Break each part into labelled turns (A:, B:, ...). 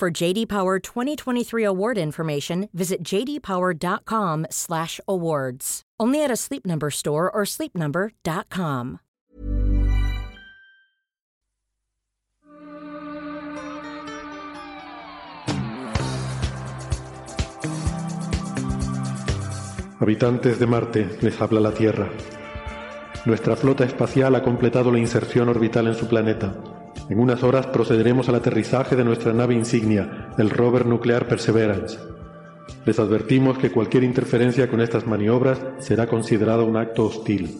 A: For JD Power 2023 award information, visit jdpower.com/awards. Only at a Sleep Number store or sleepnumber.com.
B: Habitantes de Marte, les habla la Tierra. Nuestra flota espacial ha completado la inserción orbital en su planeta. En unas horas procederemos al aterrizaje de nuestra nave insignia, el rover nuclear Perseverance. Les advertimos que cualquier interferencia con estas maniobras será considerada un acto hostil.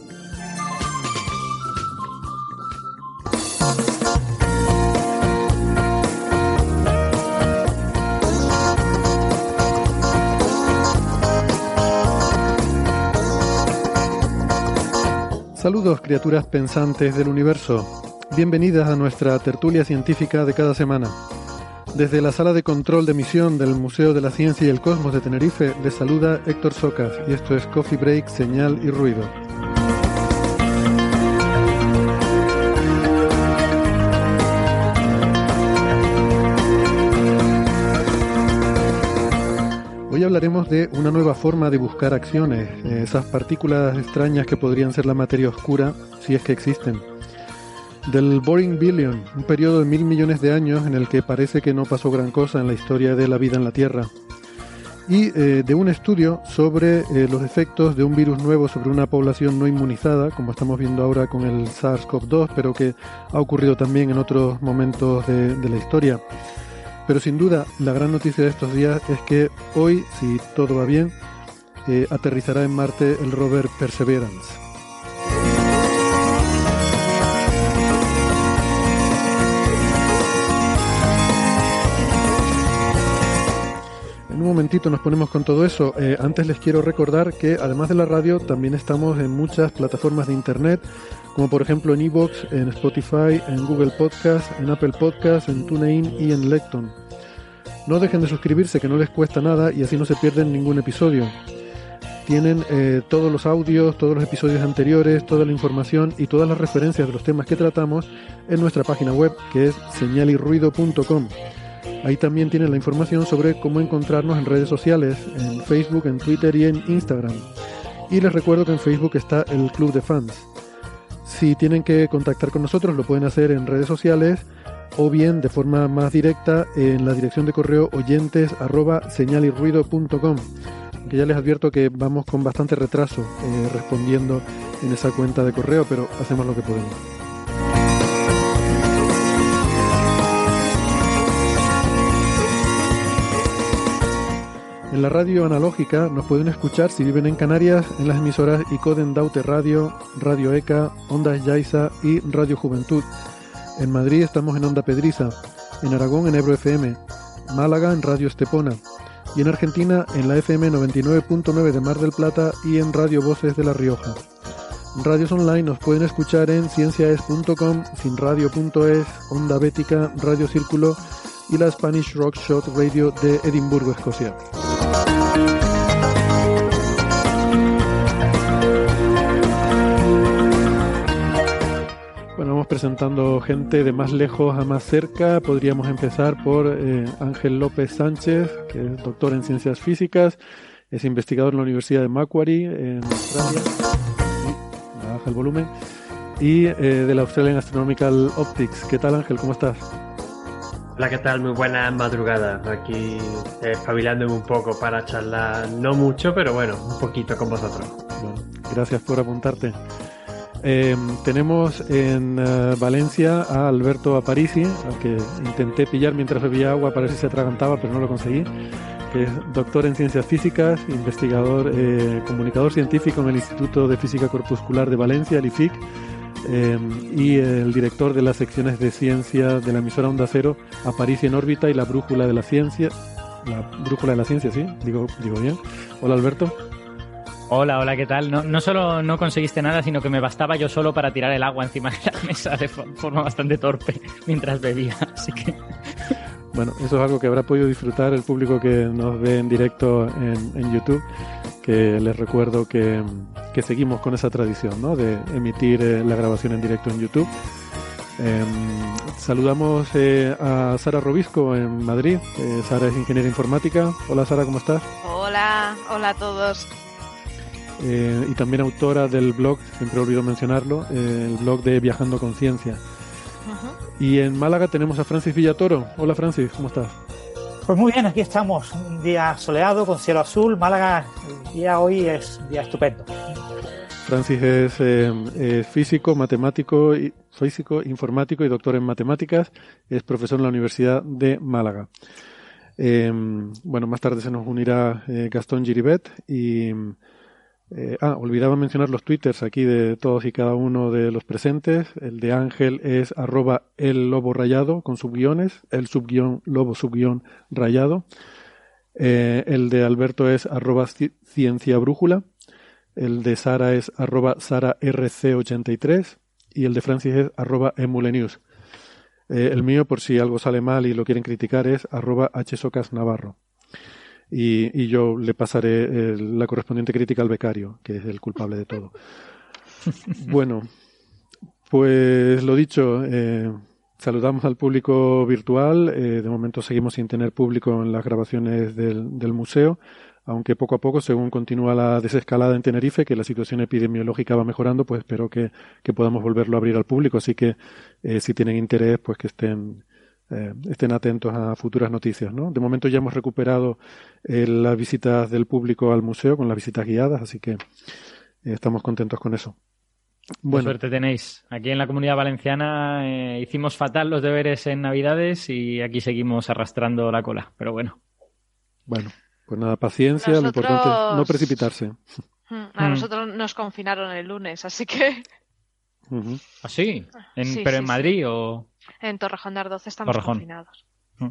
B: Saludos criaturas pensantes del universo. Bienvenidas a nuestra tertulia científica de cada semana. Desde la sala de control de misión del Museo de la Ciencia y el Cosmos de Tenerife les saluda Héctor Socas y esto es Coffee Break, Señal y Ruido. Hoy hablaremos de una nueva forma de buscar acciones, esas partículas extrañas que podrían ser la materia oscura, si es que existen. Del Boring Billion, un periodo de mil millones de años en el que parece que no pasó gran cosa en la historia de la vida en la Tierra. Y eh, de un estudio sobre eh, los efectos de un virus nuevo sobre una población no inmunizada, como estamos viendo ahora con el SARS-CoV-2, pero que ha ocurrido también en otros momentos de la historia. Pero sin duda, la gran noticia de estos días es que hoy, si todo va bien, eh, aterrizará en Marte el rover Perseverance. Un momentito nos ponemos con todo eso. Eh, antes les quiero recordar que además de la radio también estamos en muchas plataformas de internet como por ejemplo en Evox, en Spotify, en Google Podcast, en Apple Podcast, en TuneIn y en Lecton. No dejen de suscribirse que no les cuesta nada y así no se pierden ningún episodio. Tienen eh, todos los audios, todos los episodios anteriores, toda la información y todas las referencias de los temas que tratamos en nuestra página web que es señalirruido.com. Ahí también tienen la información sobre cómo encontrarnos en redes sociales, en Facebook, en Twitter y en Instagram. Y les recuerdo que en Facebook está el Club de Fans. Si tienen que contactar con nosotros, lo pueden hacer en redes sociales o bien de forma más directa en la dirección de correo oyentes que ya les advierto que vamos con bastante retraso eh, respondiendo en esa cuenta de correo, pero hacemos lo que podemos. En la radio analógica nos pueden escuchar si viven en Canarias en las emisoras ICODEN Daute Radio, Radio ECA, Ondas Yaiza y Radio Juventud. En Madrid estamos en Onda Pedriza, en Aragón en Ebro FM, Málaga en Radio Estepona y en Argentina en la FM 99.9 de Mar del Plata y en Radio Voces de La Rioja. Radios online nos pueden escuchar en cienciaes.com, sinradio.es, Onda Bética, Radio Círculo y la Spanish Rock Shot Radio de Edimburgo, Escocia. Bueno, vamos presentando gente de más lejos a más cerca. Podríamos empezar por eh, Ángel López Sánchez, que es doctor en ciencias físicas, es investigador en la Universidad de Macquarie, en Australia. baja el volumen. Y eh, de la Australian Astronomical Optics. ¿Qué tal, Ángel? ¿Cómo estás?
C: Hola, ¿qué tal? Muy buenas madrugadas. Aquí espabilándome un poco para charlar, no mucho, pero bueno, un poquito con vosotros.
B: gracias por apuntarte. Eh, tenemos en eh, Valencia a Alberto Aparici, al que intenté pillar mientras bebía agua para ver se atragantaba, pero no lo conseguí, que es doctor en ciencias físicas, investigador, eh, comunicador científico en el Instituto de Física Corpuscular de Valencia, el IFIC, y el director de las secciones de ciencia de la emisora Onda Cero, Aparicio en órbita y la brújula de la ciencia. La brújula de la ciencia, sí, digo, digo bien. Hola Alberto.
D: Hola, hola, ¿qué tal? No, no solo no conseguiste nada, sino que me bastaba yo solo para tirar el agua encima de la mesa de forma bastante torpe mientras bebía, así que...
B: Bueno, eso es algo que habrá podido disfrutar el público que nos ve en directo en, YouTube, que les recuerdo que, seguimos con esa tradición, ¿no? De emitir eh, la grabación en directo en YouTube. Em, saludamos eh, a Sara Robisco en Madrid. Eh, Sara es ingeniera informática. Hola Sara, ¿cómo estás?
E: Hola, hola a todos.
B: Y también autora del blog, siempre olvido mencionarlo, el blog de Viajando con Ciencia. Y en Málaga tenemos a Francis Villatoro. Hola Francis, ¿cómo estás?
F: Pues muy bien, aquí estamos, un día soleado con cielo azul. Málaga, el día hoy es un día estupendo.
B: Francis es eh, físico, matemático, físico, informático y doctor en matemáticas. Es profesor en la Universidad de Málaga. bueno, más tarde se nos unirá Gastón Giribet y eh, ah, olvidaba mencionar los twitters aquí de todos y cada uno de los presentes. El de Ángel es arroba el lobo rayado con subguiones, el subguión lobo subguión rayado. Eh, el de Alberto es arroba ciencia brújula. El de Sara es arroba Sara RC83 y el de Francis es arroba emulenews. Eh, el mío, por si algo sale mal y lo quieren criticar, es arroba hsocasnavarro y, yo le pasaré eh, la correspondiente crítica al becario, que es el culpable de todo. bueno, pues lo dicho, eh, saludamos al público virtual. Eh, de momento seguimos sin tener público en las grabaciones del, del, museo, aunque poco a poco, según continúa la desescalada en Tenerife, que la situación epidemiológica va mejorando, pues espero que, que podamos volverlo a abrir al público. Así que si tienen interés, pues que estén eh, estén atentos a futuras noticias. ¿no? De momento ya hemos recuperado eh, las visitas del público al museo con las visitas guiadas, así que eh, estamos contentos con eso.
D: Bueno. suerte tenéis. Aquí en la comunidad valenciana hicimos fatal los deberes en Navidades y aquí seguimos arrastrando la cola, pero bueno.
B: Bueno, pues nada, paciencia, lo importante es no precipitarse.
E: Mm, a mm. nosotros nos confinaron el lunes, así que...
D: ¿Ah, sí? ¿Pero en Madrid o...?
E: En Torrejón de Ardoz estamos confinados. Mm.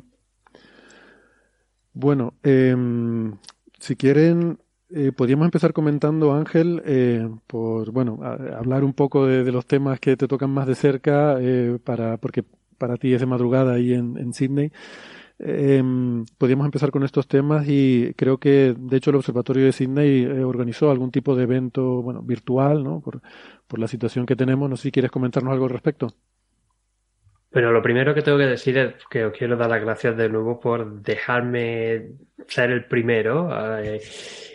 B: Bueno, em, si quieren, eh, podríamos empezar comentando, Ángel, eh, por bueno, hablar un poco de, los temas que te tocan más de cerca, eh, para, porque para ti es de madrugada ahí en, en Sydney. Eh, podríamos empezar con estos temas y creo que, de hecho, el Observatorio de Sydney organizó algún tipo de evento, bueno, virtual, ¿no? Por, por la situación que tenemos. No sé si quieres comentarnos algo al respecto.
C: Bueno, lo primero que tengo que decir es que os quiero dar las gracias de nuevo por dejarme ser el primero eh,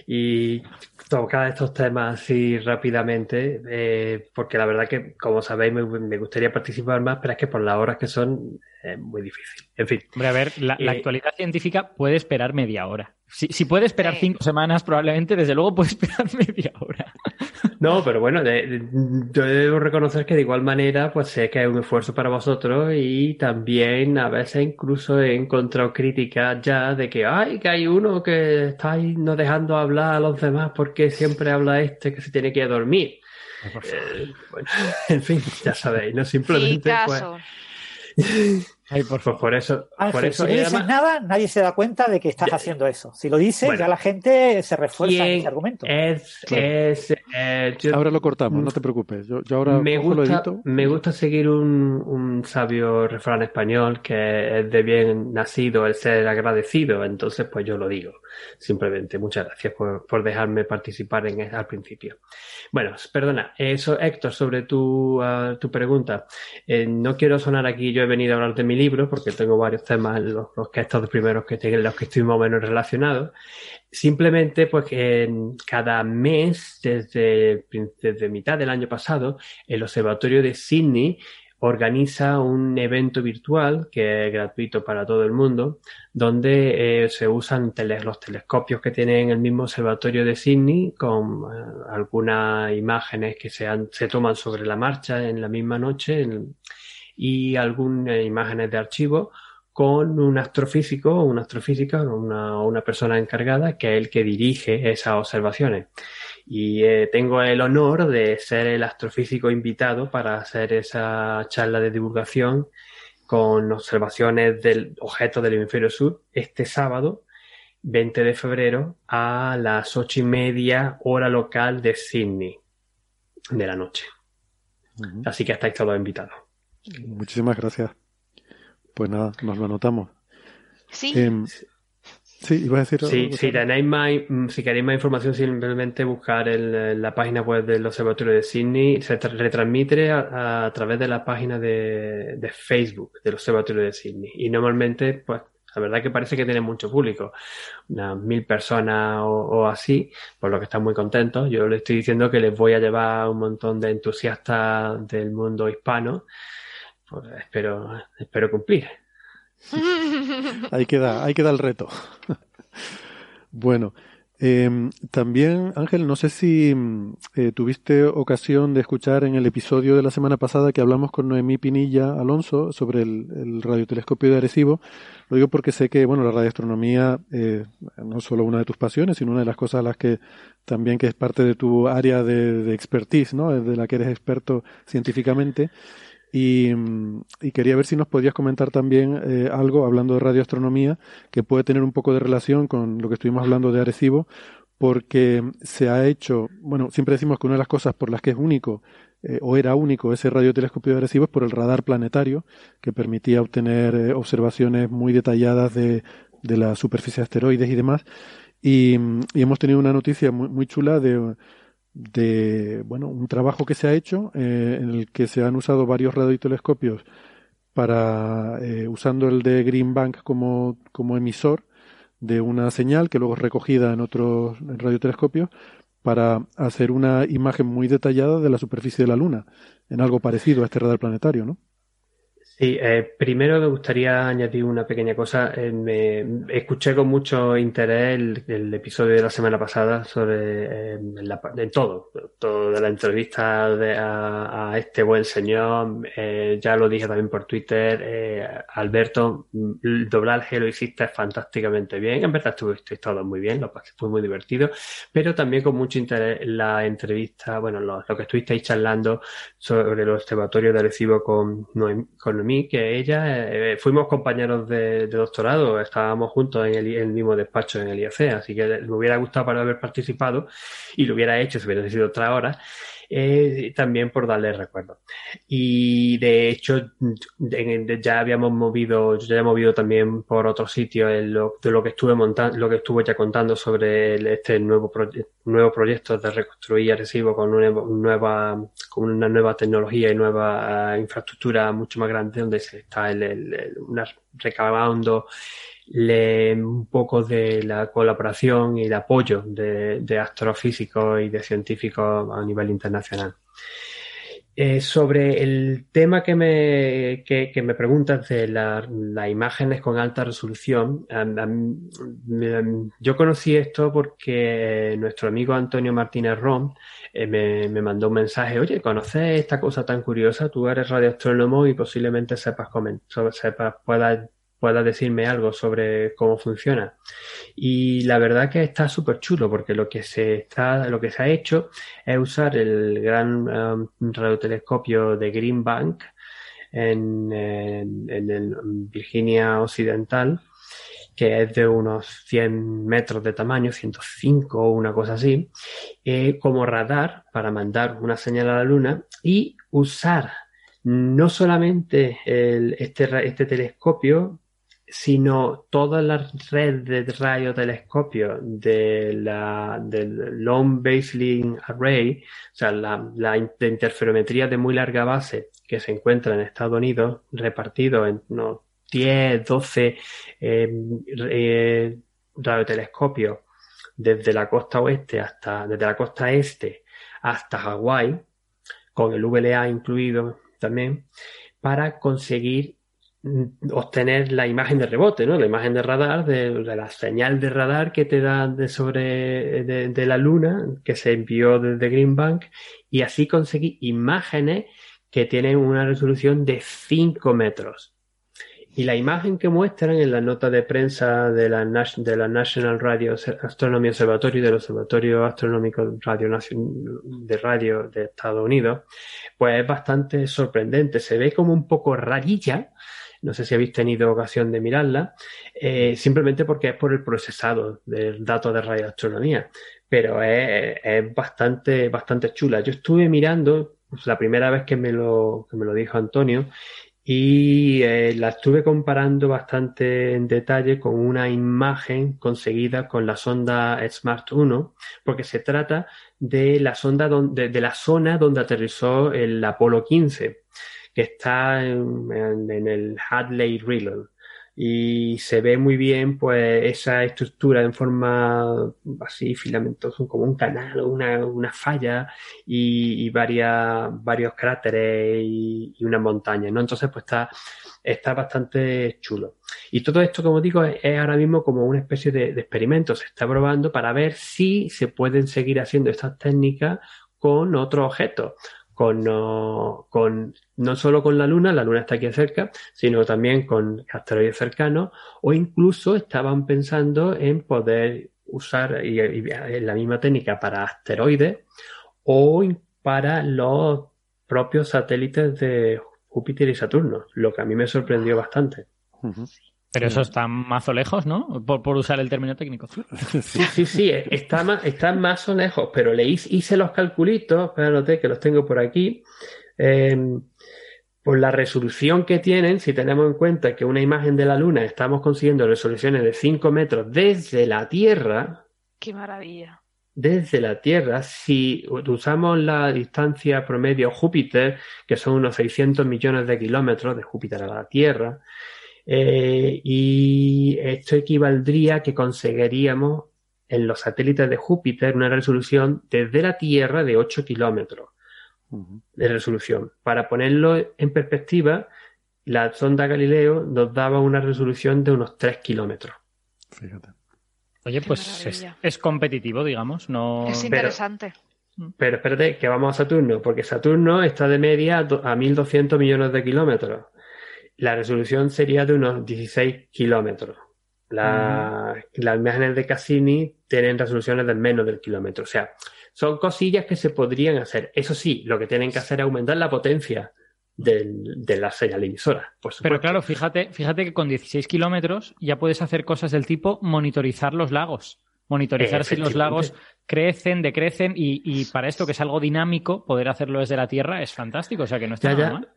C: y tocar estos temas así rápidamente, eh, porque la verdad que, como sabéis, me, gustaría participar más, pero es que por las horas que son es muy difícil. En fin.
D: Hombre, a ver, la, eh, actualidad científica puede esperar media hora. Si, si puede esperar cinco semanas, probablemente, desde luego puede esperar media hora.
C: No, pero bueno, yo debo reconocer que de igual manera, pues sé que es un esfuerzo para vosotros y también a veces incluso he encontrado críticas ya de que, ay, que hay uno que está ahí no dejando hablar a los demás porque siempre habla este que se tiene que ir a dormir. Eh, bueno, en fin, ya sabéis, no simplemente. Pues,
F: Ay, por, favor. por eso, por eso si no dices nada, nadie se da cuenta de que estás haciendo eso. Si lo dices, ya la gente se refuerza en ese argumento.
C: Es, es,
B: eh, ahora lo cortamos, no te preocupes. Yo, ahora
C: me gusta, Me gusta seguir un, un, sabio refrán español que es de bien nacido el ser agradecido. Entonces, pues yo lo digo. Simplemente, muchas gracias por, por dejarme participar en al principio. Bueno, perdona, eso, Héctor, sobre tu, uh, tu pregunta. Eh, no quiero sonar aquí, yo he venido a hablar de mi libro, porque tengo varios temas, los, los que estos primeros que, los que estoy más o menos relacionados. Simplemente, pues que cada mes, desde, desde mitad del año pasado, el Observatorio de Sydney organiza un evento virtual que es gratuito para todo el mundo, donde eh, se usan los telescopios que tienen el mismo observatorio de Sydney con eh, algunas imágenes que se, se, toman sobre la marcha en la misma noche y algunas imágenes de archivo con un astrofísico o una astrofísica, una, una persona encargada que es el que dirige esas observaciones. Y eh, tengo el honor de ser el astrofísico invitado para hacer esa charla de divulgación con observaciones del objeto del hemisferio sur este sábado 20 de febrero a las ocho y media hora local de Sydney de la noche. Así que estáis todos invitados.
B: Muchísimas gracias. Pues nada, nos lo anotamos.
E: Sí.
B: Em, sí, iba a decir.
C: Sí, si tenéis más, si queréis más información, simplemente buscar el, la página web del Observatorio de Sydney. Se retransmite a, través de la página de, de, Facebook del Observatorio de Sydney. Y normalmente, pues, la verdad que parece que tiene mucho público, unas mil personas o, así, por lo que están muy contentos. Yo les estoy diciendo que les voy a llevar un montón de entusiastas del mundo hispano. Pues espero, espero cumplir.
B: ahí queda, ahí queda el reto. bueno, eh, también, Ángel, no sé si mm, eh, tuviste ocasión de escuchar en el episodio de la semana pasada que hablamos con Noemí Pinilla Alonso sobre el, radiotelescopio de Arecibo. Lo digo porque sé que, bueno, la radioastronomía eh, no es solo una de tus pasiones, sino una de las cosas a las que también que es parte de tu área de, de expertise, ¿no? De la que eres experto científicamente. Y, quería ver si nos podías comentar también eh, algo, hablando de radioastronomía, que puede tener un poco de relación con lo que estuvimos hablando de Arecibo, porque se ha hecho, bueno, siempre decimos que una de las cosas por las que es único, eh, o era único ese radiotelescopio de Arecibo, es por el radar planetario, que permitía obtener eh, observaciones muy detalladas de, de la superficie de asteroides y demás. Y, y hemos tenido una noticia muy, muy chula de de bueno un trabajo que se ha hecho eh, en el que se han usado varios radiotelescopios para eh, usando el de Green Bank como, como emisor de una señal que luego es recogida en otros radiotelescopios para hacer una imagen muy detallada de la superficie de la Luna en algo parecido a este radar planetario, ¿no?
C: Sí, eh, primero me gustaría añadir una pequeña cosa. Eh, me, escuché con mucho interés el, episodio de la semana pasada sobre eh, todo, todo de la entrevista a, este buen señor. Eh, ya lo dije también por Twitter. Alberto, el doblaje lo hiciste fantásticamente bien. En verdad estuviste todo muy bien, lo pasé, fue muy divertido, pero también con mucho interés la entrevista, bueno, lo, que estuvisteis charlando sobre los observatorios de recibo con, con mí que ella, eh, fuimos compañeros de, doctorado, estábamos juntos en el, mismo despacho en el IAC, así que me hubiera gustado para haber participado y lo hubiera hecho si hubiera sido otra hora. Eh, también por darle recuerdo. Y de hecho, ya habíamos movido, yo ya he movido también por otro sitio de lo que estuve montando, lo que estuve ya contando sobre este nuevo, nuevo proyecto de reconstruir Arecibo con una nueva, con una nueva tecnología y nueva eh, infraestructura mucho más grande donde se está el, recabando un poco de la colaboración y el apoyo de, astrofísicos y de científicos a nivel internacional. Eh, sobre el tema que me, que, me preguntas de las imágenes con alta resolución, yo conocí esto porque nuestro amigo Antonio Martínez Rom eh, me, me, mandó un mensaje, oye, ¿conoces esta cosa tan curiosa? Tú eres radioastrónomo y posiblemente sepas, sepas puedas pueda decirme algo sobre cómo funciona. Y la verdad que está súper chulo porque lo que se está, lo que se ha hecho es usar el gran um, radiotelescopio de Green Bank en, el Virginia Occidental, que es de unos 100 metros de tamaño, 105 o una cosa así, eh, como radar para mandar una señal a la Luna y usar no solamente este, este telescopio sino toda la red de radiotelescopios de la, del Long Baseline Array, o sea, la, la interferometría de muy larga base que se encuentra en Estados Unidos, repartido en unos 10, 12 eh, eh, radiotelescopios desde la costa oeste hasta, desde la costa este hasta Hawái, con el VLA incluido también, para conseguir obtener la imagen de rebote, ¿no? La imagen de radar, de, la señal de radar que te da de sobre de, la luna que se envió desde Green Bank y así conseguir imágenes que tienen una resolución de 5 metros. y la imagen que muestran en la nota de prensa de la, de la National Radio Astronomy Observatory, del Observatorio Astronómico Radio de Radio de Estados Unidos, pues es bastante sorprendente. Se ve como un poco rarilla, no sé si habéis tenido ocasión de mirarla, eh, simplemente porque es por el procesado del dato de radioastronomía, pero es, bastante, bastante chula. Yo estuve mirando, pues, la primera vez que me lo, me lo dijo Antonio, y eh, la estuve comparando bastante en detalle con una imagen conseguida con la sonda Smart 1, porque se trata de la sonda donde, de la zona donde aterrizó el Apolo 15, que está en, el Hadley Riddle. Y se ve muy bien pues esa estructura en forma así filamentosa como un canal o una, una falla y, varias, varios cráteres y, y, una montaña ¿no? entonces pues está, está bastante chulo. Y todo esto como digo es, ahora mismo como una especie de, de experimento. Se está probando para ver si se pueden seguir haciendo estas técnicas con otros objetos con, no, con no solo con la Luna, la Luna está aquí cerca, sino también con asteroides cercanos, o incluso estaban pensando en poder usar y, la misma técnica para asteroides o para los propios satélites de Júpiter y Saturno, lo que a mí me sorprendió bastante.
D: Pero eso está más o lejos, ¿no? Por, por, usar el término técnico.
C: Sí, sí, sí, está más, está más o lejos, pero le hice los calculitos, espérate que los tengo por aquí. Eh, por la resolución que tienen, si tenemos en cuenta que una imagen de la Luna estamos consiguiendo resoluciones de 5 metros desde la Tierra.
E: ¡Qué maravilla!
C: Desde la Tierra, si usamos la distancia promedio Júpiter, que son unos 600 millones de kilómetros de Júpiter a la Tierra, eh, y esto equivaldría a que conseguiríamos en los satélites de Júpiter una resolución desde la Tierra de 8 kilómetros de resolución. Para ponerlo en perspectiva, la sonda Galileo nos daba una resolución de unos 3 kilómetros.
D: Fíjate. Oye, pues es, es, competitivo, digamos. No...
E: Es interesante.
C: Pero, pero, espérate, que vamos a Saturno, porque Saturno está de media a 1.200 millones de kilómetros. La resolución sería de unos 16 kilómetros. La, -huh. Las imágenes de Cassini tienen resoluciones del menos del kilómetro. O sea, son cosillas que se podrían hacer. Eso sí, lo que tienen que hacer es aumentar la potencia del, de la señal emisora. Por
D: Pero claro, fíjate, fíjate que con 16 kilómetros ya puedes hacer cosas del tipo monitorizar los lagos. Monitorizar si los lagos crecen, decrecen y, y, para esto que es algo dinámico, poder hacerlo desde la Tierra es fantástico. O sea que no está ya, nada
C: ya.
D: mal.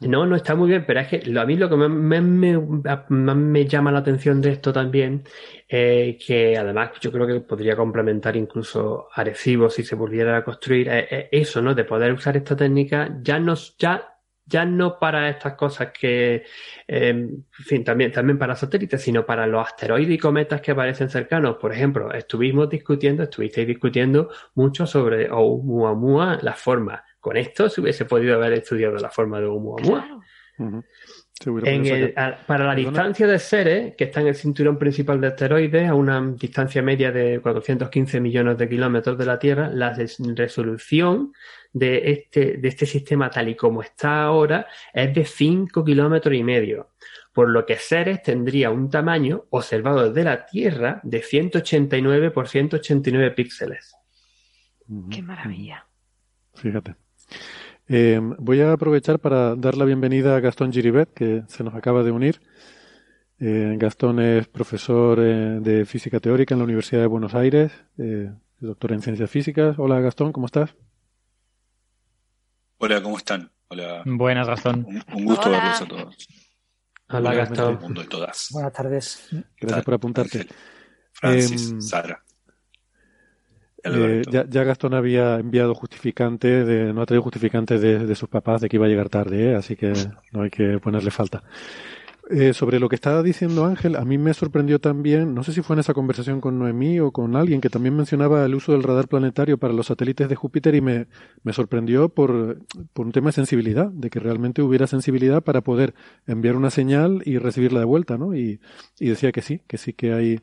C: No, no está muy bien, pero es que a mí lo que más me, llama la atención de esto también, eh, que además yo creo que podría complementar incluso Arecibo si se volviera a construir, eh, eh, eso, ¿no? De poder usar esta técnica ya no, para estas cosas que, en fin, también, también para satélites, sino para los asteroides y cometas que parecen cercanos. Por ejemplo, estuvimos discutiendo, estuvisteis discutiendo mucho sobre Oumuamua, la forma con esto se hubiese podido haber estudiado la forma de Oumuamua.
E: Claro.
B: Uh -huh.
C: En el, a, para la distancia de Ceres, que está en el cinturón principal de asteroides, a una distancia media de 415 millones de kilómetros de la Tierra, la resolución de este, de este sistema tal y como está ahora es de 5 kilómetros y medio. Por lo que Ceres tendría un tamaño observado desde la Tierra de 189 por 189 píxeles.
E: ¡Qué maravilla!
B: Fíjate. Eh, voy a aprovechar para dar la bienvenida a Gastón Giribet, que se nos acaba de unir. Eh, Gastón es profesor eh, de física teórica en la Universidad de Buenos Aires, eh, doctor en ciencias físicas. Hola Gastón, ¿cómo estás?
G: Hola, ¿cómo están? Hola.
D: Buenas, Gastón.
G: Un, un gusto
E: Hola.
G: verlos a todos.
C: Hola,
G: Hola
C: Gastón.
G: mundo y todas.
F: Buenas tardes.
B: Gracias por apuntarte.
G: Ángel, Francis,
B: Em,
G: Sara.
B: Eh, ya, ya Gastón había enviado justificante, de, no ha traído justificante de, de sus papás de que iba a llegar tarde, ¿eh? así que no hay que ponerle falta. Eh, sobre lo que estaba diciendo Ángel, a mí me sorprendió también, no sé si fue en esa conversación con Noemí o con alguien que también mencionaba el uso del radar planetario para los satélites de Júpiter y me, me sorprendió por, por un tema de sensibilidad, de que realmente hubiera sensibilidad para poder enviar una señal y recibirla de vuelta, ¿no? Y, y decía que sí, que sí que hay,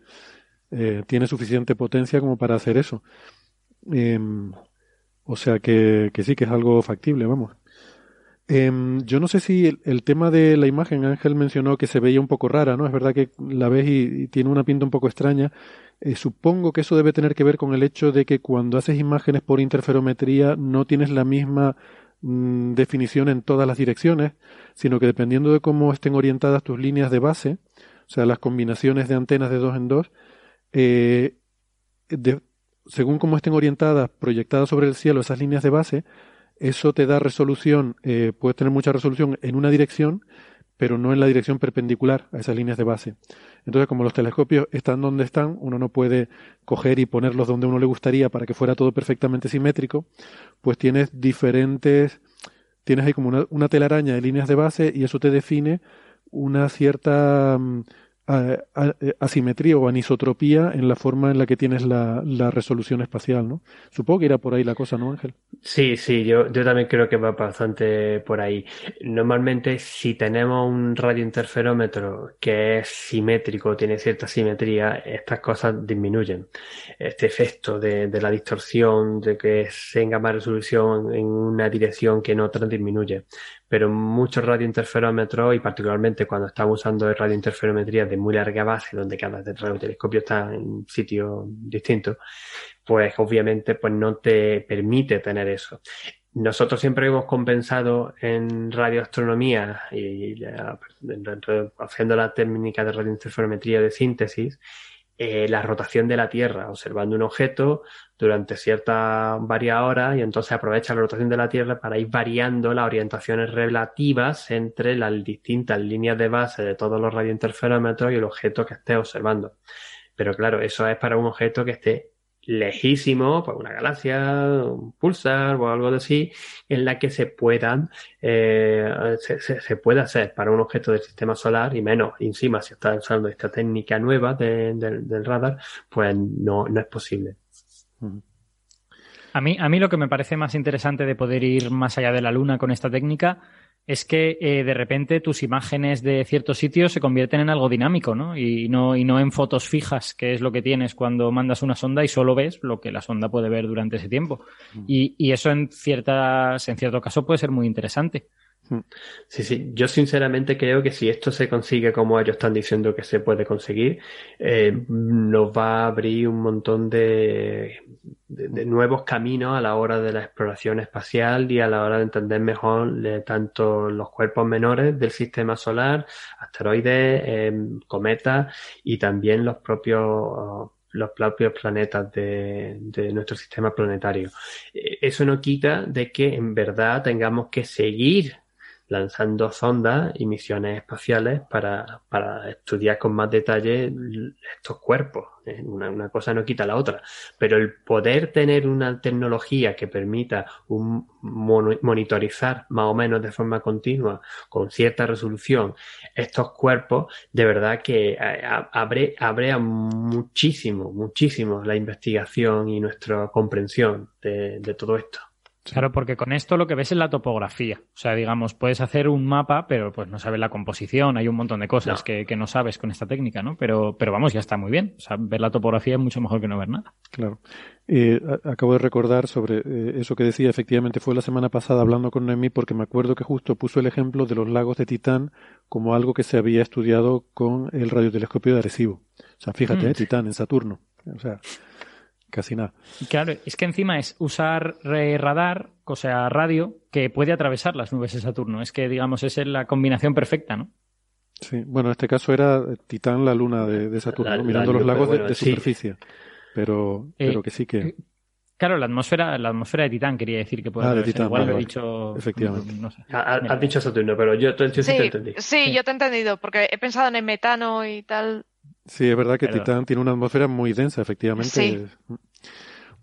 B: eh, tiene suficiente potencia como para hacer eso. Eh, o sea que, que sí que es algo factible, vamos. Em, yo no sé si el, tema de la imagen, Ángel mencionó que se veía un poco rara, ¿no? Es verdad que la ves y, tiene una pinta un poco extraña. Eh, supongo que eso debe tener que ver con el hecho de que cuando haces imágenes por interferometría no tienes la misma mm, definición en todas las direcciones, sino que dependiendo de cómo estén orientadas tus líneas de base, o sea, las combinaciones de antenas de dos en dos, eh, según cómo estén orientadas, proyectadas sobre el cielo esas líneas de base, eso te da resolución, eh, puedes tener mucha resolución en una dirección, pero no en la dirección perpendicular a esas líneas de base. Entonces, como los telescopios están donde están, uno no puede coger y ponerlos donde uno le gustaría para que fuera todo perfectamente simétrico, pues tienes diferentes, tienes ahí como una, una telaraña de líneas de base y eso te define una cierta asimetría o anisotropía en la forma en la que tienes la, resolución espacial, ¿no? Supongo que irá por ahí la cosa, ¿no, Ángel?
C: Sí, sí, yo, yo también creo que va bastante por ahí. Normalmente, si tenemos un radiointerferómetro que es simétrico, tiene cierta simetría, estas cosas disminuyen. Este efecto de, de la distorsión, de que tenga más resolución en una dirección que en otra, disminuye pero muchos radiointerferómetros, y particularmente cuando estamos usando radiointerferometría de muy larga base, donde cada radiotelescopio está en un sitio distinto, pues obviamente pues no te permite tener eso. Nosotros siempre hemos compensado en radioastronomía y, haciendo la técnica de radiointerferometría de síntesis, eh, la rotación de la Tierra, observando un objeto durante ciertas varias horas y entonces aprovecha la rotación de la Tierra para ir variando las orientaciones relativas entre las distintas líneas de base de todos los radiointerferómetros y el objeto que esté observando. Pero claro, eso es para un objeto que esté lejísimo, pues una galaxia, un pulsar o algo así, en la que se puedan, eh, se, se, puede hacer para un objeto del sistema solar y menos encima si está usando esta técnica nueva del radar, pues no, no es posible.
D: A mí, a mí lo que me parece más interesante de poder ir más allá de la Luna con esta técnica es que eh, de repente tus imágenes de ciertos sitios se convierten en algo dinámico, ¿no? Y, ¿no? y no en fotos fijas, que es lo que tienes cuando mandas una sonda y solo ves lo que la sonda puede ver durante ese tiempo. Mm. Y, y eso en ciertas, en cierto caso puede ser muy interesante.
C: Sí, sí, yo sinceramente creo que si esto se consigue como ellos están diciendo que se puede conseguir, eh, nos va a abrir un montón de, nuevos caminos a la hora de la exploración espacial y a la hora de entender mejor tanto los cuerpos menores del sistema solar, asteroides, em, cometas y también los propios los propios planetas de, de, nuestro sistema planetario. Eh, eso no quita de que en verdad tengamos que seguir lanzando sondas y misiones espaciales para, para estudiar con más detalle estos cuerpos. Una, una, cosa no quita la otra. Pero el poder tener una tecnología que permita un, monitorizar más o menos de forma continua, con cierta resolución, estos cuerpos, de verdad que eh, abre, abre muchísimo, muchísimo la investigación y nuestra comprensión de, de todo esto.
D: Claro, porque con esto lo que ves es la topografía. O sea, digamos, puedes hacer un mapa, pero pues no sabes la composición, hay un montón de cosas Que, que, no sabes con esta técnica, ¿no? Pero, pero vamos, ya está muy bien. O sea, ver la topografía es mucho mejor que no ver nada.
B: Claro. Eh, acabo de recordar sobre eh, eso que decía, efectivamente fue la semana pasada hablando con Noemí, porque me acuerdo que justo puso el ejemplo de los lagos de Titán como algo que se había estudiado con el radiotelescopio de Arecibo. O sea, fíjate, mm. Titán en Saturno. O sea, casi nada.
D: Claro, es que encima es usar radar, o sea, radio, que puede atravesar las nubes de Saturno. Es que, digamos, es la combinación perfecta, ¿no?
B: Sí, bueno, en este caso era Titán, la luna de, Saturno, mirando los lagos de, superficie. Pero, eh, pero que sí que. Eh,
D: claro, la atmósfera, la atmósfera de Titán quería decir que puede
B: Ah, de Titán.
D: Igual lo he dicho.
B: Efectivamente.
C: No sé. Has dicho Saturno, pero yo, sí, te entendí.
E: Sí, yo te he entendido, porque he pensado en el metano y tal.
B: Sí, es verdad que Titán tiene una atmósfera muy densa, efectivamente.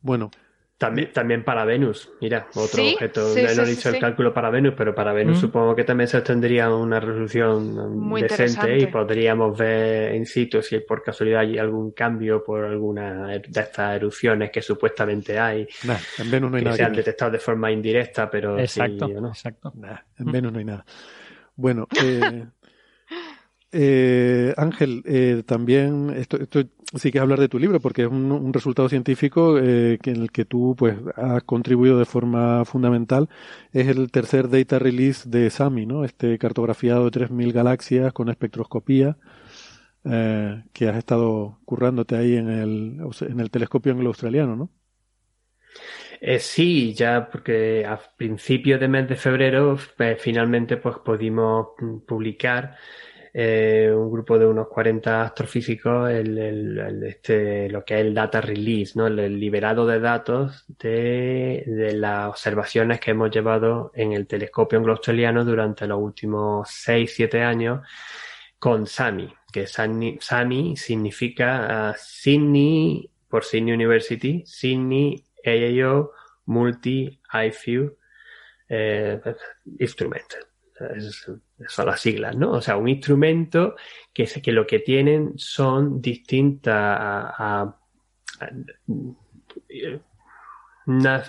B: Bueno.
C: También, también para Venus, mira, otro objeto. no he dicho el cálculo para Venus, pero para Venus mm. supongo que también se tendría una resolución decente y podríamos ver in situ si por casualidad hay algún cambio por alguna de estas erupciones que supuestamente hay.
B: en Venus no hay
C: que
B: nada.
C: Se han detectado de forma indirecta, pero
D: exacto,
C: no.
D: exacto.
B: en Venus no hay nada. Bueno, eh, Eh, Ángel, eh, también esto, esto si quieres hablar de tu libro, porque es un, resultado científico eh, en el que tú pues has contribuido de forma fundamental. Es el tercer data release de SAMI, ¿no? Este cartografiado de 3.000 galaxias con espectroscopía eh, que has estado currándote ahí en el, en el telescopio anglo-australiano, ¿no?
C: Eh, sí, ya porque a principios de mes de febrero pues, finalmente pues pudimos publicar eh, un grupo de unos 40 astrofísicos el, este, lo que es el data release, ¿no? el, liberado de datos de, de, las observaciones que hemos llevado en el telescopio anglo-australiano durante los últimos 6-7 años con SAMI, que SAMI, significa uh, Sydney por Sydney University, Sydney AAO Multi IFU eh, Instrument son las siglas, ¿no? O sea, un instrumento que, que lo que tienen son distintas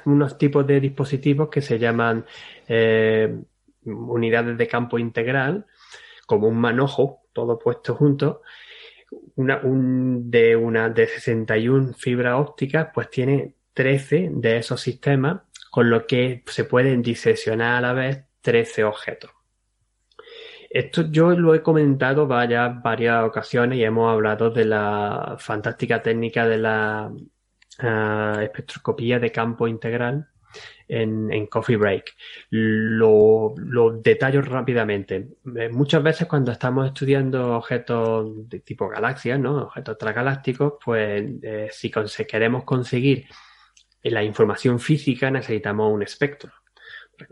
C: unos tipos de dispositivos que se llaman eh, unidades de campo integral, como un manojo, todo puesto junto, una, un, de una de 61 fibras ópticas, pues tiene 13 de esos sistemas, con lo que se pueden diseccionar a la vez 13 objetos. Esto yo lo he comentado varias, varias ocasiones y hemos hablado de la fantástica técnica de la uh, espectroscopía de campo integral en, Coffee Break. Lo, detallo rápidamente. Eh, muchas veces cuando estamos estudiando objetos de tipo galaxias, ¿no? objetos transgalácticos, pues eh, si queremos conseguir la información física necesitamos un espectro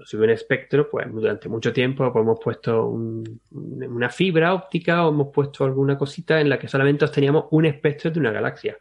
C: si un espectro, pues durante mucho tiempo pues, hemos puesto una fibra óptica o hemos puesto alguna cosita en la que solamente teníamos un espectro de una galaxia.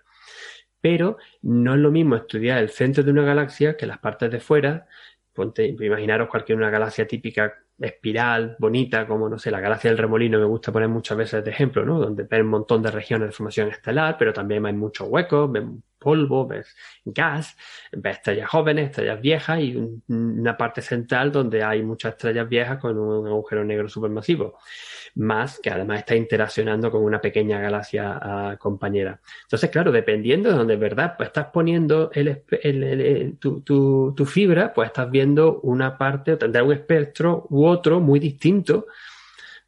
C: Pero no es lo mismo estudiar el centro de una galaxia que las partes de fuera. Ponte, imaginaros cualquier una galaxia típica espiral, bonita, como no sé, la galaxia del remolino me gusta poner muchas veces de ejemplo, ¿no? Donde ven un montón de regiones de formación estelar, pero también hay muchos huecos, polvo, ves gas, ves estrellas jóvenes, estrellas viejas y una parte central donde hay muchas estrellas viejas con un agujero negro supermasivo, más que además está interaccionando con una pequeña galaxia uh, compañera. Entonces, claro, dependiendo de donde verdad pues estás poniendo el, tu, tu, fibra, pues estás viendo una parte, tendrá un espectro u otro muy distinto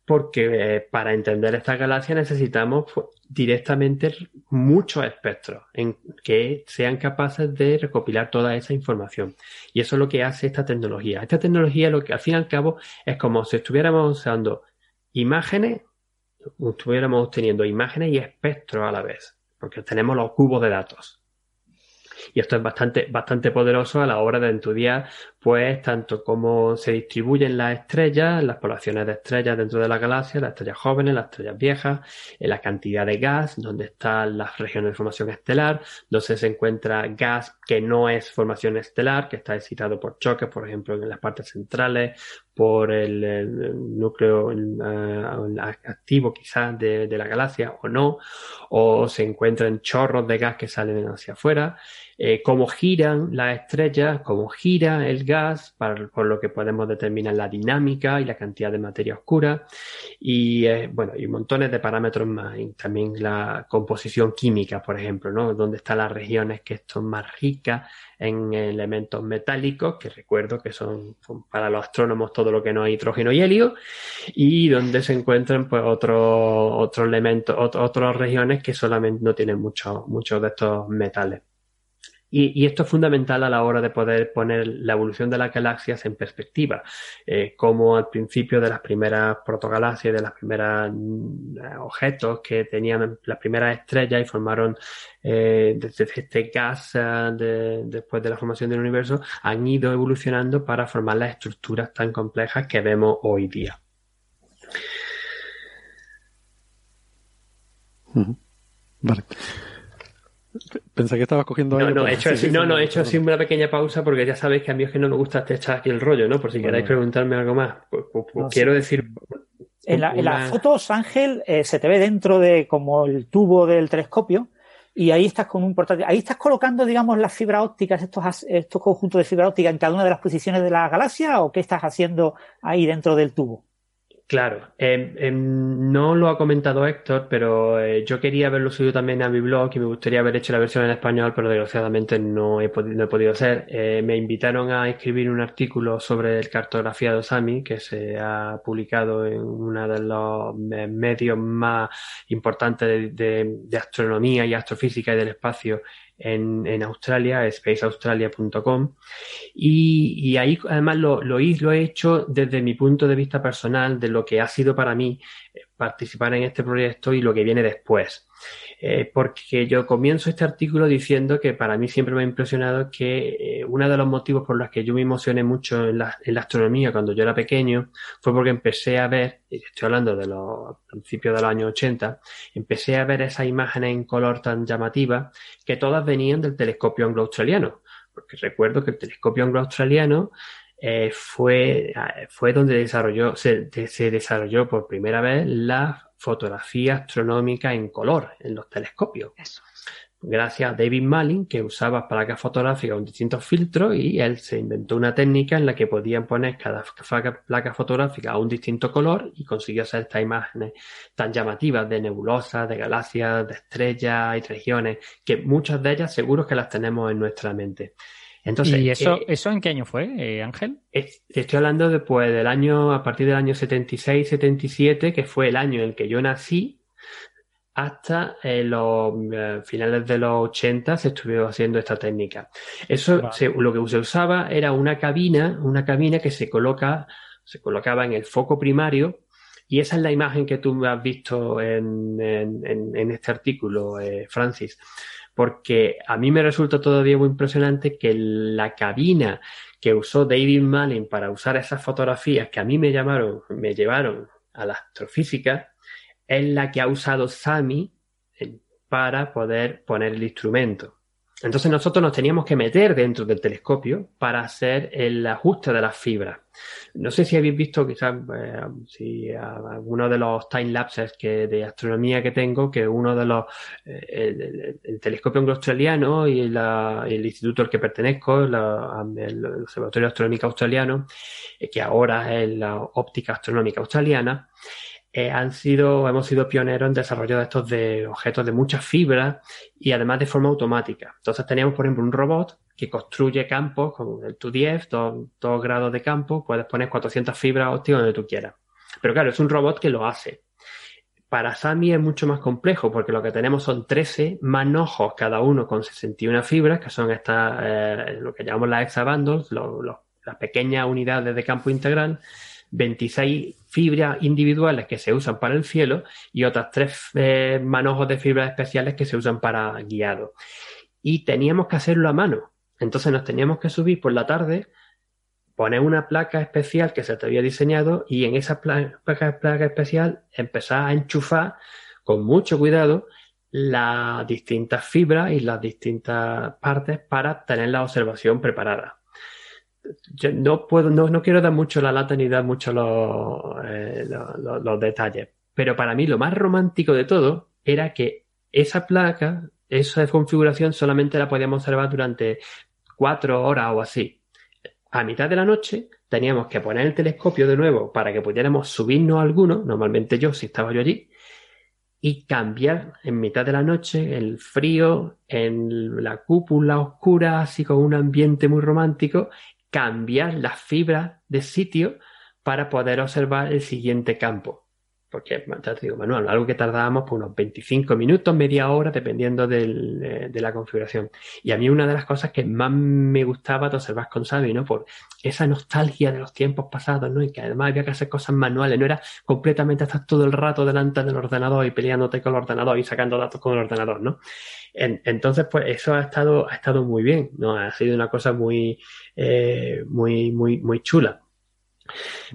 C: porque eh, para entender esta galaxia necesitamos pues, directamente muchos espectros en que sean capaces de recopilar toda esa información. Y eso es lo que hace esta tecnología. Esta tecnología lo que al fin y al cabo es como si estuviéramos usando imágenes, estuviéramos obteniendo imágenes y espectros a la vez, porque tenemos los cubos de datos. Y esto es bastante, bastante poderoso a la hora de estudiar, pues, tanto cómo se distribuyen las estrellas, las poblaciones de estrellas dentro de la galaxia, las estrellas jóvenes, las estrellas viejas, la cantidad de gas, donde están las regiones de formación estelar, donde se encuentra gas que no es formación estelar, que está excitado por choques, por ejemplo, en las partes centrales, por el, núcleo activo quizás de, de, la galaxia o no, o se encuentran chorros de gas que salen hacia afuera, eh, cómo giran las estrellas, cómo gira el gas, por lo que podemos determinar la dinámica y la cantidad de materia oscura, y eh, bueno, y montones de parámetros más, y también la composición química, por ejemplo, ¿no? Donde están las regiones que son más ricas en elementos metálicos, que recuerdo que son, para los astrónomos todo lo que no hay hidrógeno y helio, y donde se encuentran pues otros otros elementos, otras regiones que solamente no tienen muchos muchos de estos metales. Y, esto es fundamental a la hora de poder poner la evolución de las galaxias en perspectiva, eh, como al principio de las primeras protogalaxias, de las primeras mm, objetos que tenían las primeras estrellas y formaron eh, desde este gas eh, después de la formación del universo, han ido evolucionando para formar las estructuras tan complejas que vemos hoy día.
B: Vale. Pensé que estabas cogiendo
C: No, no, he hecho, así, no, no, he hecho así una pequeña pausa porque ya sabéis que a mí es que no me gusta echar aquí el rollo, ¿no? Por si queréis preguntarme algo más. Pues, pues, pues quiero decir.
F: En, la, las fotos, Ángel, eh, se te ve dentro de como el tubo del telescopio y ahí estás con un portátil. Ahí estás colocando, digamos, las fibras ópticas, estos, estos conjuntos de fibra óptica en cada una de las posiciones de la galaxia o qué estás haciendo ahí dentro del tubo?
C: Claro, em, no lo ha comentado Héctor, pero eh, yo quería haberlo subido también a mi blog y me gustaría haber hecho la versión en español, pero desgraciadamente no he, podido, no he podido hacer. Eh, me invitaron a escribir un artículo sobre el cartografía de Osami que se ha publicado en uno de los medios más importantes de astronomía y astrofísica y del espacio en, Australia, spaceaustralia.com. Y, ahí además lo, lo, he hecho desde mi punto de vista personal de lo que ha sido para mí participar en este proyecto y lo que viene después. Eh, porque yo comienzo este artículo diciendo que para mí siempre me ha impresionado que eh, uno de los motivos por los que yo me emocioné mucho en la, en la, astronomía cuando yo era pequeño fue porque empecé a ver, y estoy hablando de los principios de los años 80, empecé a ver esas imágenes en color tan llamativas que todas venían del telescopio anglo-australiano. Porque recuerdo que el telescopio anglo-australiano eh, fue, fue donde desarrolló, se, se desarrolló por primera vez la fotografía astronómica en color en los telescopios. Gracias a David Malin, que usaba placas fotográficas con distintos filtros y él se inventó una técnica en la que podían poner cada placa fotográfica a un distinto color y consiguió hacer estas imágenes tan llamativas de nebulosas, de galaxias, de estrellas y regiones, que muchas de ellas seguro que las tenemos en nuestra mente.
D: Entonces, ¿Y eso, eh, eso en qué año fue, eh, Ángel?
C: estoy hablando después del año, a partir del año 76, 77, que fue el año en el que yo nací, hasta eh, los finales de los 80 se estuvo haciendo esta técnica. Eso, lo que se usaba era una cabina, una cabina que se coloca, se colocaba en el foco primario, y esa es la imagen que tú has visto en, en, en este artículo, Francis porque a mí me resulta todavía muy impresionante que la cabina que usó David Malin para usar esas fotografías que a mí me llamaron, me llevaron a la astrofísica, es la que ha usado Sami eh, para poder poner el instrumento. Entonces nosotros nos teníamos que meter dentro del telescopio para hacer el ajuste de las fibras. No sé si habéis visto quizás eh, si alguno de los time lapses que de astronomía que tengo, que uno de los eh, el, telescopio anglo-australiano y el instituto al que pertenezco, el Observatorio Astronómico Australiano, eh, que ahora es la óptica astronómica australiana, eh, han sido, hemos sido pioneros en desarrollo de estos de objetos de muchas fibras y además de forma automática. Entonces teníamos, por ejemplo, un robot que construye campos con el 210, dos, grados de campo, puedes poner 400 fibras ópticas donde tú quieras. Pero claro, es un robot que lo hace. Para Sami es mucho más complejo porque lo que tenemos son 13 manojos, cada uno con 61 fibras, que son estas, eh, lo que llamamos las hexabundles, las pequeñas unidades de campo integral, 26 fibras individuales que se usan para el cielo y otras tres eh, manojos de fibras especiales que se usan para guiado. Y teníamos que hacerlo a mano. Entonces nos teníamos que subir por la tarde, poner una placa especial que se te había diseñado y en esa placa, placa especial empezar a enchufar con mucho cuidado las distintas fibras y las distintas partes para tener la observación preparada yo no puedo, no, no, quiero dar mucho la lata ni dar mucho los, eh, los, los, detalles, pero para mí lo más romántico de todo era que esa placa, esa configuración solamente la podíamos observar durante cuatro horas o así. A mitad de la noche teníamos que poner el telescopio de nuevo para que pudiéramos subirnos alguno, normalmente yo, si estaba yo allí, y cambiar en mitad de la noche el frío en la cúpula oscura, así con un ambiente muy romántico, cambiar las fibras de sitio para poder observar el siguiente campo. Porque, ya te digo, Manuel, algo que tardábamos por unos 25 minutos, media hora, dependiendo eh, de la configuración. Y a mí una de las cosas que más me gustaba de observar con Sabi, ¿no? Por esa nostalgia de los tiempos pasados, ¿no? Y que además había que hacer cosas manuales, no era completamente estar todo el rato delante del ordenador y peleándote con el ordenador y sacando datos con el ordenador, ¿no? entonces, pues eso ha estado, ha estado muy bien, ¿no? Ha sido una cosa muy, eh, muy, muy, muy chula.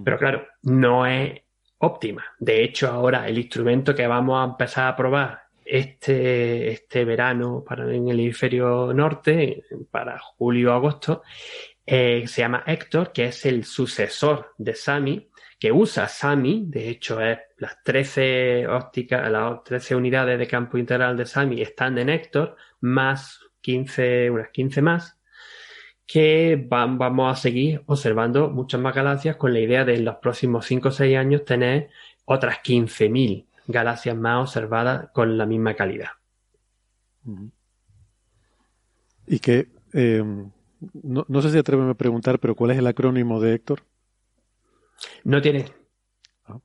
C: Pero claro, no es óptima. De hecho, ahora el instrumento que vamos a empezar a probar este, este verano para, en el hemisferio norte, para julio-agosto, eh, se llama Héctor, que es el sucesor de SAMI, que usa SAMI, de hecho es las 13 ópticas, las 13 unidades de campo integral de SAMI están en Héctor, más 15, unas 15 más, que vamos a seguir observando muchas más galaxias con la idea de en los próximos 5 o 6 años tener otras 15.000 galaxias más observadas con la misma calidad.
B: Y que, eh, no, no, sé si atréveme a preguntar, pero ¿cuál es el acrónimo de Héctor?
C: No tiene. Ah.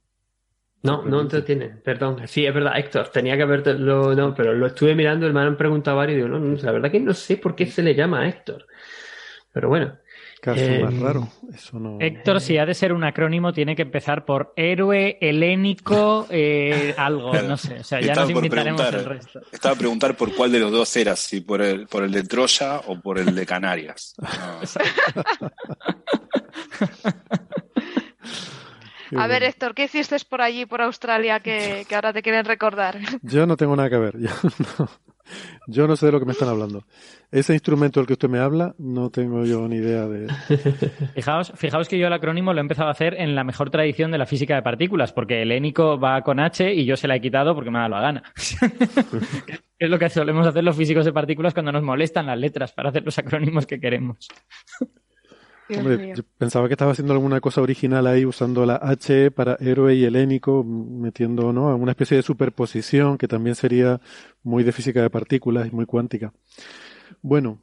C: No, no te tiene, perdón. Sí, es verdad, Héctor, tenía que haberlo, no, pero lo estuve mirando, me han preguntado varios y digo, no, la verdad que no sé por qué se le llama Héctor. Pero bueno,
B: Caso más em, raro.
D: Héctor, si ha de ser un acrónimo, tiene que empezar por héroe helénico, eh, algo, no sé. O sea, ya nos inventaremos el resto.
G: Estaba a preguntar por cuál de los dos era, si por el, por el de Troya o por el de Canarias.
E: A ver, Héctor, ¿qué hiciste por allí, por Australia, que, que, ahora te quieren recordar?
B: Yo no tengo nada que ver. Yo no, yo no sé de lo que me están hablando. Ese instrumento del que usted me habla, no tengo yo ni idea de.
D: Fijaos, fijaos que yo el acrónimo lo he empezado a hacer en la mejor tradición de la física de partículas, porque el énico va con H y yo se la he quitado porque me dado la gana. es lo que solemos hacer los físicos de partículas cuando nos molestan las letras para hacer los acrónimos que queremos.
B: Hombre, yo pensaba que estaba haciendo alguna cosa original ahí usando la H para héroe y helénico, metiendo ¿no? una especie de superposición que también sería muy de física de partículas y muy cuántica. Bueno.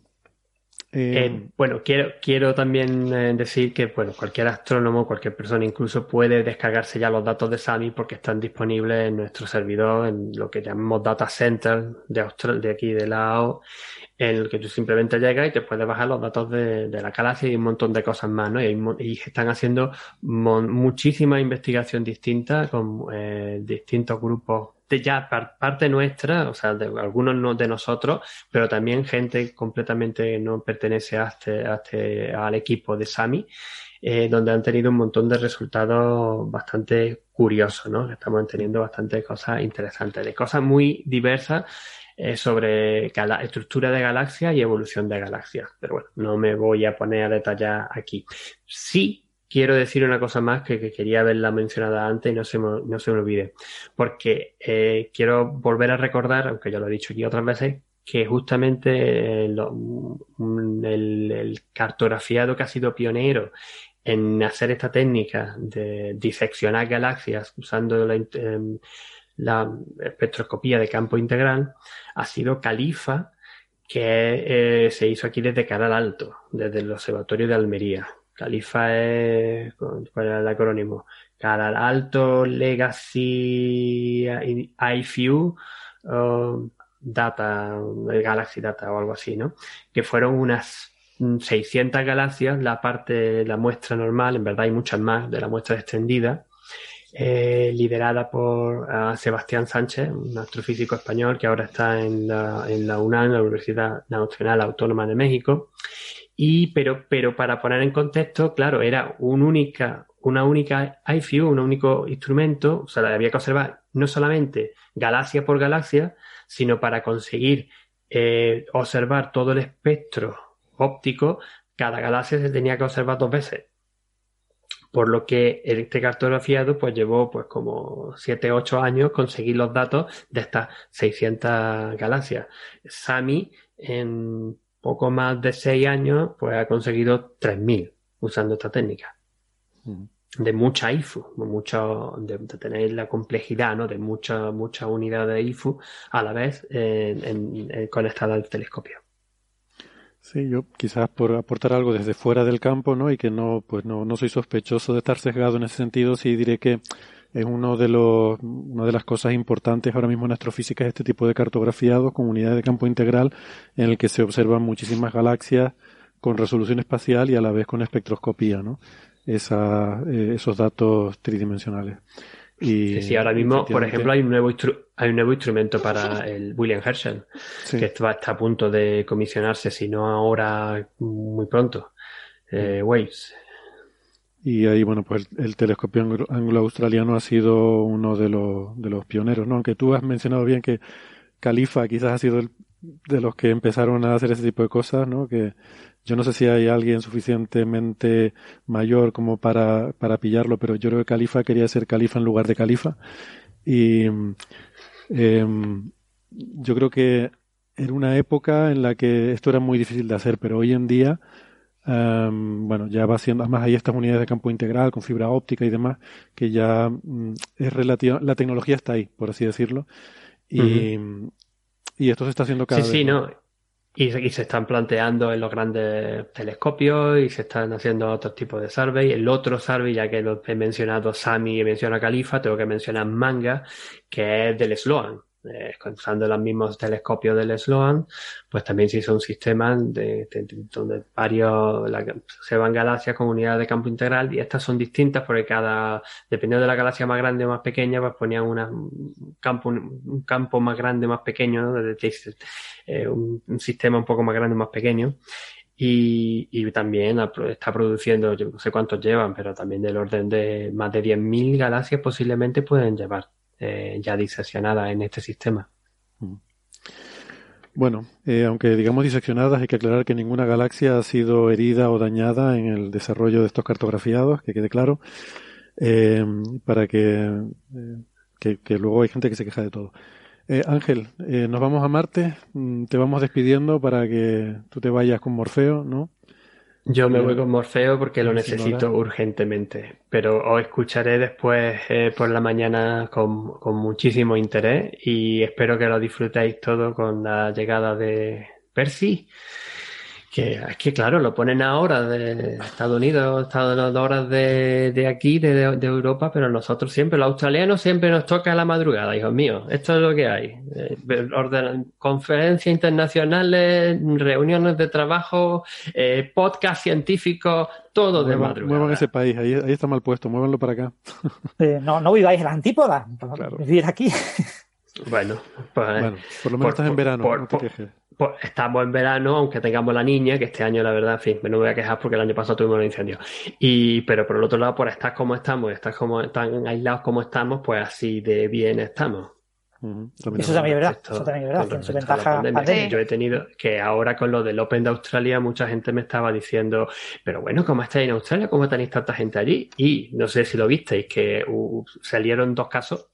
C: Eh, eh, bueno, quiero, quiero también eh, decir que bueno, cualquier astrónomo, cualquier persona incluso puede descargarse ya los datos de SAMI porque están disponibles en nuestro servidor, en lo que llamamos Data Center de, de aquí de la AO en el que tú simplemente llegas y te puedes bajar los datos de, la galaxia y un montón de cosas más, ¿no? Y, están haciendo muchísima investigación distinta con eh, distintos grupos de ya parte nuestra, o sea, de algunos de nosotros, pero también gente completamente no pertenece a este, este al equipo de SAMI, eh, donde han tenido un montón de resultados bastante curiosos, ¿no? Estamos teniendo bastantes cosas interesantes, de cosas muy diversas eh, sobre estructura de galaxias y evolución de galaxias. Pero bueno, no me voy a poner a detallar aquí. Sí quiero decir una cosa más que, quería haberla mencionada antes y no se me, no se me olvide. Porque eh, quiero volver a recordar, aunque ya lo he dicho aquí otras veces, que justamente eh, el, cartografiado que ha sido pionero en hacer esta técnica de diseccionar galaxias usando la, em, la espectroscopía de campo integral ha sido Califa, que eh, se hizo aquí desde Canal Alto, desde el Observatorio de Almería. Califa es, ¿cuál era el acrónimo? Canal Alto Legacy IFU Data, Galaxy Data o algo así, ¿no? Que fueron unas 600 galaxias, la parte, la muestra normal, en verdad hay muchas más de la muestra extendida, eh, liderada por Sebastián Sánchez, un astrofísico español que ahora está en la, en la UNAM, la Universidad Nacional Autónoma de México. Y, pero, pero para poner en contexto, claro, era un única, una única IFU, un único instrumento, o sea, había que observar no solamente galaxia por galaxia, sino para conseguir eh, observar todo el espectro óptico, cada galaxia se tenía que observar dos veces por lo que este cartografiado pues llevó pues como 7 8 años conseguir los datos de estas 600 galaxias. SAMI en poco más de 6 años pues ha conseguido 3000 usando esta técnica. De mucha IFU, mucho, de, tener la complejidad ¿no? de muchas muchas unidades de IFU a la vez conectadas al telescopio.
B: Sí, yo quizás por aportar algo desde fuera del campo, ¿no? Y que no, pues no, no soy sospechoso de estar sesgado en ese sentido, sí diré que es uno de los, una de las cosas importantes ahora mismo en astrofísica es este tipo de cartografiados con unidades de campo integral en el que se observan muchísimas galaxias con resolución espacial y a la vez con espectroscopía, ¿no? Esa, eh, esos datos tridimensionales.
C: Y, sí, ahora mismo, por ejemplo, hay un nuevo, hay un nuevo instrumento para el William Herschel, que está, a punto de comisionarse, si no ahora, muy pronto. Eh, Waves.
B: Y ahí, bueno, pues el, telescopio anglo-australiano ha sido uno de los, de los pioneros, ¿no? Aunque tú has mencionado bien que Califa quizás ha sido de los que empezaron a hacer ese tipo de cosas, ¿no? Que yo no sé si hay alguien suficientemente mayor como para, para pillarlo, pero yo creo que Califa quería ser Califa en lugar de Califa. Y em, yo creo que era una época en la que esto era muy difícil de hacer, pero hoy en día bueno, ya va siendo, además hay estas unidades de campo integral con fibra óptica y demás, que ya mm, es relativa, la tecnología está ahí, por así decirlo, y, y esto se está haciendo cada
C: sí,
B: vez.
C: Sí, no. Y, se están planteando en los grandes telescopios y se están haciendo otros tipos de survey. El otro survey, ya que lo he mencionado Sami y menciona Califa, tengo que mencionar Manga, que es del Sloan eh, usando los mismos telescopios del Sloan, pues también se hizo un sistema de, donde varios se van galaxias con unidades de campo integral y estas son distintas porque cada, dependiendo de la galaxia más grande o más pequeña, pues ponían un, campo, un campo más grande o más pequeño, eh, un, sistema un poco más grande o más pequeño. Y, y, también está produciendo, yo no sé cuántos llevan, pero también del orden de más de 10.000 galaxias posiblemente pueden llevar eh, ya diseccionadas en este sistema. Mm.
B: Bueno, eh, aunque digamos diseccionadas, hay que aclarar que ninguna galaxia ha sido herida o dañada en el desarrollo de estos cartografiados, que quede claro, eh, para que, que, luego hay gente que se queja de todo. Ángel, nos vamos a Marte, mm, te vamos despidiendo para que tú te vayas con Morfeo, ¿no?
C: Yo me voy con Morfeo porque lo necesito urgentemente, pero os escucharé después eh, por la mañana con, con, muchísimo interés y espero que lo disfrutéis todo con la llegada de Percy que es que, claro, lo ponen ahora de Estados Unidos, Estados horas de, de aquí, de, de, Europa, pero nosotros siempre, los australianos, siempre nos toca la madrugada, hijos míos. Esto es lo que hay. Eh, conferencias internacionales, reuniones de trabajo, eh, podcast científicos, todo de madrugada.
B: Muevan ese país, ahí, ahí está mal puesto, muévanlo para acá.
F: Eh, no, no viváis en las antípodas, vivir aquí.
C: Bueno, pues,
B: bueno, por lo menos estás en verano, no te quejes.
C: Pues estamos en verano, aunque tengamos la niña, que este año la verdad, en fin, me no voy a quejar porque el año pasado tuvimos un incendio. Y, pero por el otro lado, por estar como estamos, estar como tan aislados como estamos, pues así de bien estamos.
F: eso también es verdad, eso también es verdad, ventaja
C: Yo he tenido que ahora con lo del Open de Australia, mucha gente me estaba diciendo, pero bueno, ¿cómo estáis en Australia? ¿Cómo tenéis tanta gente allí? Y no sé si lo visteis, que uh, salieron dos casos,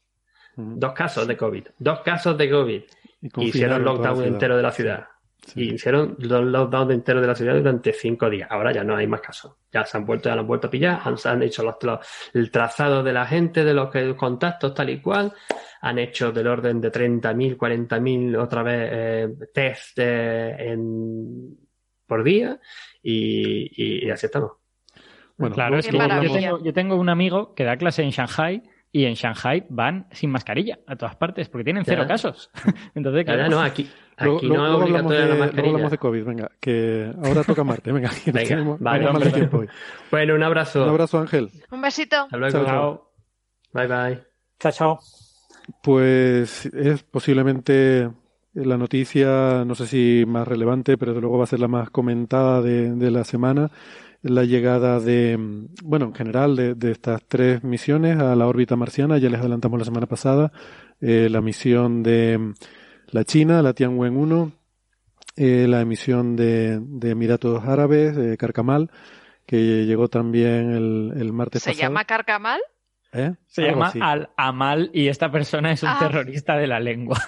C: dos casos de COVID, dos casos de COVID hicieron lockdown entero de la ciudad. Y hicieron los lockdown entero de la ciudad durante cinco días. Ahora ya no hay más casos. Ya se han vuelto, ya han vuelto a pillar, han, hecho los, el trazado de la gente, de los contactos, tal y cual. Han hecho del orden de 30.000, 40.000 otra vez eh, test eh, en, por día y, y, así estamos.
D: Bueno, claro, es que yo tengo, yo tengo un amigo que da clase en Shanghai y en Shanghai van sin mascarilla a todas partes porque tienen cero casos. Entonces,
C: claro. no, aquí, aquí no es obligatoria la mascarilla.
B: hablamos de COVID, venga, que ahora toca Marte, venga, venga vale,
C: tiempo Bueno, un abrazo.
B: Un abrazo, Ángel.
E: Un besito.
C: Hasta luego. Chao. Bye, bye.
F: Chao, chao.
B: Pues es posiblemente la noticia, no sé si más relevante, pero desde luego va a ser la más comentada de, de la semana la llegada de, bueno, en general de, de, estas tres misiones a la órbita marciana, ya les adelantamos la semana pasada, eh, la misión de la China, la Tianwen 1, eh, la emisión de, de Emiratos Árabes, de Carcamal, que llegó también el, el martes
E: pasado. ¿Se llama Carcamal?
B: ¿Eh?
D: Se llama Al Amal y esta persona es un ah. terrorista de la lengua.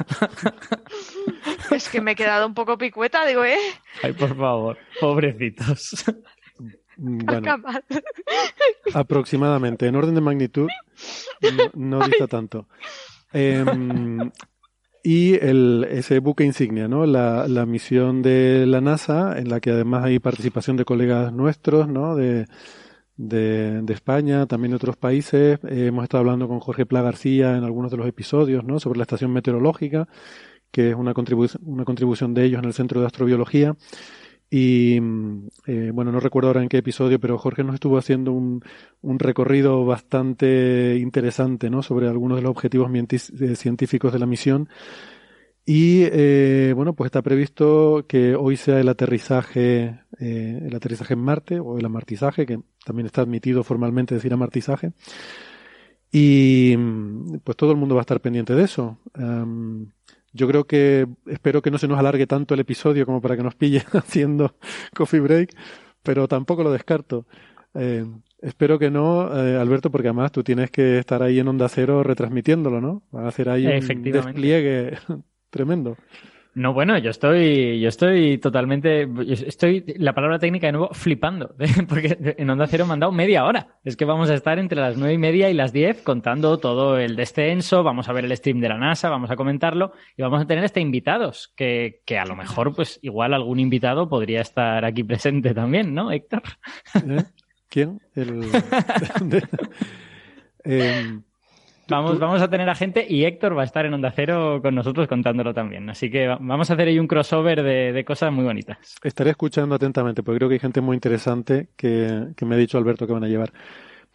E: es que me he quedado un poco picueta, digo, ¿eh?
D: Ay, por favor, pobrecitos.
B: Bueno, aproximadamente, en orden de magnitud, no, dista tanto. Em, y el, ese buque insignia, ¿no? La, la, misión de la NASA, en la que además hay participación de colegas nuestros, ¿no? De, de, de España, también de otros países. Eh, hemos estado hablando con Jorge Pla García en algunos de los episodios, ¿no? Sobre la estación meteorológica, que es una, contribu una contribución de ellos en el Centro de Astrobiología. Y eh, bueno, no recuerdo ahora en qué episodio, pero Jorge nos estuvo haciendo un, un recorrido bastante interesante ¿no? sobre algunos de los objetivos eh, científicos de la misión. Y eh, bueno, pues está previsto que hoy sea el aterrizaje, el aterrizaje en Marte o el amartizaje, que también está admitido formalmente decir amartizaje. Y pues todo el mundo va a estar pendiente de eso. Yo creo que espero que no se nos alargue tanto el episodio como para que nos pille haciendo coffee break, pero tampoco lo descarto. Eh, espero que no, eh, Alberto, porque además tú tienes que estar ahí en Onda Cero retransmitiéndolo, ¿no? Van a hacer ahí un despliegue tremendo.
D: No, bueno, yo estoy, yo estoy totalmente, estoy, la palabra técnica de nuevo, flipando, porque en Onda Cero me han dado media hora. Es que vamos a estar entre las nueve y media y las diez contando todo el descenso, vamos a ver el stream de la NASA, vamos a comentarlo y vamos a tener este invitados, que, que a lo mejor, pues igual algún invitado podría estar aquí presente también, ¿no, Héctor?
B: ¿Eh? ¿Quién? El...
D: eh... Vamos, vamos a tener a gente y Héctor va a estar en Onda Cero con nosotros contándolo también. Así que vamos a hacer ahí un crossover de, cosas muy bonitas.
B: Estaré escuchando atentamente, porque creo que hay gente muy interesante que, me ha dicho Alberto que van a llevar.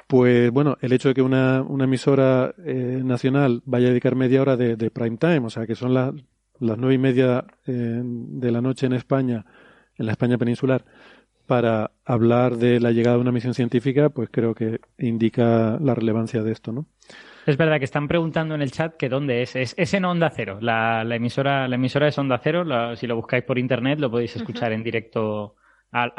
B: Pues bueno, el hecho de que una, una emisora eh, nacional vaya a dedicar media hora de, prime time, o sea que son las nueve y media eh, de la noche en España, en la España peninsular, para hablar de la llegada de una misión científica, pues creo que indica la relevancia de esto, ¿no?
D: Es verdad que están preguntando en el chat que dónde es. Es, en Onda Cero. La, emisora, la emisora es Onda Cero. si lo buscáis por internet lo podéis escuchar en directo al,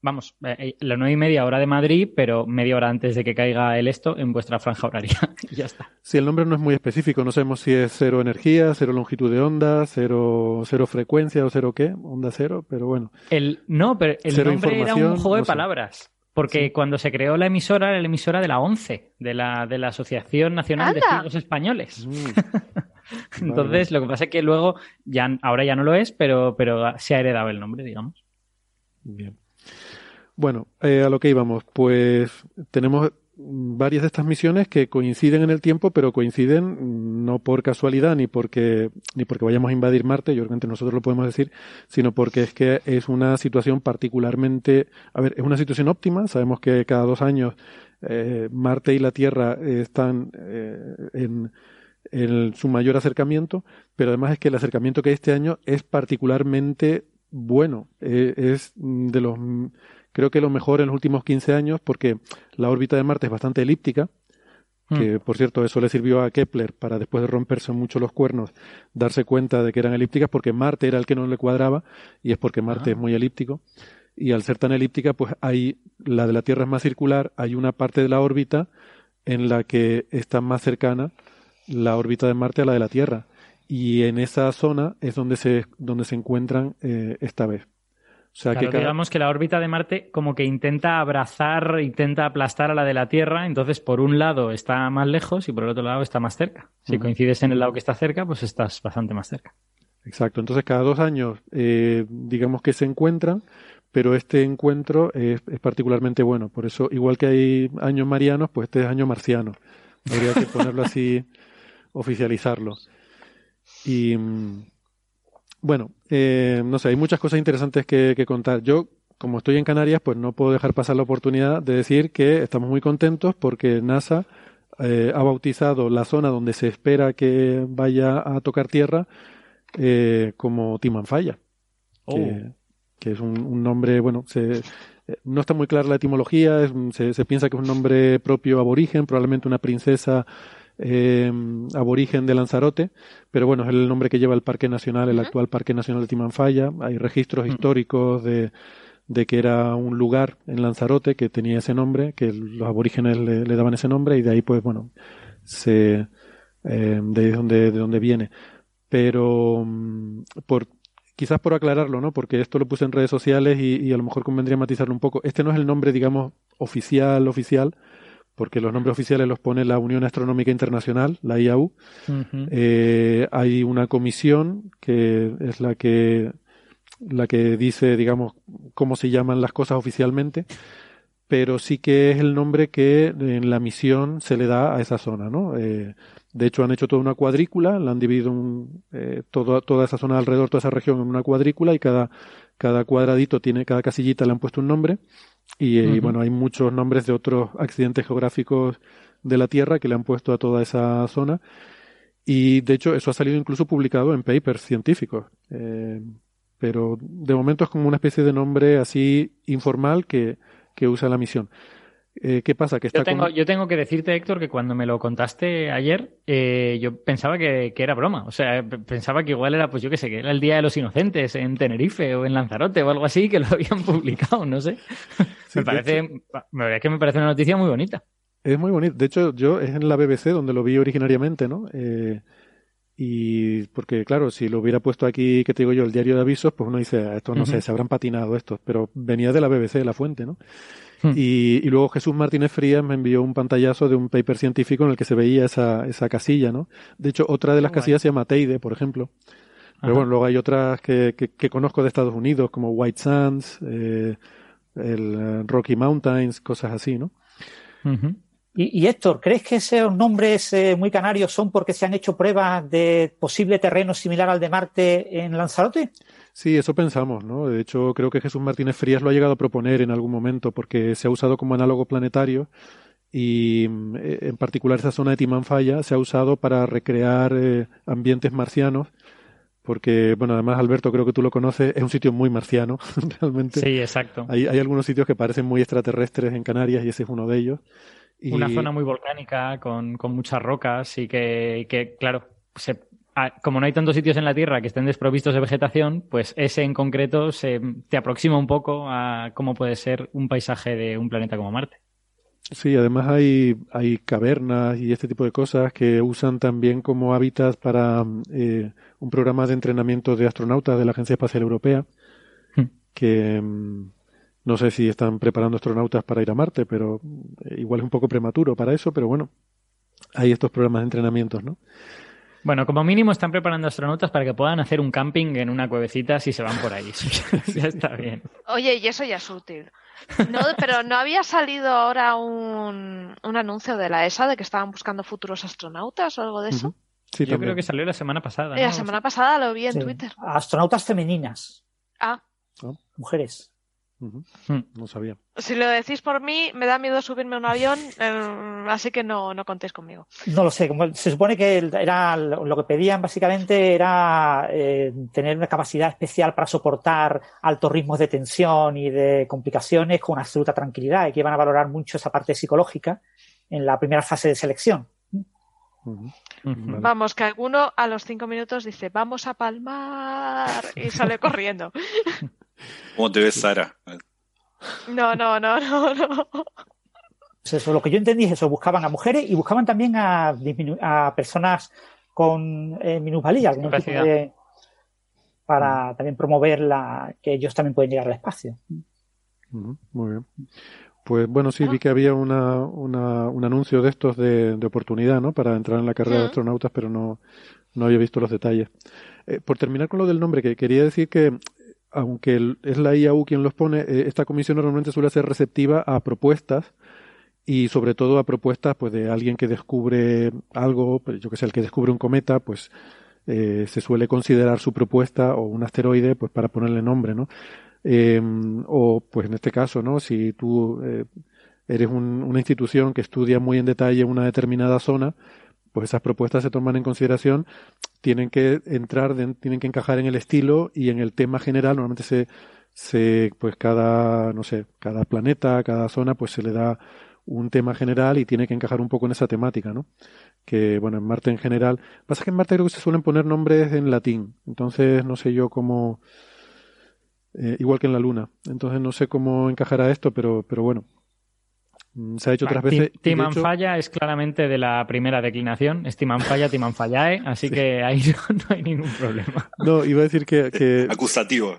D: vamos, eh, eh, la nueve y media hora de Madrid, pero media hora antes de que caiga el esto en vuestra franja horaria. y ya está.
B: Si el nombre no es muy específico, no sabemos si es cero energía, cero longitud de onda, cero, cero frecuencia o cero qué, onda cero, pero bueno.
D: El, no, pero el nombre era un juego de palabras. Porque cuando se creó la emisora, era la emisora de la ONCE, de la, de la Asociación Nacional de Ciegos Españoles. Mm. Entonces, lo que pasa es que luego, ya, ahora ya no lo es, pero, pero se ha heredado el nombre, digamos.
B: Bien. Bueno, eh, a lo que íbamos, pues tenemos varias de estas misiones que coinciden en el tiempo, pero coinciden no por casualidad ni porque ni porque vayamos a invadir Marte, yo creo que nosotros lo podemos decir, sino porque es que es una situación particularmente, a ver, es una situación óptima. Sabemos que cada dos años eh, Marte y la Tierra están eh, en, en su mayor acercamiento, pero además es que el acercamiento que hay este año es particularmente bueno, eh, es de los creo que lo mejor en los últimos 15 años porque la órbita de Marte es bastante elíptica, que hmm. por cierto eso le sirvió a Kepler para después de romperse mucho los cuernos darse cuenta de que eran elípticas porque Marte era el que no le cuadraba y es porque Marte es ah. muy elíptico y al ser tan elíptica pues hay la de la Tierra es más circular, hay una parte de la órbita en la que está más cercana la órbita de Marte a la de la Tierra y en esa zona es donde se donde se encuentran eh, esta vez
D: sea, que digamos que la órbita de Marte como que intenta abrazar, intenta aplastar a la de la Tierra, entonces por un lado está más lejos y por el otro lado está más cerca. Si coincides en el lado que está cerca, pues estás bastante más cerca.
B: Exacto, entonces cada dos años eh, digamos que se encuentran, pero este encuentro es, particularmente bueno. Por eso, igual que hay años marianos, pues este es año marciano. Habría que ponerlo así, oficializarlo. Y mm, bueno, eh, no sé, hay muchas cosas interesantes que, contar. Yo, como estoy en Canarias, pues no puedo dejar pasar la oportunidad de decir que estamos muy contentos porque NASA eh, ha bautizado la zona donde se espera que vaya a tocar tierra eh, como Timanfaya. Oh. Que, es un, nombre, bueno, se, no está muy clara la etimología, se, se, piensa que es un nombre propio aborigen, probablemente una princesa eh, aborigen de Lanzarote, pero bueno, es el nombre que lleva el Parque Nacional, el actual Parque Nacional de Timanfaya. Hay registros históricos de, de, que era un lugar en Lanzarote que tenía ese nombre, que los aborígenes le, daban ese nombre y de ahí pues bueno, se, eh, de donde, de donde viene. Pero mm, por, quizás por aclararlo, ¿no? Porque esto lo puse en redes sociales y, y, a lo mejor convendría matizarlo un poco. Este no es el nombre, digamos, oficial, oficial, porque los nombres oficiales los pone la Unión Astronómica Internacional, la IAU. Eh, hay una comisión que es la que la que dice, digamos, cómo se llaman las cosas oficialmente, pero sí que es el nombre que en la misión se le da a esa zona, ¿no? Eh, de hecho, han hecho toda una cuadrícula, la han dividido eh, toda esa zona alrededor, toda esa región en una cuadrícula y cada, cada cuadradito tiene, cada casillita le han puesto un nombre y, bueno, hay muchos nombres de otros accidentes geográficos de la Tierra que le han puesto a toda esa zona. Y de hecho, eso ha salido incluso publicado en papers científicos. Eh, pero de momento es como una especie de nombre así informal que, que usa la misión. Eh, ¿Qué pasa? Que está
D: yo, tengo, yo tengo que decirte, Héctor, que cuando me lo contaste ayer, eh, yo pensaba que, era broma. O sea, pensaba que igual era, pues yo qué sé, que era el Día de los Inocentes en Tenerife o en Lanzarote o algo así, que lo habían publicado, no sé. me parece, es que me parece una noticia muy bonita.
B: Es muy bonito. De hecho, yo es en la BBC donde lo vi originariamente, ¿no? Eh, Y porque, claro, si lo hubiera puesto aquí, que te digo yo, el diario de avisos, pues uno dice, ah, estos no sé, se habrán patinado estos, pero venía de la BBC, la fuente, ¿no? Hmm. Y, y, luego Jesús Martínez Frías me envió un pantallazo de un paper científico en el que se veía esa, esa casilla, ¿no? De hecho, otra de las casillas se llama Teide, por ejemplo. Pero bueno, luego hay otras que, que, conozco de Estados Unidos, como White Sands, eh, el eh, Rocky Mountains, cosas así, ¿no?
F: y, Héctor, ¿crees que esos nombres eh, muy canarios son porque se han hecho pruebas de posible terreno similar al de Marte en Lanzarote?
B: Sí, eso pensamos, ¿no? De hecho, creo que Jesús Martínez Frías lo ha llegado a proponer en algún momento porque se ha usado como análogo planetario y eh, en particular esa zona de Timanfaya se ha usado para recrear eh, ambientes marcianos porque, bueno, además Alberto creo que tú lo conoces, es un sitio muy marciano, realmente.
D: Sí, exacto.
B: Hay, hay algunos sitios que parecen muy extraterrestres en Canarias y ese es uno de ellos.
D: Una zona muy volcánica, con, con muchas rocas y que, que claro, se, como no hay tantos sitios en la Tierra que estén desprovistos de vegetación, pues ese en concreto se, te aproxima un poco a cómo puede ser un paisaje de un planeta como Marte.
B: Sí, además hay, hay cavernas y este tipo de cosas que usan también como hábitats para eh, un programa de entrenamiento de astronautas de la Agencia Espacial Europea, hmm. que mm, no sé si están preparando astronautas para ir a Marte, pero eh, igual es un poco prematuro para eso, pero bueno, hay estos programas de entrenamientos, ¿no?
D: Bueno, como mínimo están preparando astronautas para que puedan hacer un camping en una cuevecita si se van por ahí. ya está bien.
E: Oye, y eso ya es útil. No, pero ¿no había salido ahora un, anuncio de la ESA de que estaban buscando futuros astronautas o algo de eso?
D: sí, Yo creo que salió la semana pasada.
E: La semana pasada lo vi en Twitter.
F: Astronautas femeninas.
E: Ah.
F: Mujeres.
B: Hmm. No sabía.
E: Si lo decís por mí, me da miedo subirme a un avión, em, así que no, no contéis conmigo.
F: No lo sé. se supone que era lo que pedían básicamente era eh, tener una capacidad especial para soportar altos ritmos de tensión y de complicaciones con absoluta tranquilidad y que iban a valorar mucho esa parte psicológica en la primera fase de selección.
E: Vamos, que alguno a los cinco minutos dice, vamos a palmar y sale corriendo.
G: ¿Cómo te ves, Sara?
E: No, no, no, no, no.
F: Pues eso, lo que yo entendí es eso, buscaban a mujeres y buscaban también a, a personas con eh, minusvalía, para también promover la, que ellos también pueden llegar al espacio.
B: Muy bien. Pues bueno, sí, vi que había una, una, un anuncio de estos de, oportunidad, ¿no? Para entrar en la carrera de astronautas, pero no, no había visto los detalles. Eh, por terminar con lo del nombre, que quería decir que aunque es la IAU quien los pone, eh, esta comisión normalmente suele ser receptiva a propuestas y sobre todo a propuestas pues de alguien que descubre algo, pues, yo que sé, el que descubre un cometa, pues eh, se suele considerar su propuesta o un asteroide pues para ponerle nombre, ¿no? Em, o pues en este caso, ¿no? Si tú eh, eres una institución que estudia muy en detalle una determinada zona, pues esas propuestas se toman en consideración, tienen que entrar, tienen que encajar en el estilo y en el tema general. Normalmente se, se, pues cada, no sé, cada planeta, cada zona, pues se le da un tema general y tiene que encajar un poco en esa temática, ¿no? Que, bueno, en Marte en general, pasa que en Marte creo que se suelen poner nombres en latín, entonces no sé yo cómo, eh, igual que en la Luna, entonces no sé cómo encajará esto, pero, pero bueno, se ha hecho otras veces.
D: Timanfaya es claramente de la primera declinación. Es Timanfaya, Timanfayae, así que ahí no, hay ningún problema.
B: No, iba a decir que.
G: Acusativo.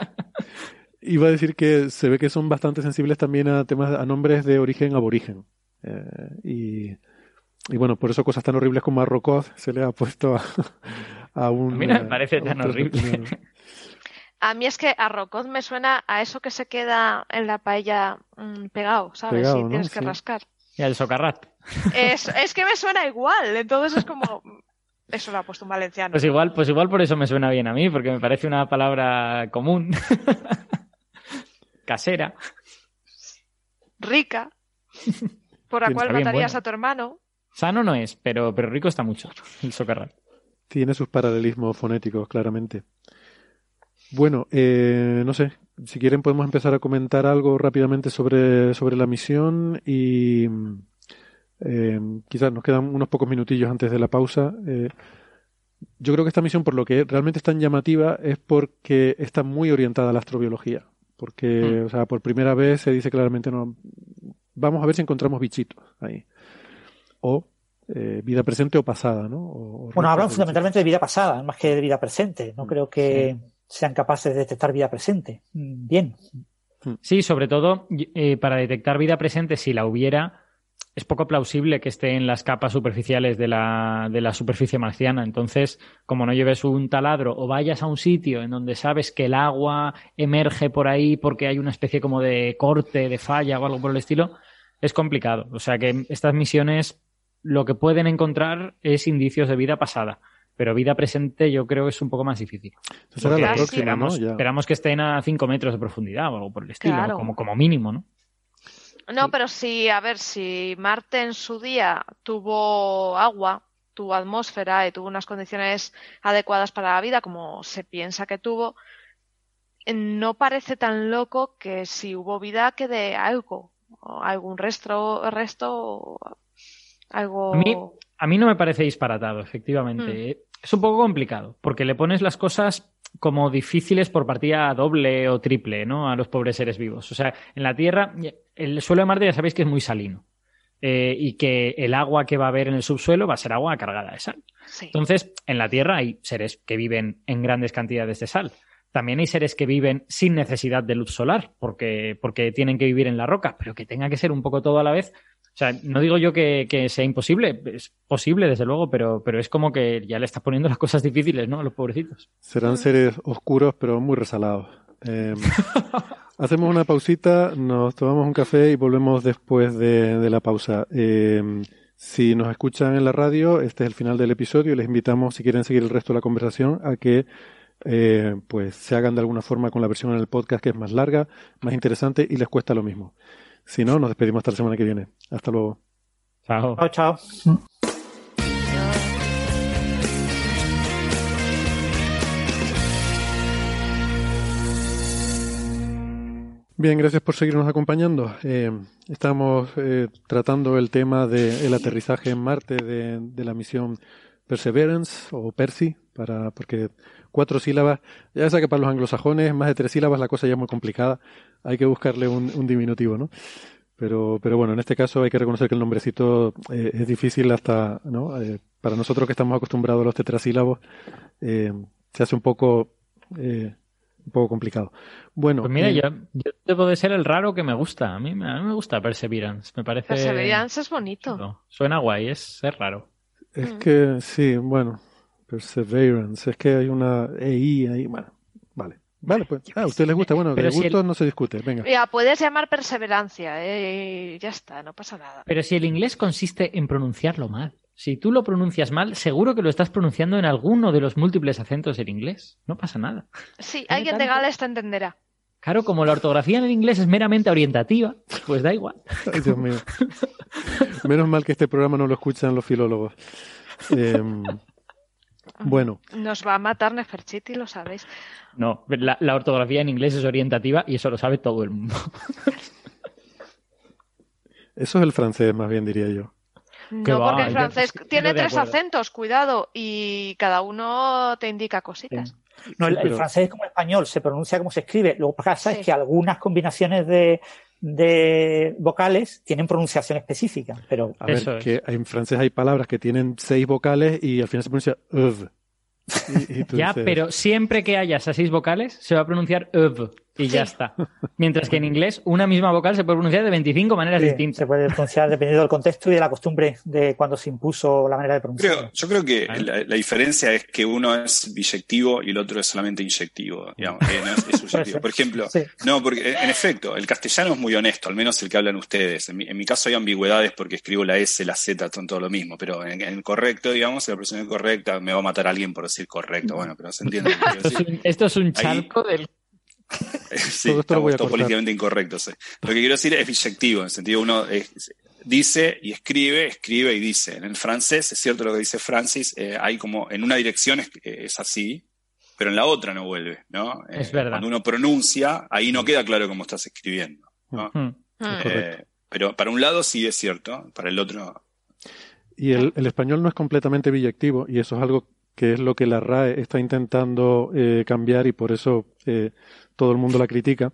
B: iba a decir que se ve que son bastante sensibles también a temas, a nombres de origen aborigen. Eh, y, y, bueno, por eso cosas tan horribles como Arrocoz se le ha puesto a, a un.
D: Mira, me parece tan horrible.
E: A mí es que arrocoz me suena a eso que se queda en la paella mm, pegado, ¿sabes? si tienes que rascar.
D: Y al socarrat.
E: Es, es que me suena igual, entonces es como... Eso lo ha puesto un valenciano.
D: Pues igual, pues igual por eso me suena bien a mí, porque me parece una palabra común. Casera.
E: Rica. Por la cual matarías a tu hermano.
D: Sano no es, pero, pero rico está mucho, el socarrat.
B: Tiene sus paralelismos fonéticos, claramente. Bueno, eh, no sé, si quieren podemos empezar a comentar algo rápidamente sobre, sobre la misión y eh, quizás nos quedan unos pocos minutillos antes de la pausa. Eh, yo creo que esta misión, por lo que realmente es tan llamativa, es porque está muy orientada a la astrobiología. Porque, hmm. o sea, por primera vez se dice claramente, no, vamos a ver si encontramos bichitos ahí. O eh, vida presente o pasada, ¿no? O,
F: bueno, hablan fundamentalmente de vida pasada, más que de vida presente. No mm, creo que sean capaces de detectar vida presente. Mm, bien.
D: Mm. Sí, sobre todo eh, para detectar vida presente, si la hubiera, es poco plausible que esté en las capas superficiales de la, de la superficie marciana. Entonces, como no lleves un taladro o vayas a un sitio en donde sabes que el agua emerge por ahí porque hay una especie como de corte, de falla o algo por el estilo, es complicado. O sea que estas misiones lo que pueden encontrar es indicios de vida pasada. Pero vida presente yo creo que es un poco más difícil. esperamos, que estén a 5 metros de profundidad o algo por el estilo, como, como mínimo, ¿no?
E: No, pero si, a ver, si Marte en su día tuvo agua, tuvo atmósfera y tuvo unas condiciones adecuadas para la vida, como se piensa que tuvo, no parece tan loco que si hubo vida quede algo, algún resto, resto algo.
D: A mí, no me parece disparatado, efectivamente. Hmm. Es un poco complicado, porque le pones las cosas como difíciles por partida doble o triple, ¿no? A los pobres seres vivos. O sea, en la Tierra, el suelo de Marte ya sabéis que es muy salino. Eh, y que el agua que va a haber en el subsuelo va a ser agua cargada de sal. Entonces, en la Tierra hay seres que viven en grandes cantidades de sal. También hay seres que viven sin necesidad de luz solar, porque, porque tienen que vivir en la roca, pero que tenga que ser un poco todo a la vez, o sea, no digo yo que, sea imposible, es posible, desde luego, pero, pero es como que ya le estás poniendo las cosas difíciles, ¿no? A los pobrecitos.
B: Serán seres oscuros, pero muy resalados. Em, hacemos una pausita, nos tomamos un café y volvemos después de, la pausa. Em, si nos escuchan en la radio, este es el final del episodio. Les invitamos, si quieren seguir el resto de la conversación, a que eh, pues se hagan de alguna forma con la versión en el podcast que es más larga, más interesante y les cuesta lo mismo. Si no, nos despedimos hasta la semana que viene. Hasta luego.
D: Chao.
F: Chao, chao.
B: Bien, gracias por seguirnos acompañando. Eh, estamos eh, tratando el tema del aterrizaje en Marte de, de, la misión Perseverance o Percy, para, porque cuatro sílabas, ya sabes que para los anglosajones más de tres sílabas la cosa ya es muy complicada, hay que buscarle un, diminutivo, ¿no? Pero, pero bueno, en este caso hay que reconocer que el nombrecito eh, es difícil hasta, ¿no? Eh, para nosotros que estamos acostumbrados a los tetrasílabos, eh, se hace un poco, un poco complicado. Bueno.
D: Pues mira, yo, yo, debo de ser el raro que me gusta. A mí, a mí me gusta Perseverance. Me parece.
E: Perseverance es bonito.
D: Suena guay, es, es raro.
B: Es mm. que sí, bueno, Perseverance, es que hay una EI ahí, bueno, vale. Vale, pues. Ah, a usted le gusta. Bueno, de gusto no se discute. Venga.
E: Ya, puedes llamar perseverancia. Eh, ya está, no pasa nada.
D: Pero si el inglés consiste en pronunciarlo mal. Si tú lo pronuncias mal, seguro que lo estás pronunciando en alguno de los múltiples acentos del inglés. No pasa nada.
E: Sí, alguien de Gales te entenderá.
D: Claro, como la ortografía en el inglés es meramente orientativa, pues da igual.
B: Ay, Dios mío. Menos mal que este programa no lo escuchan los filólogos. Eh, bueno.
E: Nos va a matar Neferchiti, lo sabéis.
D: No, la, ortografía en inglés es orientativa y eso lo sabe todo el mundo.
B: eso es el francés, más bien diría yo.
E: No, porque el francés tiene tres acentos, cuidado, y cada uno te indica cositas.
F: No, el, francés es como el español, se pronuncia como se escribe. Lo que pasa es que algunas combinaciones de, de vocales tienen pronunciación específica, pero...
B: A ver, que en francés hay palabras que tienen seis vocales y al final se pronuncia ev.
D: ya, pero siempre que haya esas seis vocales se va a pronunciar ev y ya está. Mientras que en inglés una misma vocal se puede pronunciar de 25 maneras distintas.
F: Se puede pronunciar dependiendo del contexto y de la costumbre de cuando se impuso la manera de pronunciar.
G: yo creo que la, diferencia es que uno es biyectivo y el otro es solamente inyectivo. Digamos, Por ejemplo, no, porque en efecto, el castellano es muy honesto, al menos el que hablan ustedes. En mi, caso hay ambigüedades porque escribo la S, la Z, son todo lo mismo, pero en, el correcto, digamos, la persona correcta me va a matar a alguien por decir correcto. Bueno, pero se entiende.
D: Esto es un charco del
G: sí, todo esto políticamente incorrecto. Lo que quiero decir es biyectivo, en el sentido uno dice y escribe, escribe y dice. En el francés, es cierto lo que dice Francis, eh, hay como en una dirección es, así, pero en la otra no vuelve, ¿no?
D: es eh, verdad.
G: Cuando uno pronuncia, ahí no queda claro cómo estás escribiendo. Eh, pero para un lado sí es cierto, para el otro.
B: Y el, el español no es completamente biyectivo, y eso es algo que es lo que la RAE está intentando cambiar y por eso todo el mundo la critica.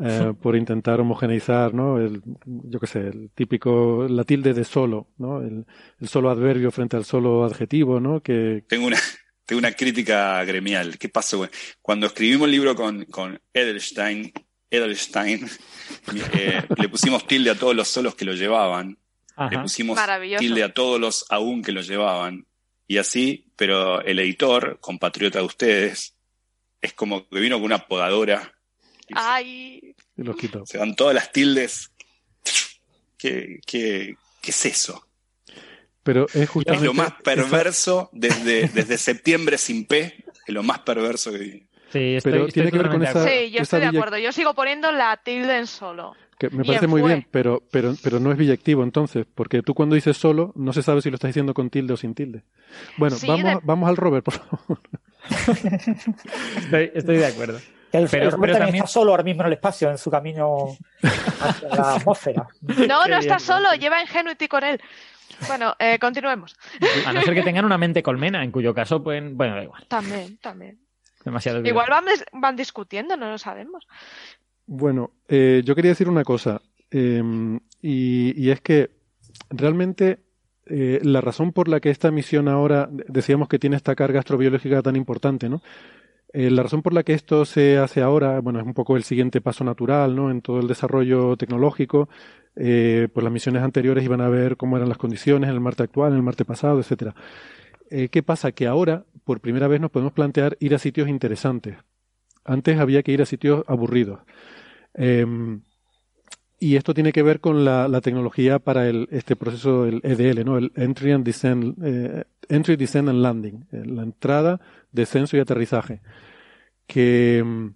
B: eh, por intentar homogeneizar, ¿no? El, yo qué sé, el típico, la tilde de solo, ¿no? El, solo adverbio frente al solo adjetivo, ¿no? Que...
G: Tengo una, tengo una crítica gremial. ¿Qué pasó? Cuando escribimos el libro con, con Edelstein, Edelstein eh, le pusimos tilde a todos los solos que lo llevaban. Le pusimos tilde a todos los aún que lo llevaban. Y así, pero el editor, compatriota de ustedes, es como que vino con una podadora.
E: ¡Ay!
G: Se, dan todas las tildes. ¿Qué, qué, qué es eso?
B: Pero es justamente.
G: Es lo más perverso desde, desde septiembre sin P, es lo más perverso que
D: Sí, pero tiene que ver con
E: esa. Sí, yo estoy de acuerdo. Yo sigo poniendo la tilde en solo.
B: Que me parece muy bien, pero, pero, pero no es billectivo entonces, porque tú cuando dices solo, no se sabe si lo estás diciendo con tilde o sin tilde. Bueno, vamos, vamos al Robert, por favor.
D: estoy, de acuerdo.
F: El, pero, también, está solo ahora mismo en el espacio, en su camino hacia la atmósfera.
E: No, no está solo, lleva Ingenuity con él. Bueno, eh, continuemos.
D: A no ser que tengan una mente colmena, en cuyo caso, pueden. Bueno, da igual.
E: También, también.
D: Demasiado
E: Igual van, discutiendo, no lo sabemos.
B: Bueno, eh, yo quería decir una cosa, em, y, es que realmente eh, la razón por la que esta misión ahora, decíamos que tiene esta carga astrobiológica tan importante, ¿no? Eh, la razón por la que esto se hace ahora, bueno, es un poco el siguiente paso natural, ¿no? En todo el desarrollo tecnológico, pues las misiones anteriores iban a ver cómo eran las condiciones en el Marte actual, en el Marte pasado, etcétera. Eh, ¿Qué pasa? Que ahora, por primera vez, nos podemos plantear ir a sitios interesantes. Antes había que ir a sitios aburridos. Em, y esto tiene que ver con la, tecnología para el, este proceso, el EDL, ¿no? El Entry and Descent, eh, Entry, Descent and Landing, eh, la entrada, descenso y aterrizaje. Que em,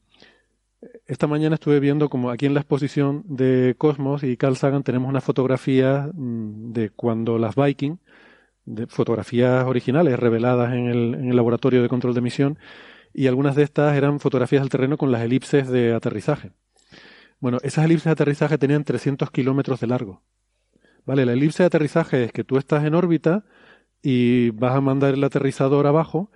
B: esta mañana estuve viendo como aquí en la exposición de Cosmos y Carl Sagan tenemos una fotografía mm, de cuando las Viking de fotografías originales reveladas en el, en el laboratorio de control de misión y algunas de estas eran fotografías del terreno con las elipses de aterrizaje. Bueno, esas elipses de aterrizaje tenían 300 kilómetros de largo. Vale, la elipse de aterrizaje es que tú estás en órbita y vas a mandar el aterrizador abajo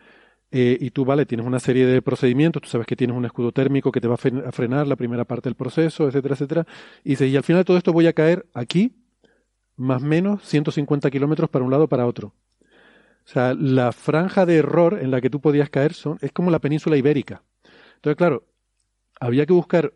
B: eh, y tú, vale, tienes una serie de procedimientos, tú sabes que tienes un escudo térmico que te va a frenar la primera parte del proceso, etcétera, etcétera. Y dices, y al final de todo esto voy a caer aquí más o menos 150 kilómetros para un lado para otro. O sea, la franja de error en la que tú podías caer son, es como la península ibérica. Entonces, claro, había que buscar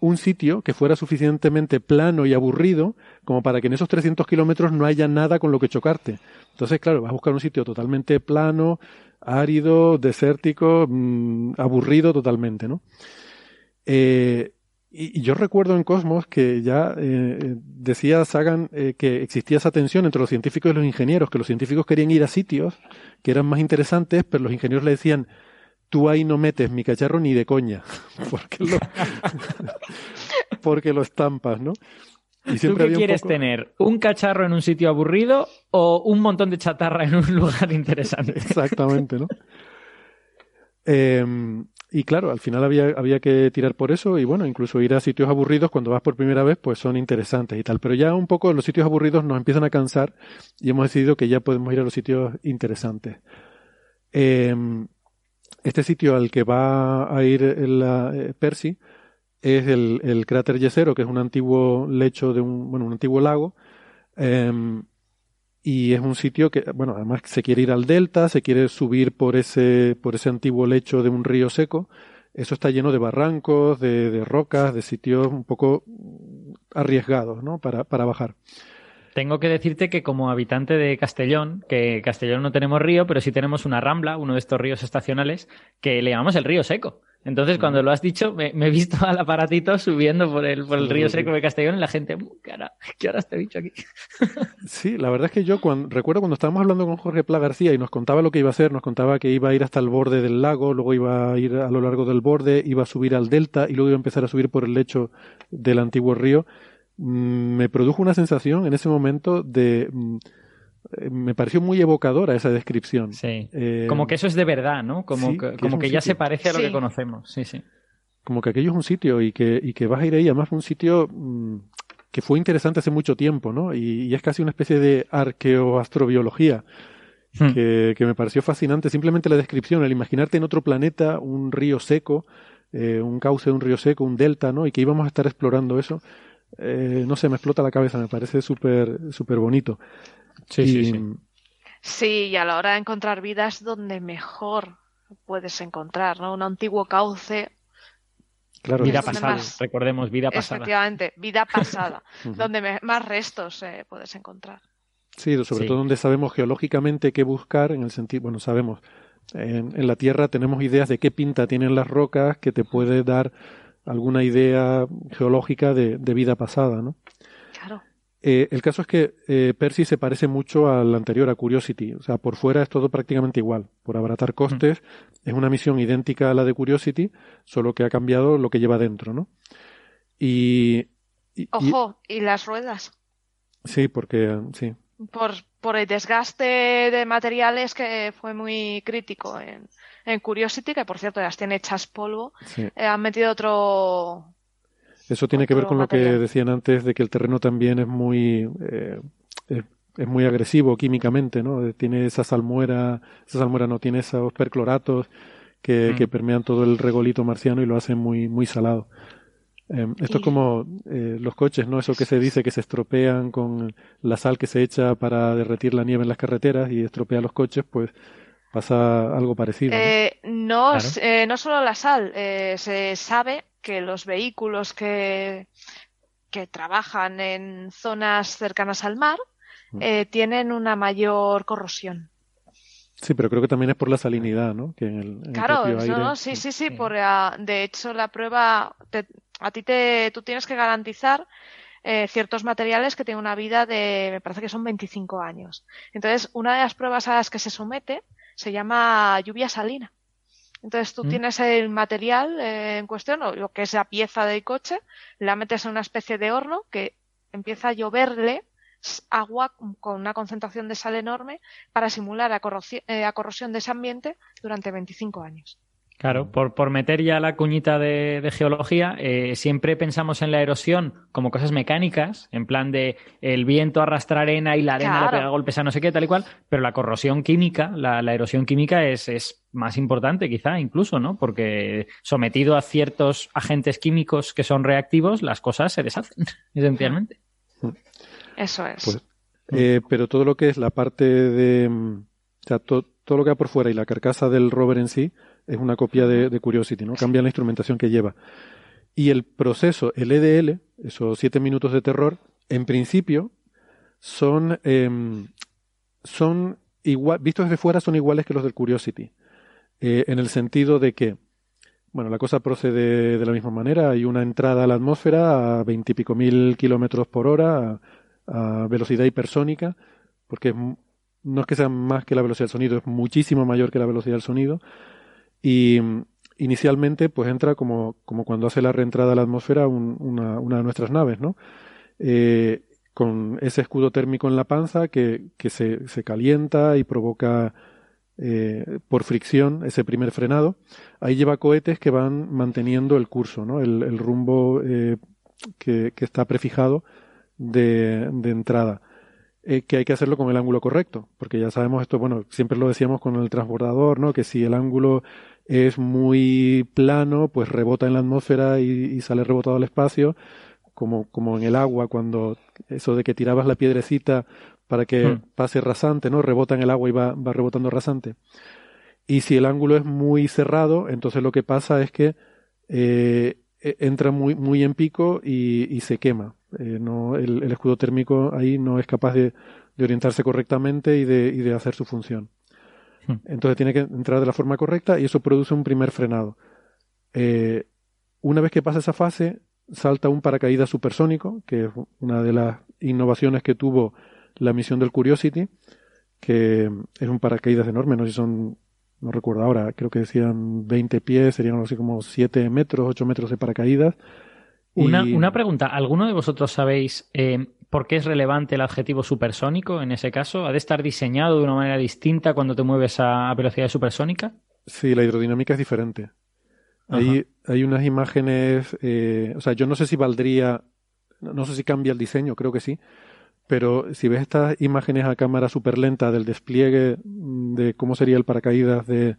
B: un sitio que fuera suficientemente plano y aburrido como para que en esos 300 kilómetros no haya nada con lo que chocarte. Entonces, claro, vas a buscar un sitio totalmente plano, árido, desértico, mm, aburrido totalmente, ¿no? Eh, y, yo recuerdo en Cosmos que ya eh, eh, decía Sagan eh, que existía esa tensión entre los científicos y los ingenieros, que los científicos querían ir a sitios que eran más interesantes, pero los ingenieros le decían, tú ahí no metes mi cacharro ni de coña, porque lo, porque lo estampas, ¿no?
D: Y ¿Tú qué quieres tener? ¿Un cacharro en un sitio aburrido o un montón de chatarra en un lugar interesante?
B: Exactamente, ¿no? Eh, y claro, al final había, había que tirar por eso y bueno, incluso ir a sitios aburridos cuando vas por primera vez, pues son interesantes y tal. Pero ya un poco los sitios aburridos nos empiezan a cansar y hemos decidido que ya podemos ir a los sitios interesantes. Em, este sitio al que va a ir la, eh, Percy es el, el, cráter Yesero, que es un antiguo lecho de un, bueno, un antiguo lago. Eh, y es un sitio que, bueno, además se quiere ir al delta, se quiere subir por ese, por ese antiguo lecho de un río seco. Eso está lleno de barrancos, de, de rocas, de sitios un poco arriesgados, ¿no? Para, para bajar.
D: Tengo que decirte que como habitante de Castellón, que Castellón no tenemos río, pero sí tenemos una rambla, uno de estos ríos estacionales, que le llamamos el río seco. Entonces, cuando lo has dicho, me, he visto al aparatito subiendo por el, por el río seco de Castellón y la gente, ¿qué hora, qué hora te he dicho aquí?
B: sí, la verdad es que yo cuando, recuerdo cuando estábamos hablando con Jorge Pla García y nos contaba lo que iba a hacer, nos contaba que iba a ir hasta el borde del lago, luego iba a ir a lo largo del borde, iba a subir al delta y luego iba a empezar a subir por el lecho del antiguo río, mm, me produjo una sensación en ese momento de mm, me pareció muy evocadora esa descripción.
D: Sí. Eh, como que eso es de verdad, ¿no? Como que, como que ya se parece a lo que conocemos. Sí, sí.
B: Como que aquello es un sitio y que, y que vas a ir ahí, además un sitio mm, que fue interesante hace mucho tiempo, ¿no? Y, es casi una especie de arqueoastrobiología hmm. que, que me pareció fascinante. Simplemente la descripción, el imaginarte en otro planeta un río seco eh, un cauce, un río seco, un delta, ¿no? Y que íbamos a estar explorando eso. Eh, no sé, me explota la cabeza, me parece súper súper bonito.
E: Sí, sí, sí. Sí, y a la hora de encontrar vidas donde mejor puedes encontrar, ¿no? Un antiguo cauce.
D: Claro, vida pasada, recordemos, vida pasada.
E: Efectivamente, vida pasada, donde más restos eh, puedes encontrar.
B: Sí, sobre todo donde sabemos geológicamente qué buscar, en el sentido, bueno, sabemos, en, en, la Tierra tenemos ideas de qué pinta tienen las rocas que te puede dar alguna idea geológica de, de vida pasada, ¿no? Eh, el caso es que eh, Percy se parece mucho al anterior, a Curiosity. O sea, por fuera es todo prácticamente igual. Por abaratar costes, es una misión idéntica a la de Curiosity, solo que ha cambiado lo que lleva dentro, ¿no? Y.
E: Ojo, y, las ruedas.
B: Sí, porque. Sí.
E: Por, por el desgaste de materiales que fue muy crítico en, en Curiosity, que por cierto las tiene hechas polvo. Eh, han metido otro
B: eso tiene que ver con lo que decían antes de que el terreno también es muy eh, es, muy agresivo químicamente, ¿no? Tiene esa salmuera, esa salmuera no tiene esos percloratos que, mm. permean todo el regolito marciano y lo hacen muy muy salado. Em, esto es como eh, los coches, ¿no? Eso que se dice que se estropean con la sal que se echa para derretir la nieve en las carreteras y estropea los coches, pues pasa algo parecido.
E: ¿no? Eh, no, solo la sal, se sabe que los vehículos que, que trabajan en zonas cercanas al mar mm. eh, tienen una mayor corrosión.
B: Sí, pero creo que también es por la salinidad, ¿no? Que en el,
E: claro, no, sí, sí, sí. Por, ah, de hecho, la prueba, a ti te, tú tienes que garantizar eh, ciertos materiales que tienen una vida de, me parece que son 25 años. Entonces, una de las pruebas a las que se somete se llama lluvia salina. Entonces tú mm. tienes el material eh, en cuestión, o lo que es la pieza del coche, la metes en una especie de horno que empieza a lloverle agua con una concentración de sal enorme para simular la corrosión, eh, corrosión de ese ambiente durante 25 años.
D: Claro, por, por meter ya la cuñita de, geología, eh, siempre pensamos en la erosión como cosas mecánicas, en plan de el viento arrastra arena y la arena le pega golpes a no sé qué, tal y cual, pero la corrosión química, la, la erosión química es, es, más importante quizá incluso, ¿no? Porque sometido a ciertos agentes químicos que son reactivos, las cosas se deshacen, esencialmente.
E: Eso es.
B: Pues, eh, pero todo lo que es la parte de... O sea, todo lo que va por fuera y la carcasa del rover en sí, es una copia de, Curiosity, ¿no? Cambia la instrumentación que lleva. Y el proceso, el EDL, esos siete minutos de terror, en principio son, em, son igual, vistos desde fuera son iguales que los del Curiosity. Eh, en el sentido de que, bueno, la cosa procede de la misma manera. Hay una entrada a la atmósfera a veintipico mil kilómetros por hora, a, a, velocidad hipersónica, porque no es que sea más que la velocidad del sonido, es muchísimo mayor que la velocidad del sonido. Y inicialmente, pues entra como, como cuando hace la reentrada a la atmósfera una, de nuestras naves, ¿no? Eh, con ese escudo térmico en la panza que, que se, se, calienta y provoca eh, por fricción ese primer frenado. Ahí lleva cohetes que van manteniendo el curso, ¿no? el, el rumbo eh, que, que, está prefijado de, de entrada. Eh, que hay que hacerlo con el ángulo correcto, porque ya sabemos esto, bueno, siempre lo decíamos con el transbordador, ¿no? Que si el ángulo es muy plano, pues rebota en la atmósfera y, sale rebotado al espacio, como, como en el agua, cuando eso de que tirabas la piedrecita para que hmm. pase rasante, ¿no? Rebota en el agua y va, va rebotando rasante. Y si el ángulo es muy cerrado, entonces lo que pasa es que eh, e, entra muy, muy en pico y, y se quema. Eh, no, el, el, escudo térmico ahí no es capaz de, de orientarse correctamente y de, y de, hacer su función. Hmm. Entonces tiene que entrar de la forma correcta y eso produce un primer frenado. Eh, una vez que pasa esa fase, salta un paracaídas supersónico, que es una de las innovaciones que tuvo la misión del Curiosity, que es un paracaídas enorme, no sé si son no recuerdo ahora, creo que decían 20 pies, serían algo así como 7 metros, 8 metros de paracaídas.
D: Una, una pregunta, ¿alguno de vosotros sabéis eh, por qué es relevante el adjetivo supersónico en ese caso? ¿Ha de estar diseñado de una manera distinta cuando te mueves a velocidad supersónica?
B: Sí, la hidrodinámica es diferente. Hay, hay, unas imágenes, eh, o sea, yo no sé si valdría, no sé si cambia el diseño, creo que sí, pero si ves estas imágenes a cámara súper lenta del despliegue de cómo sería el paracaídas de,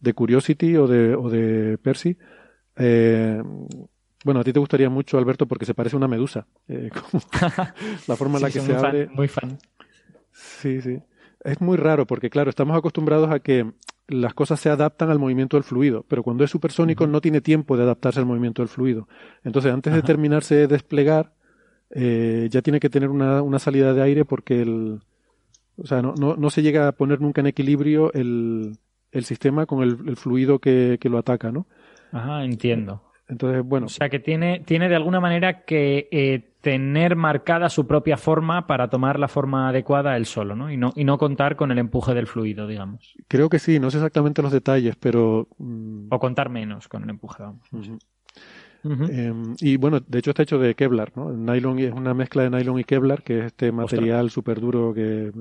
B: de Curiosity o de, o de Percy, Eh, bueno, a ti te gustaría mucho, Alberto, porque se parece a una medusa. Eh, la forma en la que se abre.
D: muy fan.
B: Sí, sí. Es muy raro porque, claro, estamos acostumbrados a que las cosas se adaptan al movimiento del fluido, pero cuando es supersónico no tiene tiempo de adaptarse al movimiento del fluido. Entonces, antes de terminarse de desplegar, eh, ya tiene que tener una, una, salida de aire porque el, o sea, no, no, no, se llega a poner nunca en equilibrio el, el sistema con el, el fluido que, que, lo ataca, ¿no?
D: Ajá, entiendo.
B: Entonces, bueno.
D: O sea, que tiene, tiene de alguna manera que eh, tener marcada su propia forma para tomar la forma adecuada él solo, ¿no? Y, ¿no? y no contar con el empuje del fluido, digamos.
B: Creo que sí, no sé exactamente los detalles, pero...
D: Mm, o contar menos con el empuje, vamos.
B: eh, y bueno, de hecho está hecho de Kevlar, ¿no? El nylon es una mezcla de nylon y Kevlar, que es este material súper duro que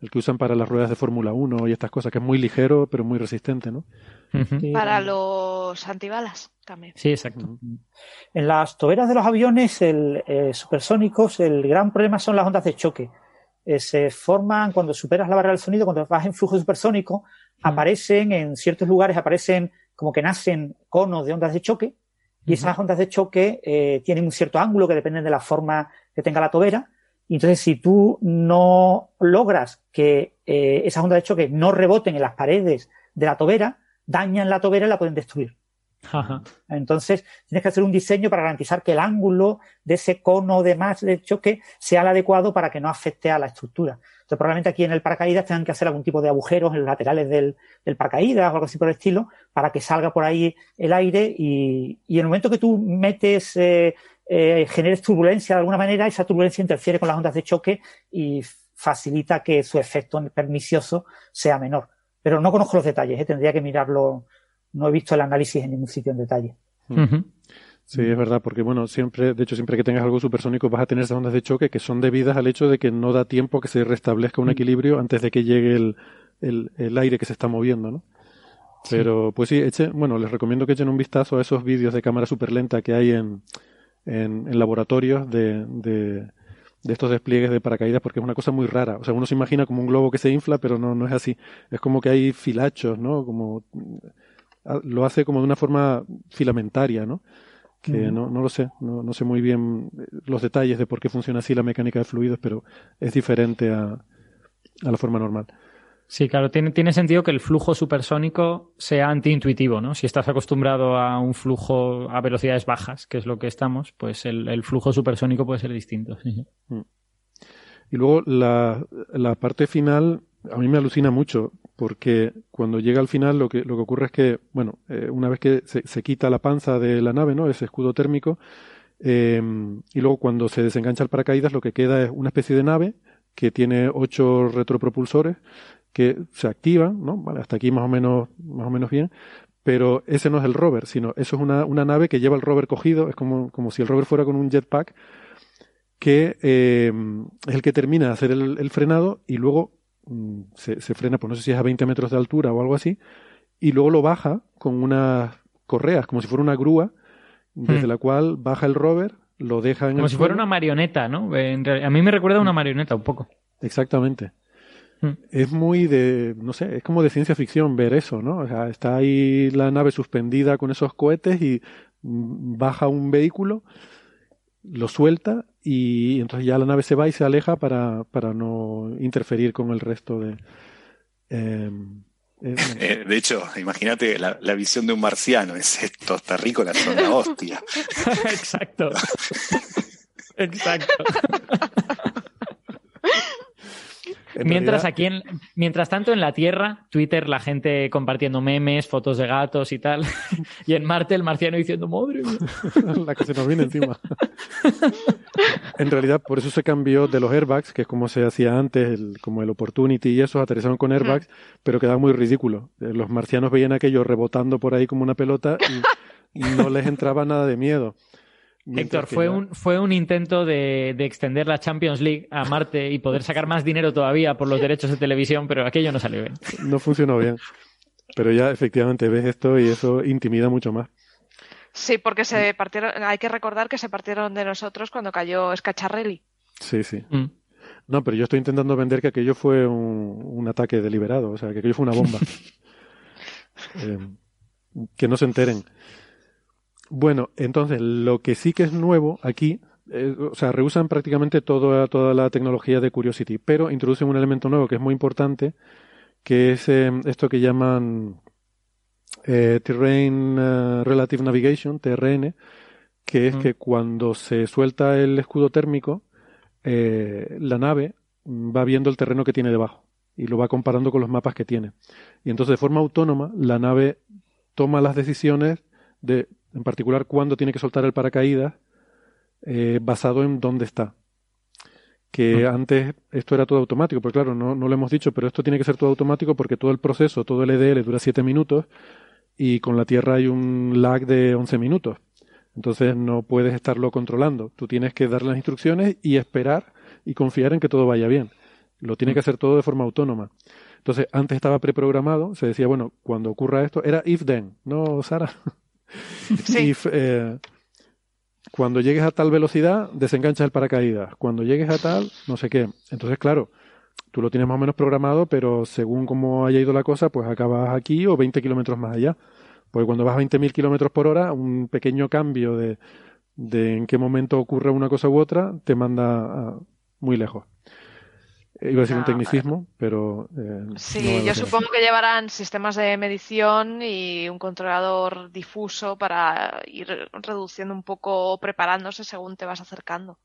B: el que usan para las ruedas de Fórmula 1 y estas cosas, que es muy ligero pero muy resistente, ¿no?
E: Para los antibalas también.
D: Sí, exacto.
F: En las toberas de los aviones el, eh, supersónicos, el gran problema son las ondas de choque. Eh, se forman cuando superas la barrera del sonido, cuando vas en flujo supersónico, aparecen en ciertos lugares, aparecen como que nacen conos de ondas de choque, y esas ondas de choque eh, tienen un cierto ángulo que depende de la forma que tenga la tobera. Y entonces, si tú no logras que eh, esas ondas de choque no reboten en las paredes de la tobera, dañan la tobera y la pueden destruir.
D: Ajá.
F: Entonces, tienes que hacer un diseño para garantizar que el ángulo de ese cono de más de choque sea el adecuado para que no afecte a la estructura. Entonces, probablemente aquí en el paracaídas tengan que hacer algún tipo de agujeros en los laterales del, del paracaídas o algo así por el estilo, para que salga por ahí el aire y, y en el momento que tú metes, eh, eh, generes turbulencia de alguna manera, esa turbulencia interfiere con las ondas de choque y facilita que su efecto pernicioso sea menor. Pero no conozco los detalles, ¿eh? tendría que mirarlo. No he visto el análisis en ningún sitio en detalle.
D: Uh -huh.
B: Sí, es verdad, porque bueno, siempre, de hecho, siempre que tengas algo supersónico vas a tener esas ondas de choque que son debidas al hecho de que no da tiempo que se restablezca un equilibrio antes de que llegue el, el, el aire que se está moviendo, ¿no? Pero, pues sí, eche, bueno, les recomiendo que echen un vistazo a esos vídeos de cámara super lenta que hay en, en, en laboratorios de, de, de, estos despliegues de paracaídas porque es una cosa muy rara. O sea, uno se imagina como un globo que se infla, pero no, no es así. Es como que hay filachos, ¿no? Como, lo hace como de una forma filamentaria, ¿no? que no, no lo sé, no, no, sé muy bien los detalles de por qué funciona así la mecánica de fluidos, pero es diferente a, a la forma normal.
D: Sí, claro, tiene, tiene sentido que el flujo supersónico sea antiintuitivo, ¿no? Si estás acostumbrado a un flujo a velocidades bajas, que es lo que estamos, pues el, el flujo supersónico puede ser distinto. Sí.
B: Y luego la, la parte final a mí me alucina mucho porque cuando llega al final lo que, lo que ocurre es que, bueno, eh, una vez que se, se, quita la panza de la nave, ¿no? Ese escudo térmico, eh, y luego cuando se desengancha el paracaídas lo que queda es una especie de nave que tiene ocho retropropulsores que se activan, ¿no? Vale, hasta aquí más o menos, más o menos bien, pero ese no es el rover, sino eso es una, una nave que lleva el rover cogido, es como, como si el rover fuera con un jetpack, que eh, es el que termina de hacer el, el frenado y luego se, se, frena, pues no sé si es a 20 metros de altura o algo así, y luego lo baja con unas correas, como si fuera una grúa, desde hmm. la cual baja el rover, lo deja en
D: Como
B: el
D: si fuera una marioneta, ¿no? a mí me recuerda a una marioneta un poco.
B: Exactamente. Hmm. Es muy de, no sé, es como de ciencia ficción ver eso, ¿no? O sea, está ahí la nave suspendida con esos cohetes y baja un vehículo, lo suelta y entonces ya la nave se va y se aleja para, para no interferir con el resto de... Eh,
G: eh, de hecho, imagínate la, la, visión de un marciano, es esto, está rico la zona hostia.
D: Exacto. Exacto. En mientras aquí, en, mientras tanto en la Tierra, Twitter, la gente compartiendo memes, fotos de gatos y tal, y en Marte el marciano diciendo, madre mía.
B: la que se nos viene encima. en realidad, por eso se cambió de los airbags, que es como se hacía antes, el, como el Opportunity y eso, aterrizaron con airbags, mm. pero quedaba muy ridículo. Los marcianos veían aquello rebotando por ahí como una pelota y no les entraba nada de miedo.
D: Héctor, fue un, fue un intento de, de, extender la Champions League a Marte y poder sacar más dinero todavía por los derechos de televisión, pero aquello no salió bien.
B: No funcionó bien. Pero ya efectivamente ves esto y eso intimida mucho más.
E: Sí, porque se partieron, hay que recordar que se partieron de nosotros cuando cayó Scacciarelli.
B: Sí, sí. Mm. No, pero yo estoy intentando vender que aquello fue un, un ataque deliberado, o sea, que aquello fue una bomba. eh, que no se enteren. Bueno, entonces lo que sí que es nuevo aquí, eh, o sea, rehusan prácticamente toda, toda la tecnología de Curiosity, pero introducen un elemento nuevo que es muy importante, que es eh, esto que llaman eh, Terrain Relative Navigation, TRN, que es que cuando se suelta el escudo térmico, la nave va viendo el terreno que tiene debajo y lo va comparando con los mapas que tiene. Y entonces de forma autónoma la nave toma las decisiones de, en particular, cuándo tiene que soltar el paracaídas eh, basado en dónde está. Que antes esto era todo automático, porque claro, no, no lo hemos dicho, pero esto tiene que ser todo automático porque todo el proceso, todo el EDL dura 7 minutos y con la Tierra hay un lag de 11 minutos. Entonces no puedes estarlo controlando. Tú tienes que dar las instrucciones y esperar y confiar en que todo vaya bien. Lo tiene que hacer todo de forma autónoma. Entonces, antes estaba preprogramado, se decía, bueno, cuando ocurra esto, era if then, ¿no, Sara?
E: Sí.
B: eh, cuando llegues a tal velocidad, desenganchas el paracaídas. Cuando llegues a tal, no sé qué. Entonces, claro, tú lo tienes más o menos programado, pero según cómo haya ido la cosa, pues acabas aquí o 20 kilómetros más allá. Porque cuando vas a 20.000 kilómetros por hora, un pequeño cambio de, de en qué momento ocurre una cosa u otra te manda muy lejos. Iba a decir un tecnicismo, pero.
E: Eh, sí, yo supongo que llevarán sistemas de medición y un controlador difuso para ir reduciendo un poco, preparándose según te vas acercando.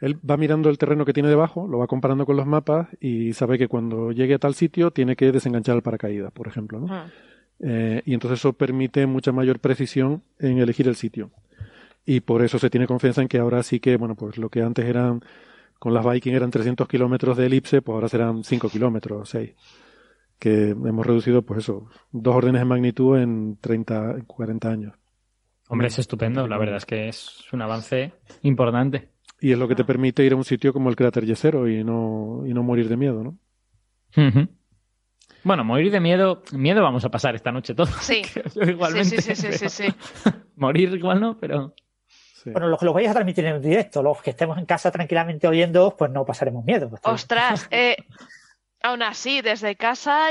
B: Él va mirando el terreno que tiene debajo, lo va comparando con los mapas y sabe que cuando llegue a tal sitio tiene que desenganchar el paracaídas, por ejemplo. ¿no? Eh, y entonces eso permite mucha mayor precisión en elegir el sitio. Y por eso se tiene confianza en que ahora sí que, bueno, pues lo que antes eran con las Viking eran 300 kilómetros de elipse, pues ahora serán 5 kilómetros, 6. Que hemos reducido, pues eso, dos órdenes de magnitud en 30, 40 años.
D: Hombre, es estupendo, la verdad es que es un avance importante.
B: Y es lo que te permite ir a un sitio como el cráter Yesero y no, y no morir de miedo, ¿no?
D: Bueno, morir de miedo, miedo vamos a pasar esta noche todos.
E: Sí.
D: igualmente.
E: Sí, sí, sí, sí,
D: morir igual no, pero.
F: Bueno, los que lo vais a transmitir en directo, los que estemos en casa tranquilamente oyendo, pues no pasaremos miedo.
E: Ostras, eh, aún así, desde casa,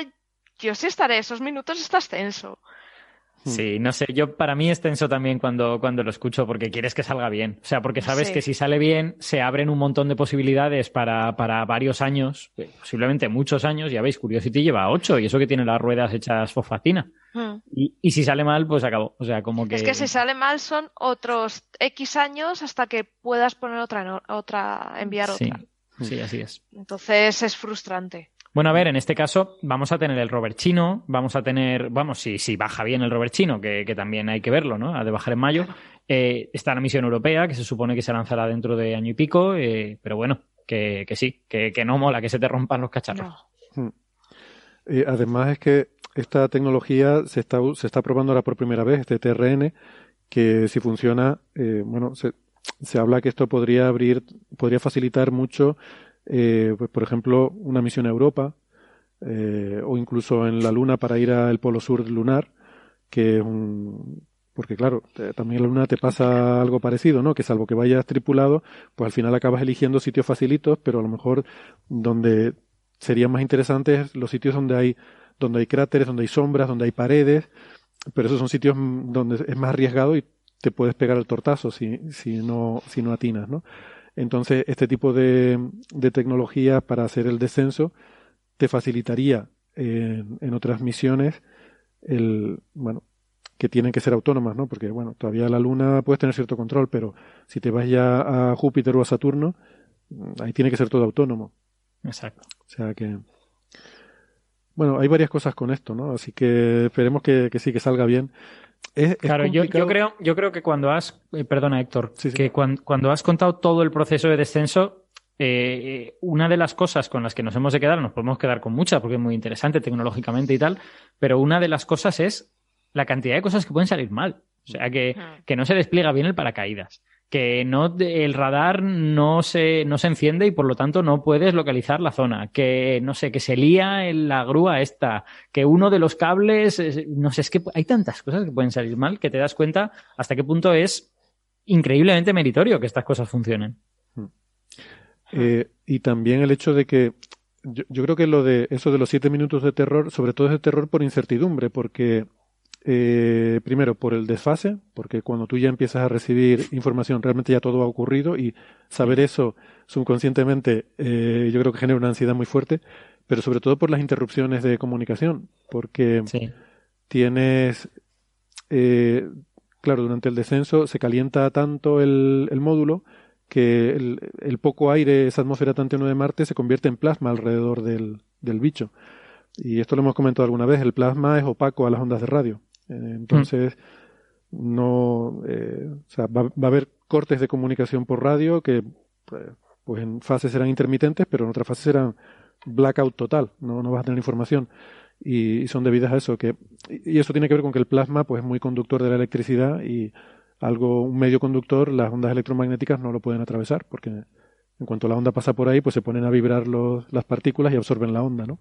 E: yo sí estaré, esos minutos estás tenso.
D: Hmm. Sí, no sé, yo para mí es tenso también cuando, cuando lo escucho porque quieres que salga bien. O sea, porque sabes que si sale bien se abren un montón de posibilidades para, para varios años, eh, posiblemente muchos años. Ya veis, Curiosity lleva ocho y eso que tiene las ruedas hechas fosfatina. Hmm. Y, y, si sale mal, pues acabó. O sea, como que...
E: Es que si sale mal son otros X años hasta que puedas poner otra, otra enviar
D: otra.
E: Sí,
D: así es.
E: Entonces es frustrante.
D: Bueno, a ver, en este caso vamos a tener el rover chino, vamos a tener, vamos, si, si baja bien el rover chino, que, también hay que verlo, ¿no? Ha de bajar en mayo. Eh, está la misión europea, que se supone que se lanzará dentro de año y pico, eh, pero bueno, que, sí, que, no mola que se te rompan los cacharros.
B: Hmm. además es que esta tecnología se está, se está probando ahora por primera vez, este TRN, que si funciona, eh, bueno, se, se habla que esto podría abrir, podría facilitar mucho eh, pues, por ejemplo, una misión a Europa eh, o incluso en la Luna para ir al polo sur lunar, que un, porque claro, también la Luna te pasa algo parecido, ¿no? Que salvo que vayas tripulado, pues al final acabas eligiendo sitios facilitos, pero a lo mejor donde serían más interesantes los sitios donde hay donde hay cráteres, donde hay sombras, donde hay paredes, pero esos son sitios donde es más arriesgado y te puedes pegar el tortazo si, si no si no atinas, ¿no? Entonces, este tipo de, tecnología para hacer el descenso te facilitaría en, otras misiones el, bueno, que tienen que ser autónomas, ¿no? Porque, bueno, todavía la Luna puedes tener cierto control, pero si te vas ya a Júpiter o a Saturno, ahí tiene que ser todo autónomo.
D: Exacto.
B: O sea que, bueno, hay varias cosas con esto, ¿no? Así que esperemos que, que sí, que salga bien
D: claro, yo, creo, yo creo que cuando has, eh, perdona Héctor, que cuando, has contado todo el proceso de descenso, eh, una de las cosas con las que nos hemos de quedar, nos podemos quedar con muchas porque es muy interesante tecnológicamente y tal, pero una de las cosas es la cantidad de cosas que pueden salir mal. O sea, que, que no se despliega bien el paracaídas que no el radar no se, no se enciende y por lo tanto no puedes localizar la zona, que no sé, que se lía en la grúa esta, que uno de los cables, no sé, es que hay tantas cosas que pueden salir mal que te das cuenta hasta qué punto es increíblemente meritorio que estas cosas funcionen. Hmm.
B: Eh, y también el hecho de que yo, creo que lo de eso de los siete minutos de terror, sobre todo es de terror por incertidumbre, porque eh, primero por el desfase, porque cuando tú ya empiezas a recibir información, realmente ya todo ha ocurrido y saber eso subconscientemente yo creo que genera una ansiedad muy fuerte, pero sobre todo por las interrupciones de comunicación, porque tienes, claro, durante el descenso se calienta tanto el, el módulo que el, poco aire, esa atmósfera tan tenue de Marte, se convierte en plasma alrededor del, del, bicho. Y esto lo hemos comentado alguna vez, el plasma es opaco a las ondas de radio. Eh, entonces, no, eh, sea, va, a haber cortes de comunicación por radio que, pues en fases serán intermitentes, pero en otras fases serán blackout total, no, no vas a tener información. Y, son debidas a eso, que, y eso tiene que ver con que el plasma, pues es muy conductor de la electricidad y algo, un medio conductor, las ondas electromagnéticas no lo pueden atravesar, porque en cuanto la onda pasa por ahí, pues se ponen a vibrar los, las partículas y absorben la onda, ¿no?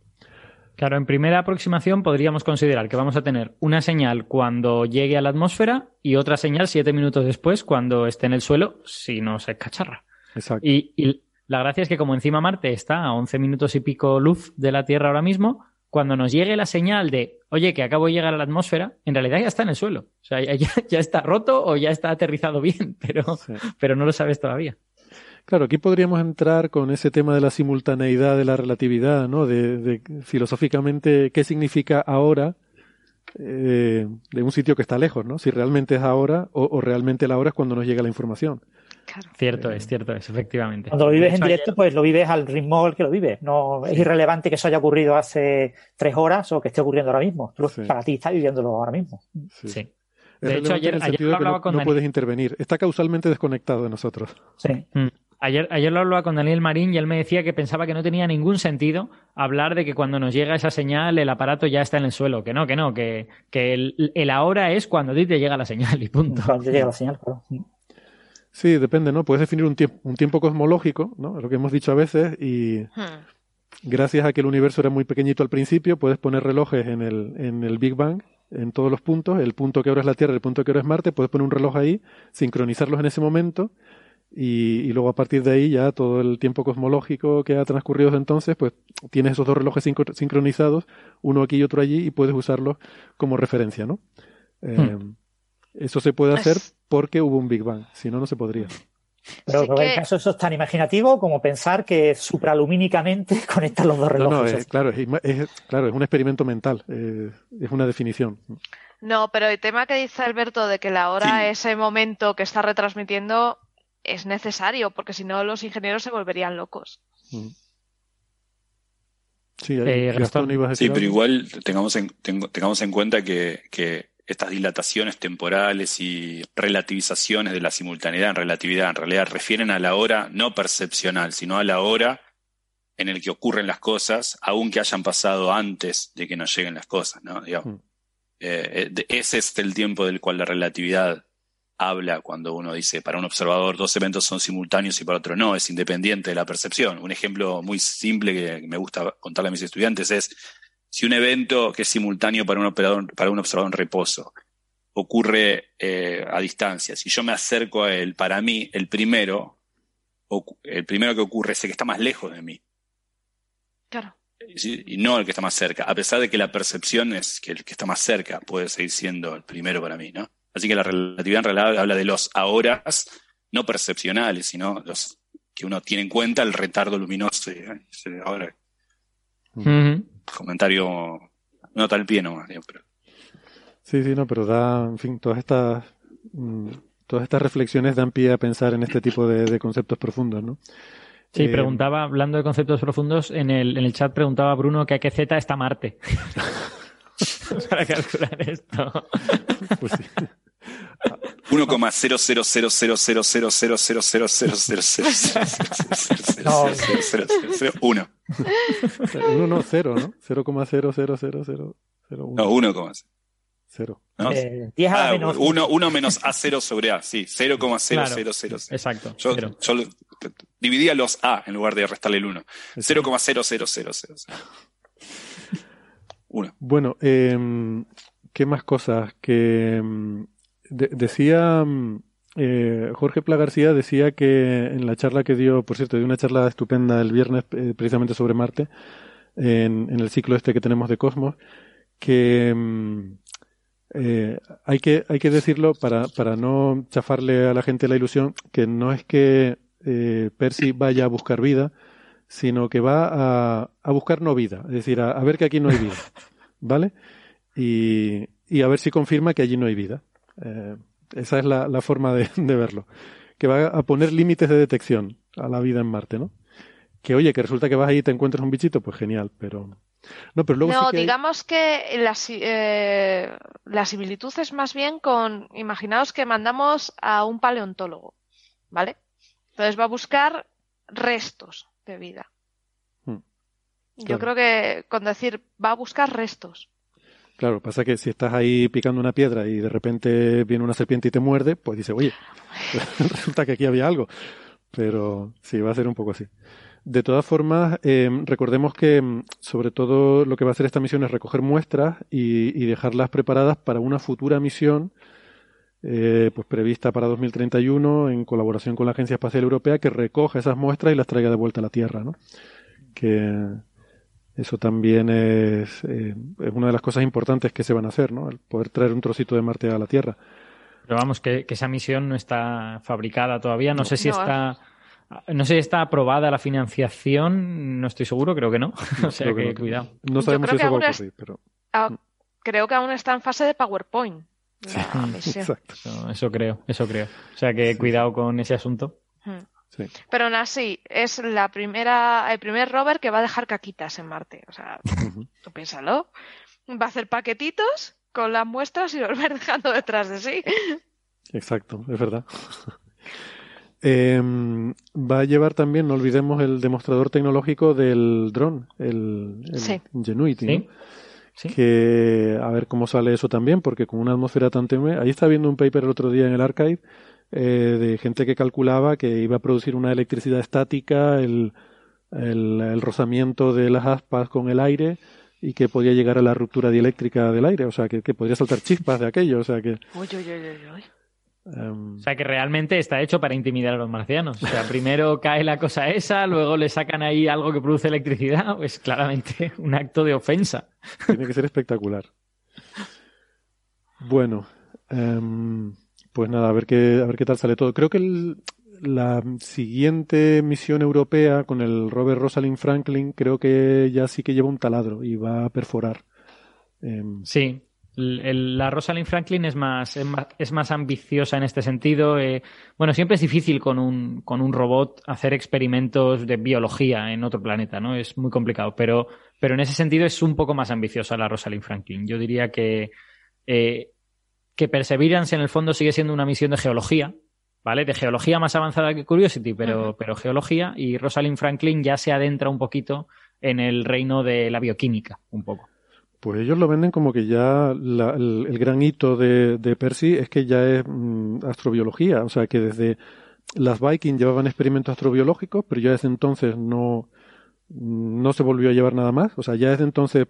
D: Claro, en primera aproximación podríamos considerar que vamos a tener una señal cuando llegue a la atmósfera y otra señal siete minutos después cuando esté en el suelo, si no se cacharra.
B: Exacto.
D: Y, y la gracia es que como encima Marte está a 11 minutos y pico luz de la Tierra ahora mismo, cuando nos llegue la señal de, oye, que acabo de llegar a la atmósfera, en realidad ya está en el suelo. O sea, ya, está roto o ya está aterrizado bien, pero, pero no lo sabes todavía.
B: Claro, aquí podríamos entrar con ese tema de la simultaneidad de la relatividad, ¿no? De, filosóficamente qué significa ahora eh, de un sitio que está lejos, ¿no? Si realmente es ahora o, o realmente la hora es cuando nos llega la información.
D: Cierto es, cierto es, efectivamente.
F: Cuando lo vives en directo, pues lo vives al ritmo al que lo vives. No es irrelevante que eso haya ocurrido hace tres horas o que esté ocurriendo ahora mismo. Para ti está viviéndolo ahora mismo.
B: Sí. De hecho, ayer, lo hablaba con no puedes intervenir. Está causalmente desconectado de nosotros.
F: Sí. Mm.
D: Ayer, ayer lo hablaba con Daniel Marín y él me decía que pensaba que no tenía ningún sentido hablar de que cuando nos llega esa señal el aparato ya está en el suelo. Que no, que no, que, que el, el ahora es cuando a ti te llega la señal y punto.
F: Cuando te llega la señal, claro.
B: Sí, depende, ¿no? Puedes definir un tiempo, un tiempo cosmológico, ¿no? Lo que hemos dicho a veces, y hmm. gracias a que el universo era muy pequeñito al principio, puedes poner relojes en el, en el Big Bang, en todos los puntos, el punto que ahora es la Tierra, el punto que ahora es Marte, puedes poner un reloj ahí, sincronizarlos en ese momento, y, y, luego a partir de ahí ya todo el tiempo cosmológico que ha transcurrido desde entonces, pues tienes esos dos relojes sincronizados, uno aquí y otro allí, y puedes usarlos como referencia, ¿no? Hmm. Eh, eso se puede hacer porque hubo un Big Bang, si no, no se podría.
F: Pero en el caso eso es tan imaginativo como pensar que supralumínicamente conectan los dos relojes.
B: No, es, claro, es, claro, es un experimento mental, eh, es una definición.
E: No, pero el tema que dice Alberto de que la hora, ese momento que está retransmitiendo, es necesario, porque si no los ingenieros se volverían locos. Mm.
B: Sí, eh,
G: sí, pero igual tengamos en, tengamos en cuenta que, que estas dilataciones temporales y relativizaciones de la simultaneidad en relatividad en realidad refieren a la hora no percepcional, sino a la hora en el que ocurren las cosas, aunque hayan pasado antes de que nos lleguen las cosas, ¿no? Mm. Eh, eh, ese es el tiempo del cual la relatividad habla cuando uno dice para un observador dos eventos son simultáneos y para otro no, es independiente de la percepción. Un ejemplo muy simple que me gusta contarle a mis estudiantes es si un evento que es simultáneo para un, operador, para un observador en reposo ocurre eh, a distancia, si yo me acerco a él, para mí el primero, el primero que ocurre es el que está más lejos de mí.
E: Claro.
G: Y no el que está más cerca, a pesar de que la percepción es que el que está más cerca puede seguir siendo el primero para mí, ¿no? Así que la relatividad en realidad habla de los ahora no percepcionales, sino los que uno tiene en cuenta el retardo luminoso. Ahora, comentario no tal pie nomás. Pero...
B: Sí, sí, no, pero da, en fin, todas estas, mm, todas estas reflexiones dan pie a pensar en este tipo de, conceptos profundos, ¿no?
D: Sí, eh, preguntaba, hablando de conceptos profundos, en el, en el chat preguntaba Bruno que a qué Z está Marte. Para calcular esto.
G: Pues sí. 1,000000000000000000001.
B: Uno no, cero, ¿no? 0,0000001.
G: No, 1,
B: Cero.
G: ¿No? Eh, 10 a ah, menos. 1, 1 menos A0 sobre A, sí, 0,000.
D: Exacto.
G: Yo, dividía los A en lugar de restarle el 1. 0,00000. 1.
B: Bueno, eh, ¿qué más cosas? Decía mm, eh, Jorge Pla García decía que en la charla que dio, por cierto, dio una charla estupenda el viernes eh, precisamente sobre Marte, en, el ciclo este que tenemos de Cosmos, que, mm, Eh, hay, que, hay que decirlo para, para no chafarle a la gente la ilusión que no es que eh, Percy vaya a buscar vida, sino que va a, a buscar no vida, es decir, a, ver que aquí no hay vida, ¿vale? Y, y, a ver si confirma que allí no hay vida. Eh, esa es la, la forma de, de, verlo. Que va a poner límites de detección a la vida en Marte, ¿no? Que oye, que resulta que vas ahí y te encuentras un bichito, pues genial, pero no, pero luego
E: no digamos que la, eh, la similitud es más bien con, imaginaos que mandamos a un paleontólogo, ¿vale? Entonces va a buscar restos de vida. Hmm. Yo creo que con decir va a buscar restos.
B: Claro, pasa que si estás ahí picando una piedra y de repente viene una serpiente y te muerde, pues dice, oye, resulta que aquí había algo. Pero sí, va a ser un poco así. De todas formas, eh, recordemos que mm, sobre todo lo que va a hacer esta misión es recoger muestras y, y dejarlas preparadas para una futura misión eh, pues prevista para 2031 en colaboración con la Agencia Espacial Europea que recoja esas muestras y las traiga de vuelta a la Tierra, ¿no? Que eso también es, eh, es una de las cosas importantes que se van a hacer, ¿no? El poder traer un trocito de Marte a la Tierra.
D: Pero vamos, que, esa misión no está fabricada todavía. No, sé si está no sé si está aprobada la financiación, no estoy seguro, creo que no. o sea que, cuidado.
B: No sabemos si eso va a ocurrir, pero.
E: Ah, creo que aún está en fase de PowerPoint.
B: exacto.
D: Eso, creo, eso creo. O sea que cuidado con ese asunto. Hmm.
B: Sí.
E: Pero aún así, es la primera, el primer rover que va a dejar caquitas en Marte. O sea, tú piénsalo. Va a hacer paquetitos con las muestras y los va dejando detrás de sí.
B: Exacto, es verdad. Eh, va a llevar también, no olvidemos, el demostrador tecnológico del dron, el, el Ingenuity. Que a ver cómo sale eso también, porque con una atmósfera tan tenue. Ahí está viendo un paper el otro día en el archive eh, de gente que calculaba que iba a producir una electricidad estática, el, el, el rozamiento de las aspas con el aire y que podía llegar a la ruptura dieléctrica del aire, o sea, que, que podría saltar chispas de aquello, o sea que...
E: Uy, uy, uy, uy.
D: Em, o sea que realmente está hecho para intimidar a los marcianos. O sea, primero cae la cosa esa, luego le sacan ahí algo que produce electricidad, pues claramente un acto de ofensa.
B: Tiene que ser espectacular. Bueno, um, pues nada, a ver qué, a ver qué tal sale todo. Creo que la siguiente misión europea con el Robert Rosalind Franklin, creo que ya sí que lleva un taladro y va a perforar.
D: Um, sí, la Rosalind Franklin es más, es más, ambiciosa en este sentido. Eh, bueno, siempre es difícil con un, con un robot hacer experimentos de biología en otro planeta, ¿no? Es muy complicado, pero, pero en ese sentido es un poco más ambiciosa la Rosalind Franklin. Yo diría que, eh, que Perseverance en el fondo sigue siendo una misión de geología, ¿vale? De geología más avanzada que Curiosity, pero, pero geología, y Rosalind Franklin ya se adentra un poquito en el reino de la bioquímica, un poco.
B: Pues ellos lo venden como que ya el, gran hito de, Percy es que ya es mm, astrobiología, o sea que desde las Viking llevaban experimentos astrobiológicos, pero ya desde entonces no, no se volvió a llevar nada más, o sea ya desde entonces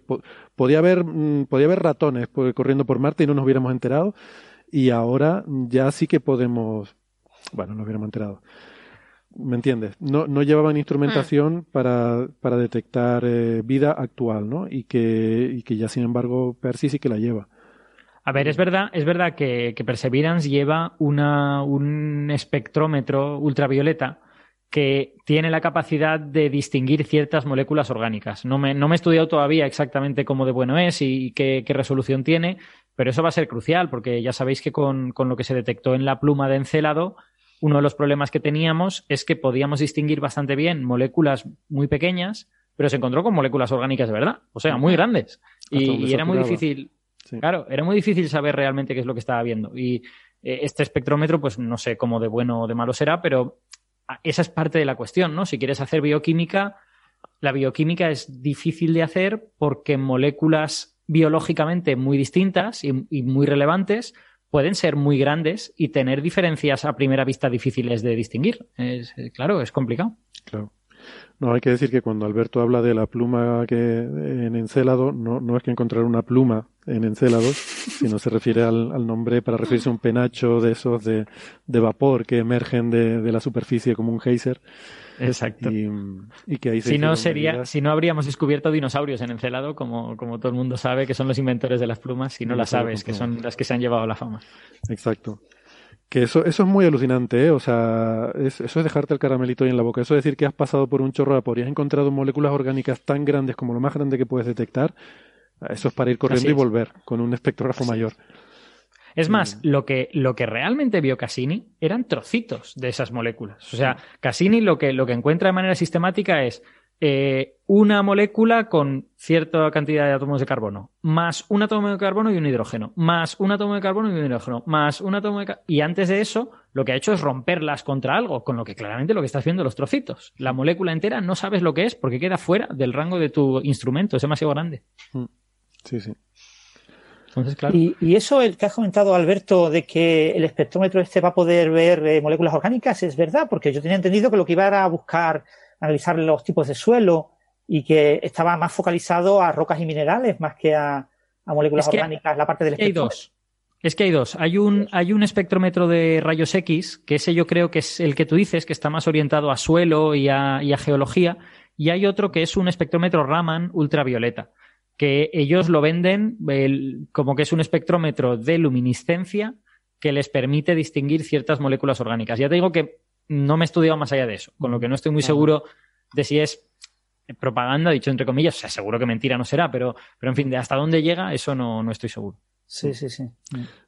B: podía haber mm, podía haber ratones corriendo por Marte y no nos hubiéramos enterado y ahora ya sí que podemos, bueno, nos hubiéramos enterado. ¿Me entiendes? No, no llevaban instrumentación mm. para, para detectar eh, vida actual, ¿no? Y que, y que ya, sin embargo, Percy sí que la lleva.
D: A ver, es verdad, es verdad que, que Perseverance lleva una, un espectrómetro ultravioleta que tiene la capacidad de distinguir ciertas moléculas orgánicas. No me, no me he estudiado todavía exactamente cómo de bueno es y qué, qué, resolución tiene, pero eso va a ser crucial porque ya sabéis que con, con lo que se detectó en la pluma de encelado uno de los problemas que teníamos es que podíamos distinguir bastante bien moléculas muy pequeñas, pero se encontró con moléculas orgánicas de verdad, o sea, muy grandes. Y, era muy difícil, claro, era muy difícil saber realmente qué es lo que estaba viendo. Y eh, este espectrómetro, pues no sé cómo de bueno o de malo será, pero esa es parte de la cuestión, ¿no? Si quieres hacer bioquímica, la bioquímica es difícil de hacer porque moléculas biológicamente muy distintas y muy relevantes pueden ser muy grandes y tener diferencias a primera vista difíciles de distinguir. Es, eh, claro, es complicado.
B: Claro. No, hay que decir que cuando Alberto habla de la pluma que en Encélado, no, no es que encontrar una pluma en Encélado, sino se refiere al, nombre para referirse a un penacho de esos de, de vapor que emergen de, de, la superficie como un geyser.
D: Exacto.
B: Y, que ahí
D: si no sería, si no habríamos descubierto dinosaurios en Encelado, como, como todo el mundo sabe, que son los inventores de las plumas, si no las sabes, que son las que se han llevado a la fama.
B: Exacto. Que eso, eso es muy alucinante, ¿eh? O sea, eso es dejarte el caramelito ahí en la boca. Eso es decir que has pasado por un chorro de vapor y has encontrado moléculas orgánicas tan grandes como lo más grande que puedes detectar. Eso es para ir corriendo y volver con un espectrógrafo mayor.
D: Es más, lo que, lo que realmente vio Cassini eran trocitos de esas moléculas. O sea, Cassini lo que, lo que encuentra de manera sistemática es eh, una molécula con cierta cantidad de átomos de carbono, más un átomo de carbono y un hidrógeno, más un átomo de carbono y un hidrógeno, más un átomo de carbono. Y antes de eso, lo que ha hecho es romperlas contra algo, con lo que claramente lo que estás viendo los trocitos. La molécula entera no sabes lo que es porque queda fuera del rango de tu instrumento, es demasiado grande.
B: Mm. Sí, sí.
F: Entonces, claro. y, eso, el que has comentado, Alberto, de que el espectrómetro este va a poder ver eh, moléculas orgánicas, es verdad, porque yo tenía entendido que lo que iba era a buscar analizar los tipos de suelo y que estaba más focalizado a rocas y minerales más que a, moléculas orgánicas, la parte del espectro.
D: Hay dos. Es que hay dos. Hay un, hay un espectrómetro de rayos X, que ese yo creo que es el que tú dices, que está más orientado a suelo y a, geología, y hay otro que es un espectrómetro Raman ultravioleta, que ellos lo venden como que es un espectrómetro de luminiscencia que les permite distinguir ciertas moléculas orgánicas. Ya te digo que no me he estudiado más allá de eso, con lo que no estoy muy seguro de si es propaganda, dicho entre comillas, o sea, seguro que mentira no será, pero, pero en fin, de hasta dónde llega, eso no, no estoy seguro.
F: Sí, sí, sí.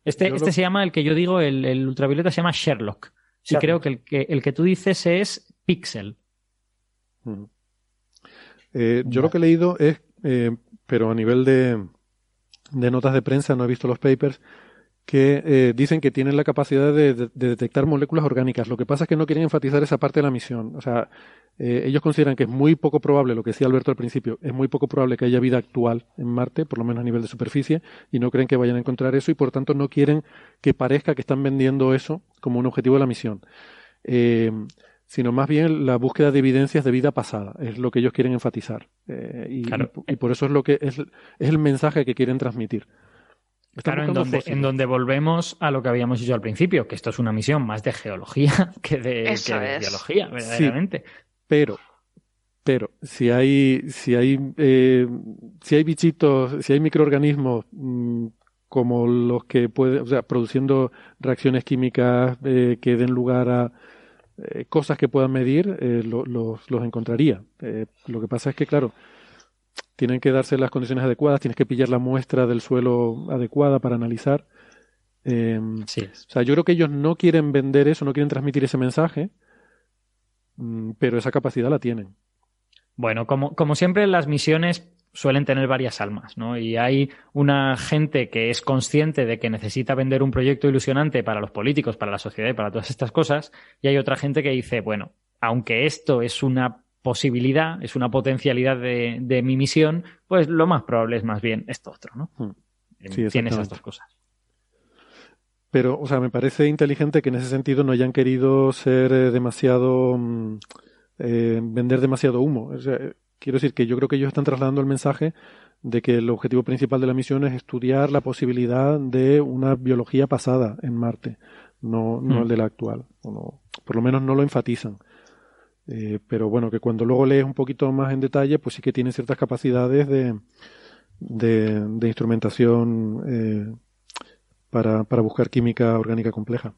D: Este, este se llama, el que yo digo, el, ultravioleta se llama Sherlock. Y creo que el, que el que tú dices es Pixel.
B: Eh, yo lo que he leído es, eh, pero a nivel de, de notas de prensa, no he visto los papers, que eh, dicen que tienen la capacidad de, detectar moléculas orgánicas. Lo que pasa es que no quieren enfatizar esa parte de la misión. O sea, eh, ellos consideran que es muy poco probable, lo que decía Alberto al principio, es muy poco probable que haya vida actual en Marte, por lo menos a nivel de superficie, y no creen que vayan a encontrar eso y por tanto no quieren que parezca que están vendiendo eso como un objetivo de la misión. Eh, sino más bien la búsqueda de evidencias de vida pasada, es lo que ellos quieren enfatizar. y, y, por eso es lo que es, es el mensaje que quieren transmitir
D: claro, en donde, en donde, volvemos a lo que habíamos dicho al principio, que esto es una misión más de geología que de, biología, verdaderamente.
B: pero, pero, si hay, si hay, eh, si hay bichitos, si hay microorganismos mm, como los que pueden, o sea, produciendo reacciones químicas eh, que den lugar a eh, cosas que puedan medir, los, los encontraría. lo que pasa es que, claro, tienen que darse las condiciones adecuadas, tienes que pillar la muestra del suelo adecuada para analizar. Eh, O sea, yo creo que ellos no quieren vender eso, no quieren transmitir ese mensaje, mm, pero esa capacidad la tienen.
D: Bueno, como, como siempre, las misiones suelen tener varias almas, ¿no? Y hay una gente que es consciente de que necesita vender un proyecto ilusionante para los políticos, para la sociedad y para todas estas cosas, y hay otra gente que dice, bueno, aunque esto es una posibilidad, es una potencialidad de, mi misión, pues lo más probable es más bien esto otro, ¿no? Hmm. Tiene esas dos cosas.
B: Pero, o sea, me parece inteligente que en ese sentido no hayan querido ser eh, demasiado. Mm, eh, vender demasiado humo. quiero decir que yo creo que ellos están trasladando el mensaje de que el objetivo principal de la misión es estudiar la posibilidad de una biología pasada en Marte, no, no hmm. el de la actual. por lo menos no lo enfatizan. Eh, pero bueno, que cuando luego lees un poquito más en detalle, pues sí que tiene ciertas capacidades de, de, instrumentación eh, para, para, buscar química orgánica compleja.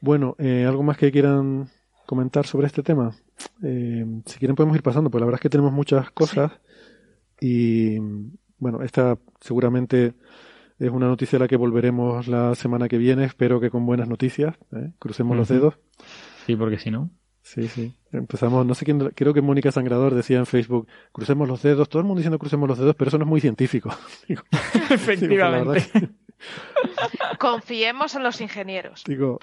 B: Bueno, eh, ¿algo más que quieran comentar sobre este tema? si quieren podemos ir pasando, pues la verdad es que tenemos muchas cosas y bueno, esta seguramente es una noticia a la que volveremos la semana que viene, espero que con buenas noticias, crucemos los dedos.
D: Sí, porque si no.
B: Sí, sí. Empezamos, no sé quién, creo que Mónica Sangrador decía en Facebook, crucemos los dedos, todo el mundo diciendo crucemos los dedos, pero eso no es muy científico.
D: Efectivamente.
E: Confiemos en los ingenieros.
B: Digo,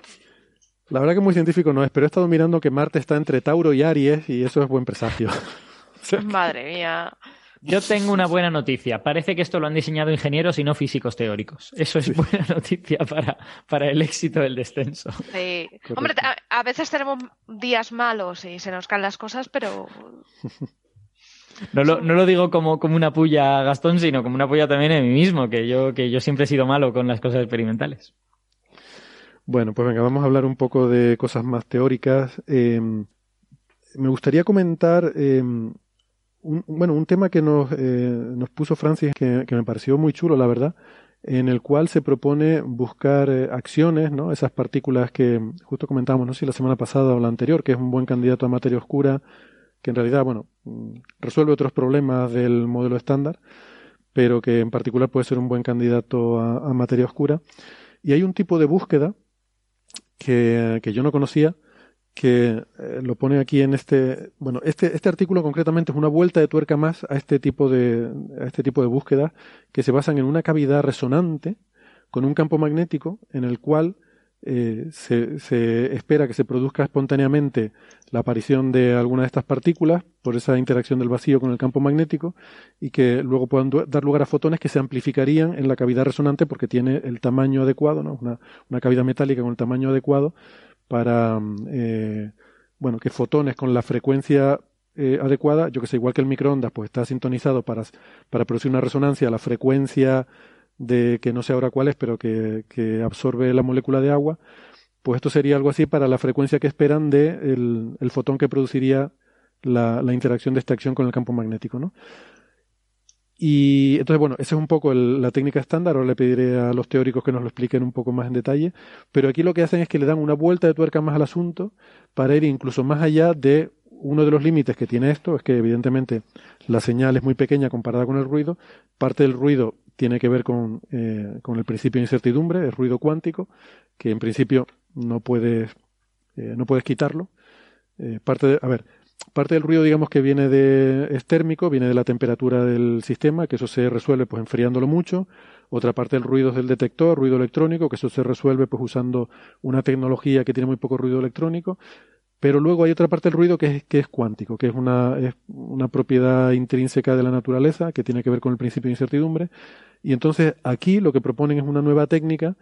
B: la verdad que muy científico no es, pero he estado mirando que Marte está entre Tauro y Aries y eso es buen presagio.
E: Madre mía.
D: Yo tengo una buena noticia. Parece que esto lo han diseñado ingenieros y no físicos teóricos. Eso es buena noticia para, para el éxito del descenso.
E: Sí. Hombre, a, veces tenemos días malos y se nos caen las cosas, pero.
D: No lo, no lo digo como, como una puya a Gastón, sino como una puya también a mí mismo, que yo, que yo siempre he sido malo con las cosas experimentales.
B: Bueno, pues venga, vamos a hablar un poco de cosas más teóricas. Em, me gustaría comentar em, un, bueno, un tema que nos, eh, nos puso Francis que, me pareció muy chulo, la verdad, en el cual se propone buscar eh, acciones, ¿no? Esas partículas que justo comentamos, no sé si la semana pasada o la anterior, que es un buen candidato a materia oscura, que en realidad, bueno, mm, resuelve otros problemas del modelo estándar, pero que en particular puede ser un buen candidato a, a materia oscura. Y hay un tipo de búsqueda que, que yo no conocía, que eh, lo pone aquí en este, bueno, este, este artículo concretamente es una vuelta de tuerca más a este tipo de, a este tipo de búsquedas que se basan en una cavidad resonante con un campo magnético en el cual eh, se, se, espera que se produzca espontáneamente la aparición de alguna de estas partículas por esa interacción del vacío con el campo magnético y que luego puedan dar lugar a fotones que se amplificarían en la cavidad resonante porque tiene el tamaño adecuado, ¿no? una, una cavidad metálica con el tamaño adecuado para, eh, bueno, que fotones con la frecuencia eh, adecuada, yo que sé, igual que el microondas, pues está sintonizado para, para producir una resonancia a la frecuencia de que no sé ahora cuál es, pero que, que absorbe la molécula de agua, pues esto sería algo así para la frecuencia que esperan de el, el fotón que produciría la, la, interacción de esta acción con el campo magnético, ¿no? Y entonces, bueno, esa es un poco la técnica estándar. Ahora le pediré a los teóricos que nos lo expliquen un poco más en detalle. Pero aquí lo que hacen es que le dan una vuelta de tuerca más al asunto para ir incluso más allá de uno de los límites que tiene esto, es que evidentemente la señal es muy pequeña comparada con el ruido. Parte del ruido tiene que ver con, eh, con el principio de incertidumbre, el ruido cuántico, que en principio no puedes, eh, no puedes quitarlo. Eh, parte de, a ver, Parte del ruido, digamos que viene de es térmico, viene de la temperatura del sistema, que eso se resuelve pues enfriándolo mucho. Otra parte del ruido es del detector, ruido electrónico, que eso se resuelve pues usando una tecnología que tiene muy poco ruido electrónico. Pero luego hay otra parte del ruido que es, que es cuántico, que es una, es una propiedad intrínseca de la naturaleza, que tiene que ver con el principio de incertidumbre. Y entonces aquí lo que proponen es una nueva técnica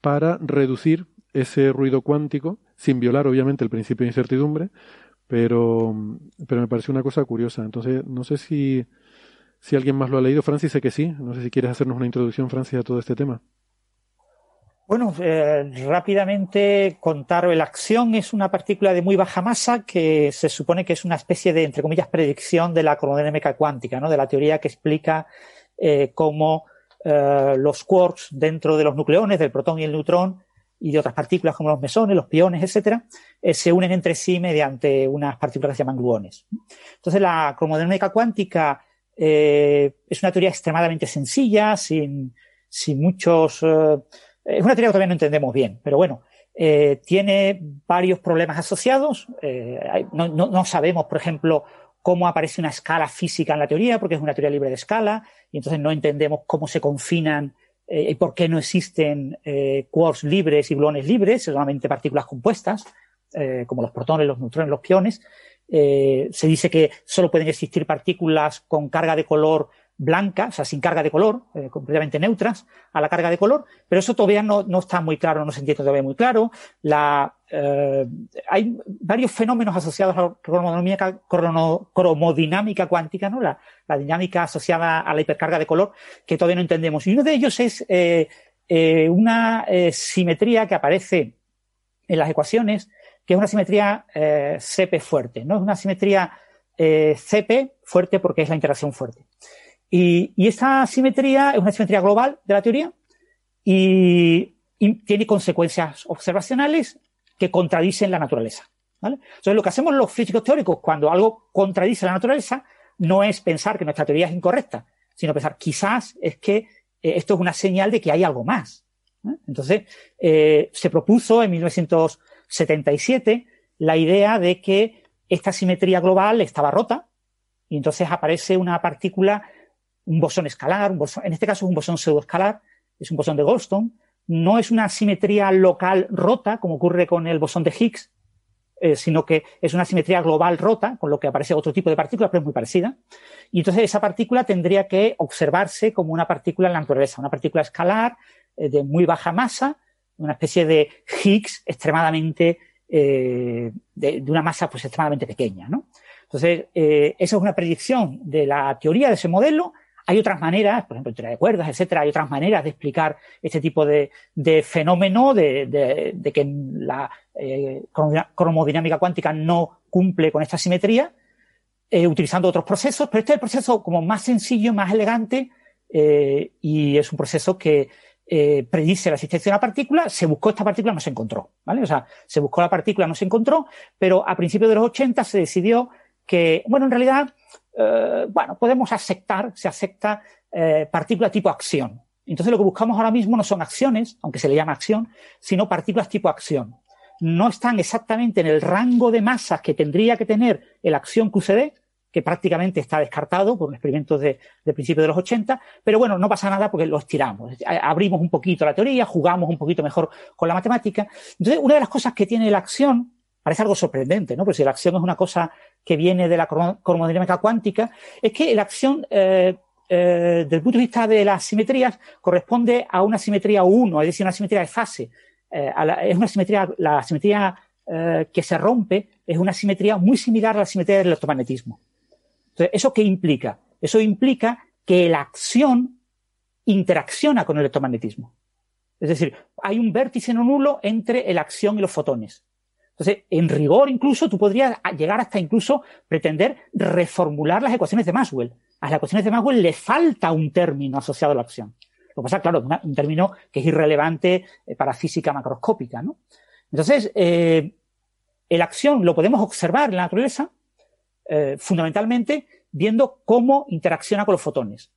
B: para reducir ese ruido cuántico, sin violar obviamente el principio de incertidumbre, pero, pero me pareció una cosa curiosa. Entonces, no sé si, si alguien más lo ha leído. Francis, sé que sí. No sé si quieres hacernos una introducción, Francis, a todo este tema.
F: Bueno, eh, rápidamente contar, la acción es una partícula de muy baja masa que se supone que es una especie de, entre comillas, predicción de la cromodinámica cuántica, ¿no? de la teoría que explica eh, cómo eh, los quarks dentro de los nucleones, del protón y el neutrón, y de otras partículas como los mesones, los piones, etcétera, eh, se unen entre sí mediante unas partículas que se llaman gluones. Entonces, la cromodinámica cuántica eh, es una teoría extremadamente sencilla, sin, sin muchos. Eh, es una teoría que todavía no entendemos bien, pero bueno, tiene varios problemas asociados. No, no, no sabemos, por ejemplo, cómo aparece una escala física en la teoría, porque es una teoría libre de escala, y entonces no entendemos cómo se confinan eh, por qué no existen eh, quarks libres y gluones libres, solamente partículas compuestas, eh, como los protones, los neutrones, los piones. Eh, se dice que solo pueden existir partículas con carga de color blanca, o sea, sin carga de color, eh, completamente neutras a la carga de color, pero eso todavía no, no está muy claro, no se entiende todavía muy claro. La, eh, hay varios fenómenos asociados a la cromodinámica, cromodinámica cuántica, ¿no? La, la, dinámica asociada a la hipercarga de color, que todavía no entendemos. Y uno de ellos es eh, eh una eh, simetría que aparece en las ecuaciones, que es una simetría CP fuerte, ¿no? Es una simetría CP fuerte porque es la interacción fuerte. Y, y, esta simetría es una simetría global de la teoría y, tiene consecuencias observacionales que contradicen la naturaleza. ¿vale? Entonces, lo que hacemos los físicos teóricos cuando algo contradice la naturaleza no es pensar que nuestra teoría es incorrecta, sino pensar quizás es que eh, esto es una señal de que hay algo más. Entonces, eh, se propuso en 1977 la idea de que esta simetría global estaba rota y entonces aparece una partícula un bosón escalar, un bosón, en este caso es un bosón pseudoescalar, es un bosón de Goldstone, no es una simetría local rota, como ocurre con el bosón de Higgs, eh, sino que es una simetría global rota, con lo que aparece otro tipo de partícula, pero es muy parecida. Y entonces esa partícula tendría que observarse como una partícula en la naturaleza, una partícula escalar eh, de muy baja masa, una especie de Higgs extremadamente, eh, de, una masa pues extremadamente pequeña, ¿no? Entonces, esa es una predicción de la teoría de ese modelo hay otras maneras, por ejemplo, teoría de cuerdas, etcétera, hay otras maneras de explicar este tipo de, fenómeno, de, que la eh, cromodinámica cuántica no cumple con esta simetría, eh, utilizando otros procesos, pero este es el proceso como más sencillo, más elegante, eh, y es un proceso que predice la existencia de una partícula, se buscó esta partícula, no se encontró, ¿vale? O sea, se buscó la partícula, no se encontró, pero a principios de los 80 se decidió que, bueno, en realidad eh, bueno, podemos aceptar, se acepta eh, partículas tipo acción. Entonces lo que buscamos ahora mismo no son acciones, aunque se le llama acción, sino partículas tipo acción. No están exactamente en el rango de masas que tendría que tener el acción QCD, que prácticamente está descartado por un experimento de, de principios de los 80, pero bueno, no pasa nada porque lo estiramos. Abrimos un poquito la teoría, jugamos un poquito mejor con la matemática. Entonces, una de las cosas que tiene la acción parece algo sorprendente, ¿no? Pues si la acción es una cosa que viene de la cromodinámica cuántica, es que la acción, eh, eh, desde el punto de vista de las simetrías, corresponde a una simetría 1, es decir, una simetría de fase. Eh, es una simetría, la simetría que se rompe es una simetría muy similar a la simetría del electromagnetismo. Entonces, ¿eso qué implica? Eso implica que la acción interacciona con el electromagnetismo. Es decir, hay un vértice no nulo entre la acción y los fotones. Entonces, en rigor incluso, tú podrías llegar hasta incluso pretender reformular las ecuaciones de Maxwell. A las ecuaciones de Maxwell le falta un término asociado a la acción. Lo que pasa, claro, un término que es irrelevante eh, para física macroscópica, ¿no? Entonces, eh, la acción lo podemos observar en la naturaleza, eh, fundamentalmente viendo cómo interacciona con los fotones.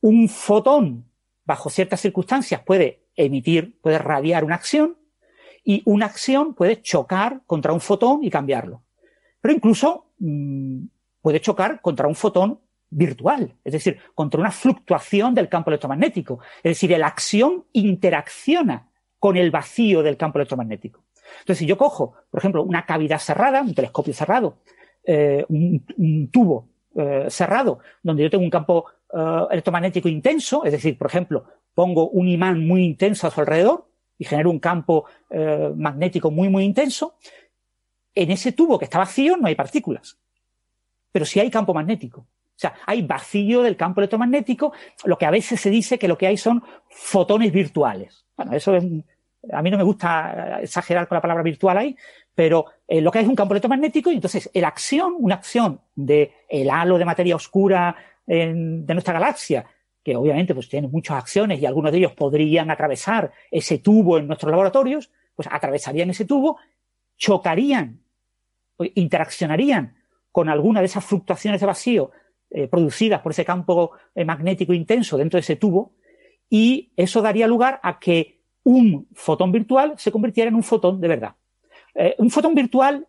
F: Un fotón, bajo ciertas circunstancias, puede emitir, puede radiar una acción, y una acción puede chocar contra un fotón y cambiarlo. Pero incluso mm, puede chocar contra un fotón virtual, es decir, contra una fluctuación del campo electromagnético. Es decir, la acción interacciona con el vacío del campo electromagnético. Entonces, si yo cojo, por ejemplo, una cavidad cerrada, un telescopio cerrado, eh, un, tubo eh, cerrado, donde yo tengo un campo eh, electromagnético intenso, es decir, por ejemplo, pongo un imán muy intenso a su alrededor, y genera un campo eh, magnético muy, muy intenso, en ese tubo que está vacío no hay partículas. Pero sí hay campo magnético. O sea, hay vacío del campo electromagnético, lo que a veces se dice que lo que hay son fotones virtuales. Bueno, eso es, a mí no me gusta exagerar con la palabra virtual ahí, pero eh, lo que hay es un campo electromagnético y entonces la acción, una acción de el halo de materia oscura de nuestra galaxia que obviamente pues tienen muchas acciones y algunos de ellos podrían atravesar ese tubo en nuestros laboratorios, pues atravesarían ese tubo, chocarían, interaccionarían con alguna de esas fluctuaciones de vacío eh, producidas por ese campo eh, magnético intenso dentro de ese tubo, y eso daría lugar a que un fotón virtual se convirtiera en un fotón de verdad. Eh, un fotón virtual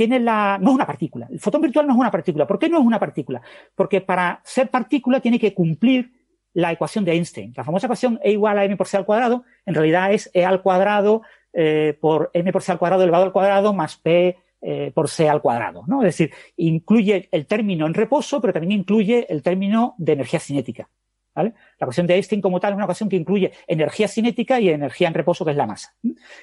F: tiene la, no es una partícula. El fotón virtual no es una partícula. ¿Por qué no es una partícula? Porque para ser partícula tiene que cumplir la ecuación de Einstein. La famosa ecuación E igual a m por c al cuadrado, en realidad es E al cuadrado eh, por m por c al cuadrado elevado al cuadrado más p eh, por c al cuadrado, ¿no? Es decir, incluye el término en reposo, pero también incluye el término de energía cinética. La ecuación de Einstein como tal es una ecuación que incluye energía cinética y energía en reposo, que es la masa.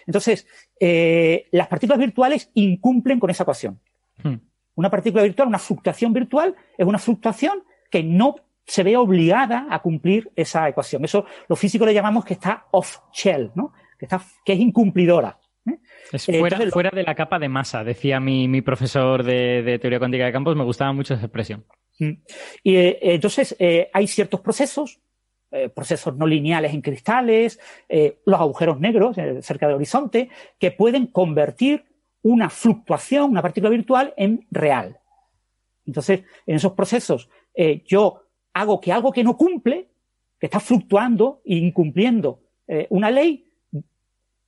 F: Entonces, eh, las partículas virtuales incumplen con esa ecuación. Hmm. Una partícula virtual, una fluctuación virtual, es una fluctuación que no se ve obligada a cumplir esa ecuación. Eso los físicos le llamamos que está off-shell, ¿no? que, está, que es incumplidora.
D: ¿eh? Es eh, fuera, fuera, de la capa de masa, decía mi, profesor de, teoría cuántica de campos, me gustaba mucho esa expresión.
F: Mm. Y eh, entonces eh, hay ciertos procesos, eh, procesos no lineales en cristales, los agujeros negros cerca del horizonte, que pueden convertir una fluctuación, una partícula virtual, en real. Entonces, en esos procesos, yo hago que algo que no cumple, que está fluctuando e incumpliendo una ley,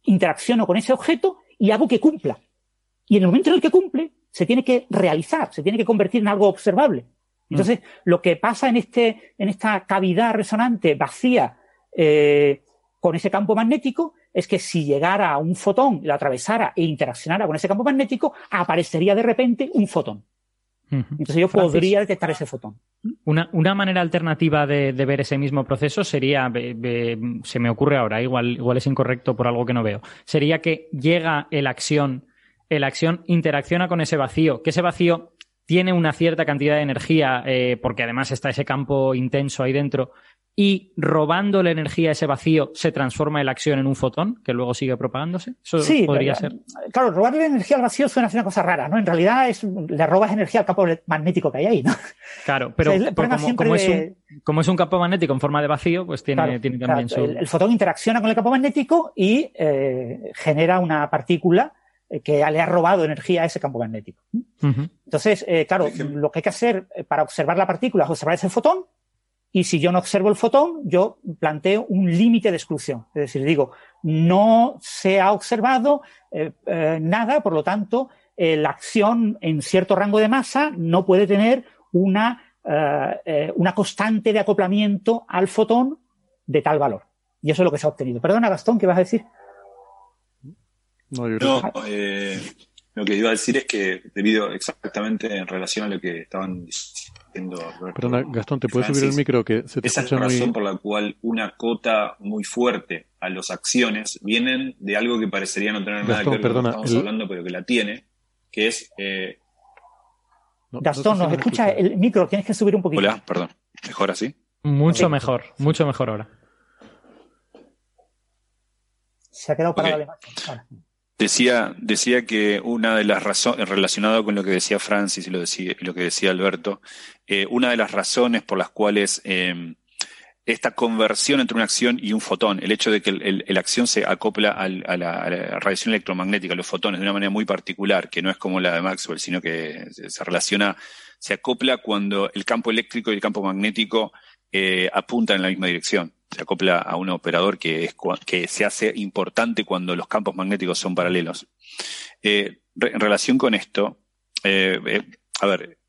F: interacciono con ese objeto y hago que cumpla. Y en el momento en el que cumple, se tiene que realizar, se tiene que convertir en algo observable. Entonces, lo que pasa en, este, en esta cavidad resonante vacía eh, con ese campo magnético es que si llegara un fotón, lo atravesara e interaccionara con ese campo magnético, aparecería de repente un fotón. Entonces yo podría detectar ese fotón.
D: Una, manera alternativa de, ver ese mismo proceso sería, se me ocurre ahora, igual, igual es incorrecto por algo que no veo, sería que llega el acción, el acción interacciona con ese vacío, que ese vacío tiene una cierta cantidad de energía, eh, porque además está ese campo intenso ahí dentro, y robando la energía a ese vacío se transforma la acción en un fotón que luego sigue propagándose. Eso sí, podría ser.
F: Claro, robarle energía al vacío suena a una cosa rara, ¿no? En realidad es, le robas energía al campo magnético que hay ahí, ¿no?
D: Claro, pero como, es un, campo magnético en forma de vacío, pues tiene, tiene también su.
F: El, fotón interacciona con el campo magnético y eh, genera una partícula eh, que le ha robado energía a ese campo magnético. Entonces, eh, claro, lo que hay que hacer para observar la partícula es observar ese fotón y si yo no observo el fotón, yo planteo un límite de exclusión. Es decir, digo, no se ha observado eh, eh, nada, por lo tanto, eh, la acción en cierto rango de masa no puede tener una, una constante de acoplamiento al fotón de tal valor. Y eso es lo que se ha obtenido. Perdona, Gastón, ¿qué vas a decir?
G: No, lo que iba a decir es que, debido exactamente en relación a lo que estaban diciendo,
B: Perdona, Gastón, ¿te puedes subir el micro? que se te
G: Esa es la razón por la cual una cota muy fuerte a las acciones vienen de algo que parecería no tener nada que ver con lo que estamos hablando, pero que la tiene, que es... Eh...
F: Gastón, nos escucha el micro, tienes que subir un poquito.
G: Hola, perdón. ¿Mejor así?
D: Mucho mejor, mucho mejor ahora.
F: Se ha quedado para la Ahora.
G: Decía, decía que una de las razones, relacionado con lo que decía Francis y lo, decía, lo que decía Alberto, eh, una de las razones por las cuales eh, esta conversión entre una acción y un fotón, el hecho de que el, acción se acopla a, la, radiación electromagnética, a los fotones, de una manera muy particular, que no es como la de Maxwell, sino que se, relaciona, se acopla cuando el campo eléctrico y el campo magnético eh, apuntan en la misma dirección se acopla a un operador que, es, que se hace importante cuando los campos magnéticos son paralelos. Eh, en relación con esto, eh, eh, a ver,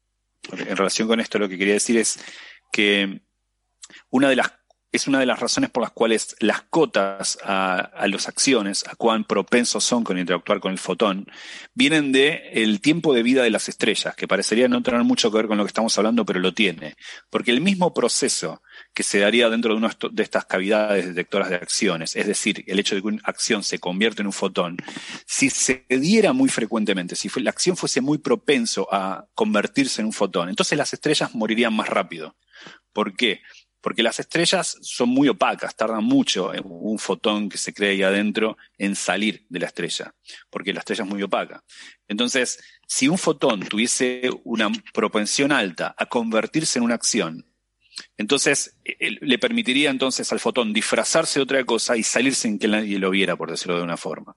G: en relación con esto lo que quería decir es que una de las es una de las razones por las cuales las cotas a, las acciones, a cuán propensos son con interactuar con el fotón, vienen de tiempo de vida de las estrellas, que parecería no tener mucho que ver con lo que estamos hablando, pero lo tiene. Porque el mismo proceso que se daría dentro de una de estas cavidades detectoras de acciones, es decir, el hecho de que una acción se convierte en un fotón, si se diera muy frecuentemente, si la acción fuese muy propenso a convertirse en un fotón, entonces las estrellas morirían más rápido. ¿Por qué? Porque las estrellas son muy opacas, tardan mucho un fotón que se crea ahí adentro en salir de la estrella, porque la estrella es muy opaca. Entonces, si un fotón tuviese una propensión alta a convertirse en una acción, entonces, le permitiría entonces al fotón disfrazarse de otra cosa y salir sin que nadie lo viera, por decirlo de una forma.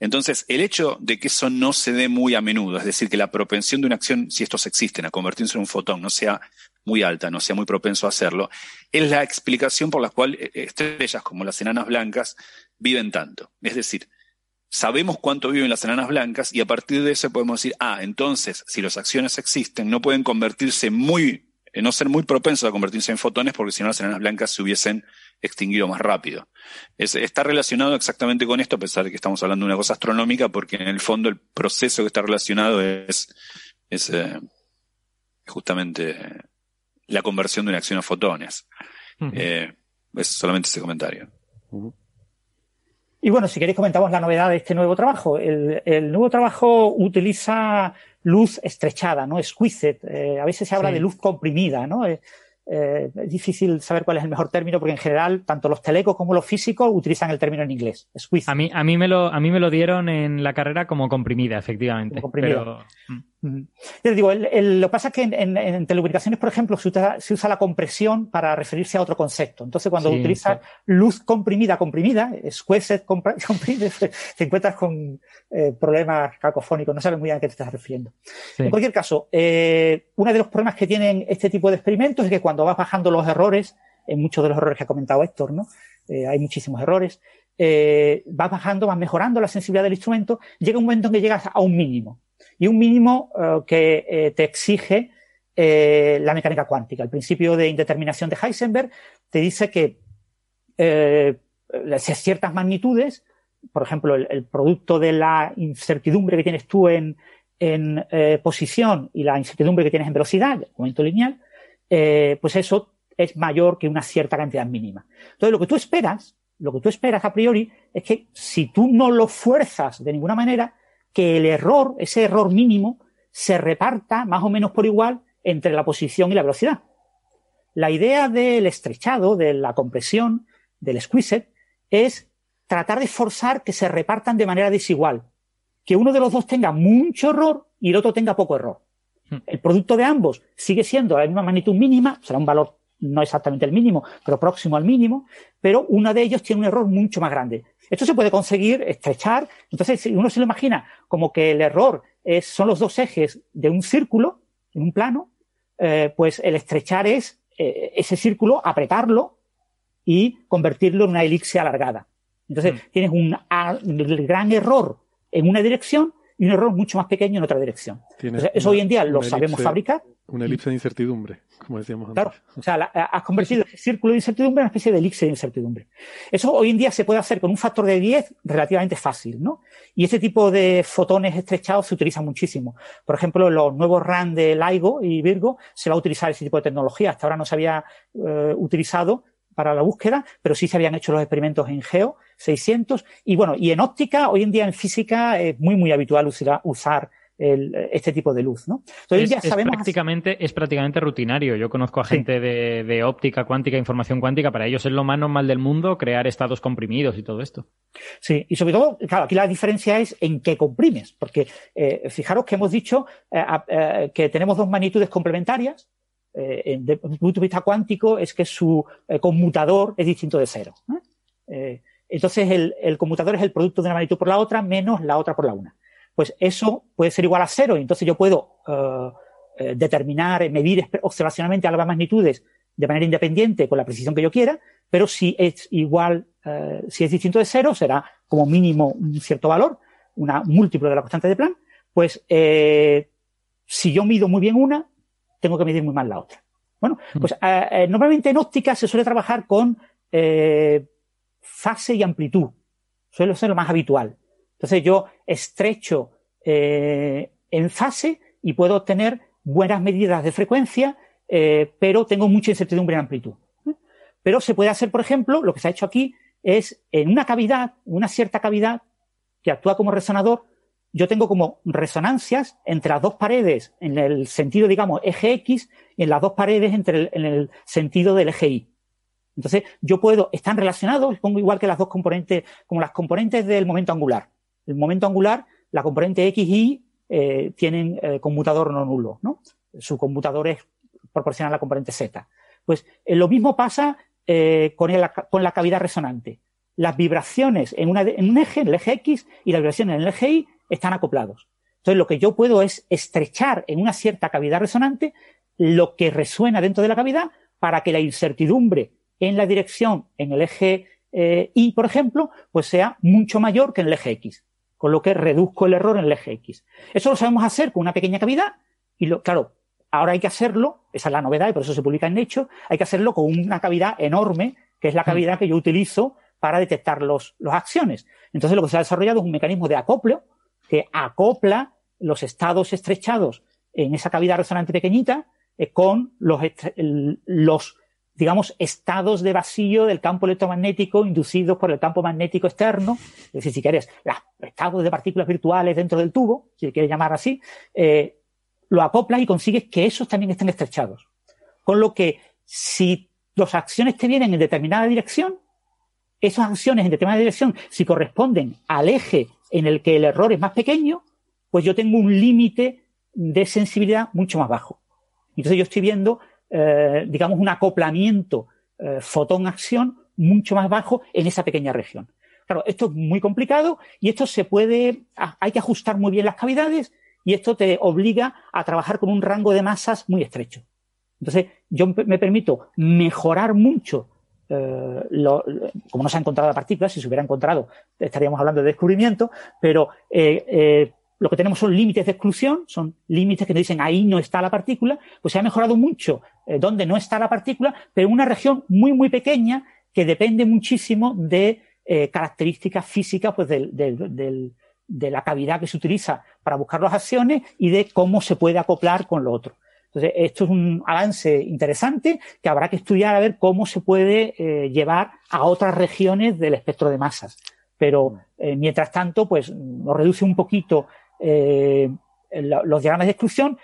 G: Entonces, el hecho de que eso no se dé muy a menudo, es decir, que la propensión de una acción, si estos existen, a convertirse en un fotón, no sea muy alta, no sea muy propenso a hacerlo, es la explicación por la cual eh, estrellas como las enanas blancas viven tanto. Es decir, sabemos cuánto viven las enanas blancas y a partir de eso podemos decir, ah, entonces, si las acciones existen, no pueden convertirse muy eh, no ser muy propensos a convertirse en fotones porque si no las enanas blancas se hubiesen extinguido más rápido. está relacionado exactamente con esto, a pesar de que estamos hablando de una cosa astronómica, porque en el fondo el proceso que está relacionado es, es eh, justamente la conversión de una acción a fotones. Eh, es solamente ese comentario.
F: Y bueno, si queréis comentamos la novedad de este nuevo trabajo. El, nuevo trabajo utiliza luz estrechada, ¿no? Squeezed. Eh, a veces se habla de luz comprimida, ¿no? Eh, eh, es difícil saber cuál es el mejor término porque en general tanto los telecos como los físicos utilizan el término en inglés. Squeezed.
D: A mí, a mí me lo, a mí me lo dieron en la carrera como comprimida, efectivamente. comprimida.
F: Mm. Yo digo, lo que pasa es que en, telecomunicaciones, por ejemplo, se usa, la compresión para referirse a otro concepto. Entonces, cuando utilizas luz comprimida, comprimida, squeezed comprimida, te encuentras con eh, problemas cacofónicos, no sabes muy bien a qué te estás refiriendo. En cualquier caso, eh, uno de los problemas que tienen este tipo de experimentos es que cuando vas bajando los errores, en muchos de los errores que ha comentado Héctor, ¿no? Eh, hay muchísimos errores, vas bajando, vas mejorando la sensibilidad del instrumento, llega un momento en que llegas a un mínimo y un mínimo eh, que eh, te exige eh, la mecánica cuántica. El principio de indeterminación de Heisenberg te dice que ciertas magnitudes por ejemplo, el, producto de la incertidumbre que tienes tú en, en posición y la incertidumbre que tienes en velocidad, el momento lineal, pues eso es mayor que una cierta cantidad mínima. Entonces, lo que tú esperas, lo que tú esperas a priori, es que si tú no lo fuerzas de ninguna manera, que el error, ese error mínimo, se reparta más o menos por igual entre la posición y la velocidad. La idea del estrechado, de la compresión, del squeeze, es tratar de forzar que se repartan de manera desigual. Que uno de los dos tenga mucho error y el otro tenga poco error. Hmm. El producto de ambos sigue siendo la misma magnitud mínima, será un valor no exactamente el mínimo, pero próximo al mínimo, pero uno de ellos tiene un error mucho más grande. Esto se puede conseguir estrechar. Entonces, si uno se lo imagina como que el error es, son los dos ejes de un círculo, en un plano, eh, pues el estrechar es eh, ese círculo, apretarlo y convertirlo en una elipse alargada. Entonces, mm. tienes un, gran error en una dirección y un error mucho más pequeño en otra dirección. eso hoy en día lo sabemos fabricar.
B: Una elipse de incertidumbre, como decíamos antes.
F: Claro, o sea, has convertido ese círculo de incertidumbre en una especie de elipse de incertidumbre. Eso hoy en día se puede hacer con un factor de 10 relativamente fácil, ¿no? Y este tipo de fotones estrechados se utiliza muchísimo. Por ejemplo, los nuevos RAN de LIGO y Virgo se va a utilizar ese tipo de tecnología. Hasta ahora no se había eh, utilizado para la búsqueda, pero sí se habían hecho los experimentos en Geo 600 y bueno, y en óptica, hoy en día en física es muy, muy habitual usar, este tipo de luz, ¿no?
D: Entonces, ya sabemos... prácticamente, es prácticamente rutinario. Yo conozco a gente de, óptica cuántica, información cuántica, para ellos es lo más normal del mundo crear estados comprimidos y todo esto.
F: Sí, y sobre todo, claro, aquí la diferencia es en qué comprimes, porque eh, fijaros que hemos dicho eh, eh, que tenemos dos magnitudes complementarias, desde el punto de vista cuántico es que su conmutador es distinto de cero. Eh, entonces el, conmutador es el producto de una magnitud por la otra menos la otra por la una. Pues eso puede ser igual a cero y entonces yo puedo determinar, medir observacionalmente ambas magnitudes de manera independiente con la precisión que yo quiera, pero si es igual, si es distinto de cero, será como mínimo un cierto valor, una múltiplo de la constante de Planck, pues si yo mido muy bien una, tengo que medir muy mal la otra. Bueno, mm. pues eh, eh, normalmente en óptica se suele trabajar con eh, fase y amplitud. Suele ser lo más habitual. Entonces yo estrecho en fase y puedo obtener buenas medidas de frecuencia, pero tengo mucha incertidumbre en amplitud. Pero se puede hacer, por ejemplo, lo que se ha hecho aquí es en una cavidad, una cierta cavidad que actúa como resonador, yo tengo como resonancias entre las dos paredes en el sentido, digamos, eje X y en las dos paredes entre en el sentido del eje Y. Entonces, yo puedo, están relacionados, igual que las dos componentes, como las componentes del momento angular. El momento angular, la componente X y eh, tienen eh, conmutador no nulo, ¿no? Su conmutador es proporcional a la componente Z. Pues eh, lo mismo pasa con, con la cavidad resonante. Las vibraciones en, una, en un eje, en el eje X, y las vibraciones en el eje Y están acoplados. Entonces, lo que yo puedo es estrechar en una cierta cavidad resonante lo que resuena dentro de la cavidad para que la incertidumbre en la dirección en el eje eh, Y, por ejemplo, pues sea mucho mayor que en el eje X, con lo que reduzco el error en el eje X. Eso lo sabemos hacer con una pequeña cavidad y, lo, claro, ahora hay que hacerlo, esa es la novedad y por eso se publica en Hecho, hay que hacerlo con una cavidad enorme, que es la cavidad que yo utilizo para detectar los, los acciones. Entonces, lo que se ha desarrollado es un mecanismo de acopleo que acopla los estados estrechados en esa cavidad resonante pequeñita eh, con los, los, digamos, estados de vacío del campo electromagnético inducidos por el campo magnético externo. Es decir, si quieres, los estados de partículas virtuales dentro del tubo, si quieres llamar así, eh, lo acoplas y consigues que esos también estén estrechados. Con lo que si las acciones te vienen en determinada dirección, esas acciones en determinada dirección, si corresponden al eje en el que el error es más pequeño, pues yo tengo un límite de sensibilidad mucho más bajo. Entonces yo estoy viendo, eh, digamos, un acoplamiento eh, fotón-acción mucho más bajo en esa pequeña región. Claro, esto es muy complicado y esto se puede, hay que ajustar muy bien las cavidades y esto te obliga a trabajar con un rango de masas muy estrecho. Entonces, yo me permito mejorar mucho eh, como no se ha encontrado la partícula, si se hubiera encontrado estaríamos hablando de descubrimiento, pero eh, lo que tenemos son límites de exclusión, son límites que nos dicen ahí no está la partícula, pues se ha mejorado mucho donde no está la partícula, pero una región muy, muy pequeña que depende muchísimo de eh, características físicas pues, de la cavidad que se utiliza para buscar las acciones y de cómo se puede acoplar con lo otro. Entonces, esto es un avance interesante que habrá que estudiar a ver cómo se puede eh, llevar a otras regiones del espectro de masas. Pero, eh, mientras tanto, pues nos reduce un poquito los diagramas de exclusión.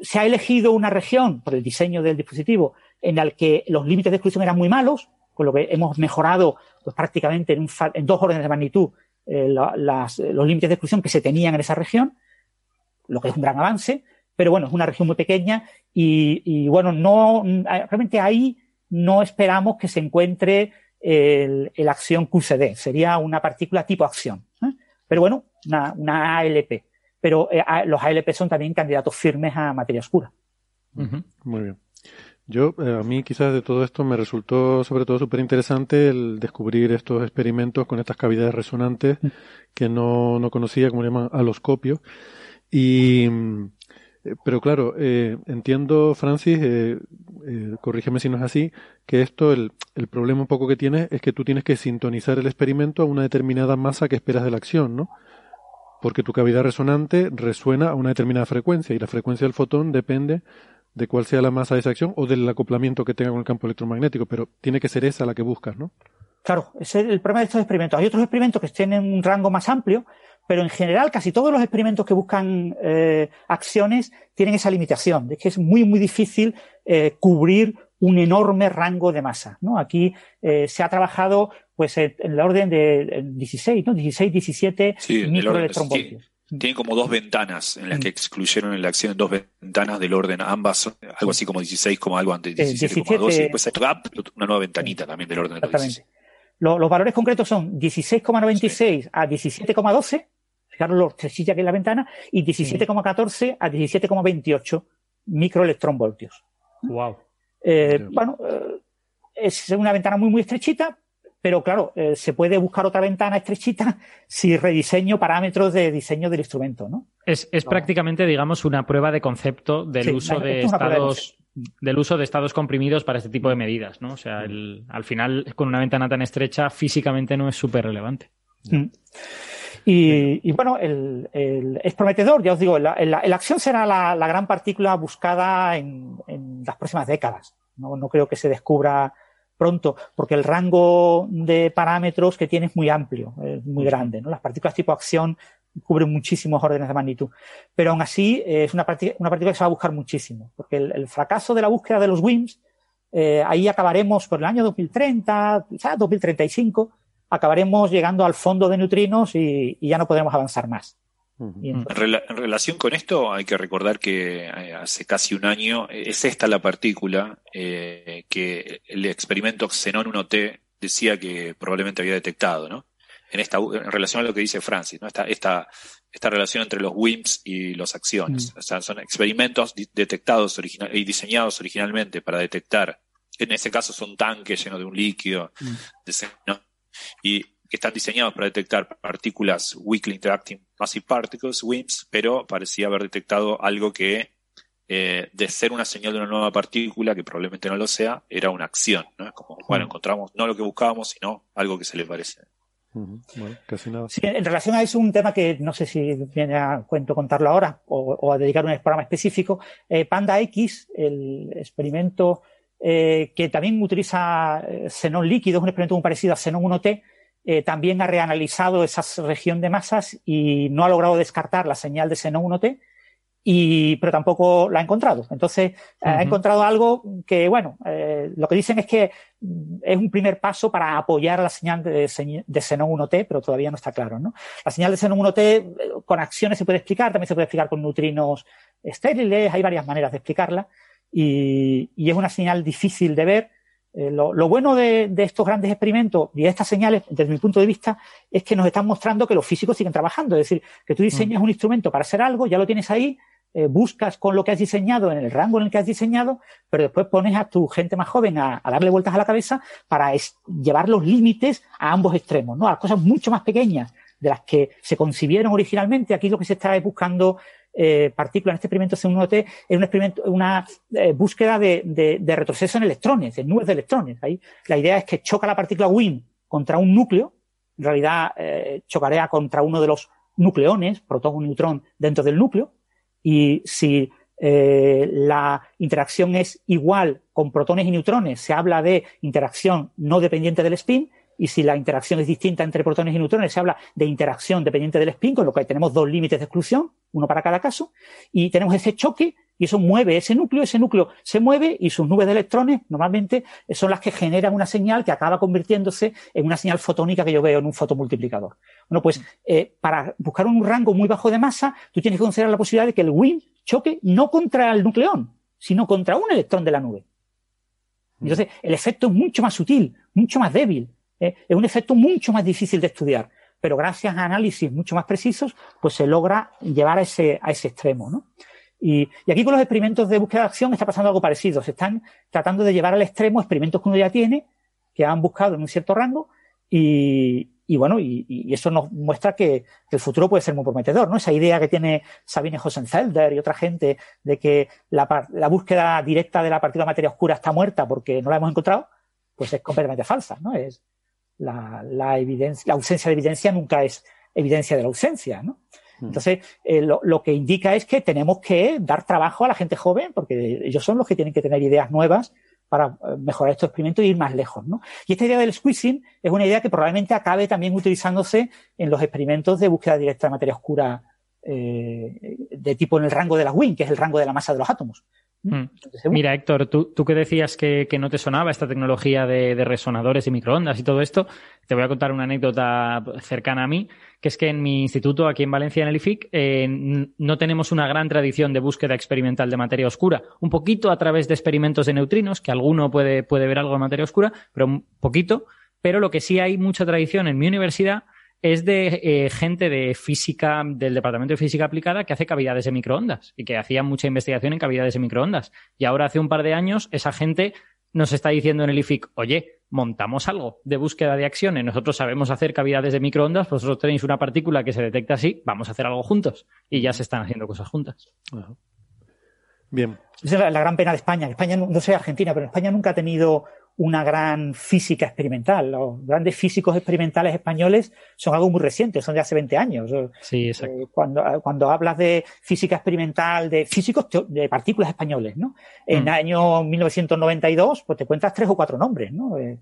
F: Se ha elegido una región por el diseño del dispositivo en la que los límites de exclusión eran muy malos, con lo que hemos mejorado pues, prácticamente en, en dos órdenes de magnitud eh, los límites de exclusión que se tenían en esa región, lo que es un gran avance, pero bueno, es una región muy pequeña y, bueno, no, realmente ahí no esperamos que se encuentre el, acción QCD, sería una partícula tipo acción. ¿eh? Pero bueno, una, ALP. Pero eh, los ALP son también candidatos firmes a materia oscura.
B: Muy bien. Yo, eh, a mí quizás de todo esto me resultó sobre todo súper interesante el descubrir estos experimentos con estas cavidades resonantes mm. que no, no conocía, como le llaman, aloscopio. Y, eh, pero claro, eh, entiendo, Francis, eh, eh, corrígeme si no es así, que esto, el, el problema un poco que tiene es que tú tienes que sintonizar el experimento a una determinada masa que esperas de la acción, ¿no? Porque tu cavidad resonante resuena a una determinada frecuencia y la frecuencia del fotón depende de cuál sea la masa de esa acción o del acoplamiento que tenga con el campo electromagnético, pero tiene que ser esa la que buscas, ¿no?
F: Claro, ese es el problema de estos experimentos. Hay otros experimentos que tienen un rango más amplio, pero en general casi todos los experimentos que buscan eh, acciones tienen esa limitación, de que es muy, muy difícil eh, cubrir un enorme rango de masa. ¿no? Aquí eh, se ha trabajado pues en, la orden de 16, ¿no? 16, 17 sí, microelectronvoltios.
G: Tienen como dos ventanas en las que mm. excluyeron en la acción dos ventanas del orden, ambas algo así como 16, como algo antes, 17,2 y después una nueva ventanita también del orden de los 16.
F: Los, valores concretos son 16,96 a 17,12, fijaros los trechillas que es la ventana, y 17,14 a 17,28 microelectronvoltios.
D: Wow.
F: Eh, bueno, eh, es una ventana muy, muy estrechita, pero claro, eh, se puede buscar otra ventana estrechita si rediseño parámetros de diseño del instrumento, ¿no?
D: Es, prácticamente, digamos, una prueba de concepto del uso de estados del uso de estados comprimidos para este tipo de medidas, ¿no? O sea, al final, con una ventana tan estrecha, físicamente no es súper relevante.
F: Mm. Y, bueno, es prometedor, ya os digo, la, acción será la, gran partícula buscada en, las próximas décadas. no creo que se descubra pronto, porque el rango de parámetros que tiene es muy amplio, es muy grande. ¿no? Las partículas tipo acción cubren muchísimos órdenes de magnitud. Pero aún así es una, una partícula que se va a buscar muchísimo, porque el, fracaso de la búsqueda de los WIMPs, eh, ahí acabaremos por el año 2030, quizás 2035, acabaremos llegando al fondo de neutrinos y ya no podremos avanzar más.
G: En, relación con esto, hay que recordar que eh, hace casi un año eh, es esta la partícula eh, que el experimento Xenon 1T decía que probablemente había detectado, ¿no? En, esta, en relación a lo que dice Francis, ¿no? Esta, esta, esta relación entre los WIMPs y los acciones. Mm. O sea, son experimentos detectados original, y diseñados originalmente para detectar, en ese caso son tanques llenos de un líquido, mm. de, y que están diseñados para detectar partículas Weakly Interacting Massive Particles, WIMPs, pero parecía haber detectado algo que, eh, de ser una señal de una nueva partícula, que probablemente no lo sea, era una acción. ¿no? Es como, bueno, encontramos no lo que buscábamos, sino algo que se le parece.
B: Bueno, casi nada.
F: Sí, en relación a eso, un tema que no sé si viene a cuento contarlo ahora o, a dedicar un programa específico. Eh, Panda X, el experimento eh, que también utiliza xenón líquido, es un experimento muy parecido a xenón 1T, eh, también ha reanalizado esa región de masas y no ha logrado descartar la señal de seno 1T, y, pero tampoco la ha encontrado. Entonces, ha encontrado algo que, bueno, eh, lo que dicen es que mm, es un primer paso para apoyar la señal de, de Xenon 1T, pero todavía no está claro, ¿no? La señal de Xenon 1T eh, con acciones se puede explicar, también se puede explicar con neutrinos estériles, hay varias maneras de explicarla, y, y es una señal difícil de ver, eh, lo, bueno de, estos grandes experimentos y de estas señales, desde mi punto de vista, es que nos están mostrando que los físicos siguen trabajando. Es decir, que tú diseñas mm. un instrumento para hacer algo, ya lo tienes ahí, eh, buscas con lo que has diseñado en el rango en el que has diseñado, pero después pones a tu gente más joven a, darle vueltas a la cabeza para llevar los límites a ambos extremos, ¿no? A cosas mucho más pequeñas de las que se concibieron originalmente. Aquí lo que se está buscando eh, partícula en este experimento C1T es un experimento, una eh, búsqueda de, de, retroceso en electrones, en nubes de electrones. Ahí la idea es que choca la partícula WIN contra un núcleo en realidad eh, chocaría contra uno de los nucleones, protón o neutrón, dentro del núcleo. Y si eh, la interacción es igual con protones y neutrones, se habla de interacción no dependiente del spin, y si la interacción es distinta entre protones y neutrones, se habla de interacción dependiente del spin, con lo que tenemos dos límites de exclusión, uno para cada caso, y tenemos ese choque y eso mueve ese núcleo, ese núcleo se mueve y sus nubes de electrones normalmente son las que generan una señal que acaba convirtiéndose en una señal fotónica que yo veo en un fotomultiplicador. Bueno, pues eh, para buscar un rango muy bajo de masa, tú tienes que considerar la posibilidad de que el WIN choque no contra el nucleón, sino contra un electrón de la nube. Entonces, el efecto es mucho más sutil, mucho más débil. ¿Eh? Es un efecto mucho más difícil de estudiar, pero gracias a análisis mucho más precisos, pues se logra llevar a ese, a ese extremo, ¿no? Y, aquí con los experimentos de búsqueda de acción está pasando algo parecido. Se están tratando de llevar al extremo experimentos que uno ya tiene, que han buscado en un cierto rango, y, bueno, y, eso nos muestra que, el futuro puede ser muy prometedor, ¿no? Esa idea que tiene Sabine Hosenfelder y otra gente de que la, la búsqueda directa de la partícula de materia oscura está muerta porque no la hemos encontrado, pues es completamente falsa, ¿no? Es la, la, evidencia, la ausencia de evidencia nunca es evidencia de la ausencia, ¿no? Mm. Entonces, eh, lo, que indica es que tenemos que dar trabajo a la gente joven, porque ellos son los que tienen que tener ideas nuevas para eh, mejorar estos experimentos y ir más lejos. ¿no? Y esta idea del squeezing es una idea que probablemente acabe también utilizándose en los experimentos de búsqueda directa de materia oscura eh, de tipo en el rango de la WIN, que es el rango de la masa de los átomos.
D: Mm. Mira, Héctor, tú, tú que decías que, no te sonaba esta tecnología de, resonadores y microondas y todo esto, te voy a contar una anécdota cercana a mí, que es que en mi instituto aquí en Valencia, en el IFIC, eh, no tenemos una gran tradición de búsqueda experimental de materia oscura. Un poquito a través de experimentos de neutrinos, que alguno puede, puede ver algo de materia oscura, pero un poquito. Pero lo que sí hay mucha tradición en mi universidad es de eh, gente de física, del Departamento de Física Aplicada, que hace cavidades de microondas y que hacía mucha investigación en cavidades de microondas. Y ahora hace un par de años esa gente nos está diciendo en el IFIC, oye, montamos algo de búsqueda de acciones, nosotros sabemos hacer cavidades de microondas, vosotros tenéis una partícula que se detecta así, vamos a hacer algo juntos. Y ya se están haciendo cosas juntas.
B: Bien.
F: Esa es la, gran pena de España. España, no sé Argentina, pero España nunca ha tenido una gran física experimental. Los grandes físicos experimentales españoles son algo muy reciente, son de hace 20 años.
D: Sí, exacto.
F: Eh, cuando, cuando hablas de física experimental de físicos de partículas españoles, ¿no? En el mm. año 1992, pues te cuentas tres o cuatro nombres, ¿no? Eh,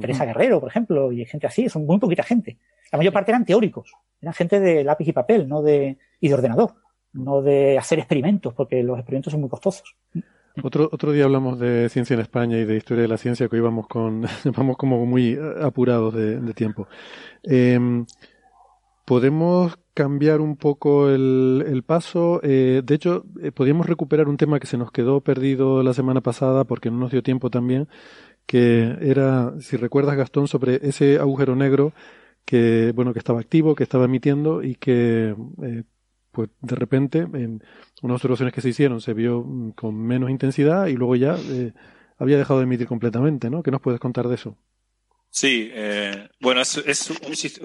F: Teresa Guerrero, por ejemplo, y gente así, son muy poquita gente. La mayor parte eran teóricos, eran gente de lápiz y papel, no de, y de ordenador, no de hacer experimentos, porque los experimentos son muy costosos.
B: Otro, otro día hablamos de ciencia en España y de historia de la ciencia, que hoy vamos, con, vamos como muy apurados de, tiempo. Em, ¿Podemos cambiar un poco el, paso? Eh, de hecho, eh, podríamos recuperar un tema que se nos quedó perdido la semana pasada porque no nos dio tiempo también, que era, si recuerdas Gastón, sobre ese agujero negro que, bueno, que estaba activo, que estaba emitiendo y que, eh, pues de repente, en unas observaciones que se hicieron se vio mm, con menos intensidad y luego ya eh, había dejado de emitir completamente, ¿no? ¿Qué nos puedes contar de eso?
G: Sí, eh, bueno, es, es, un,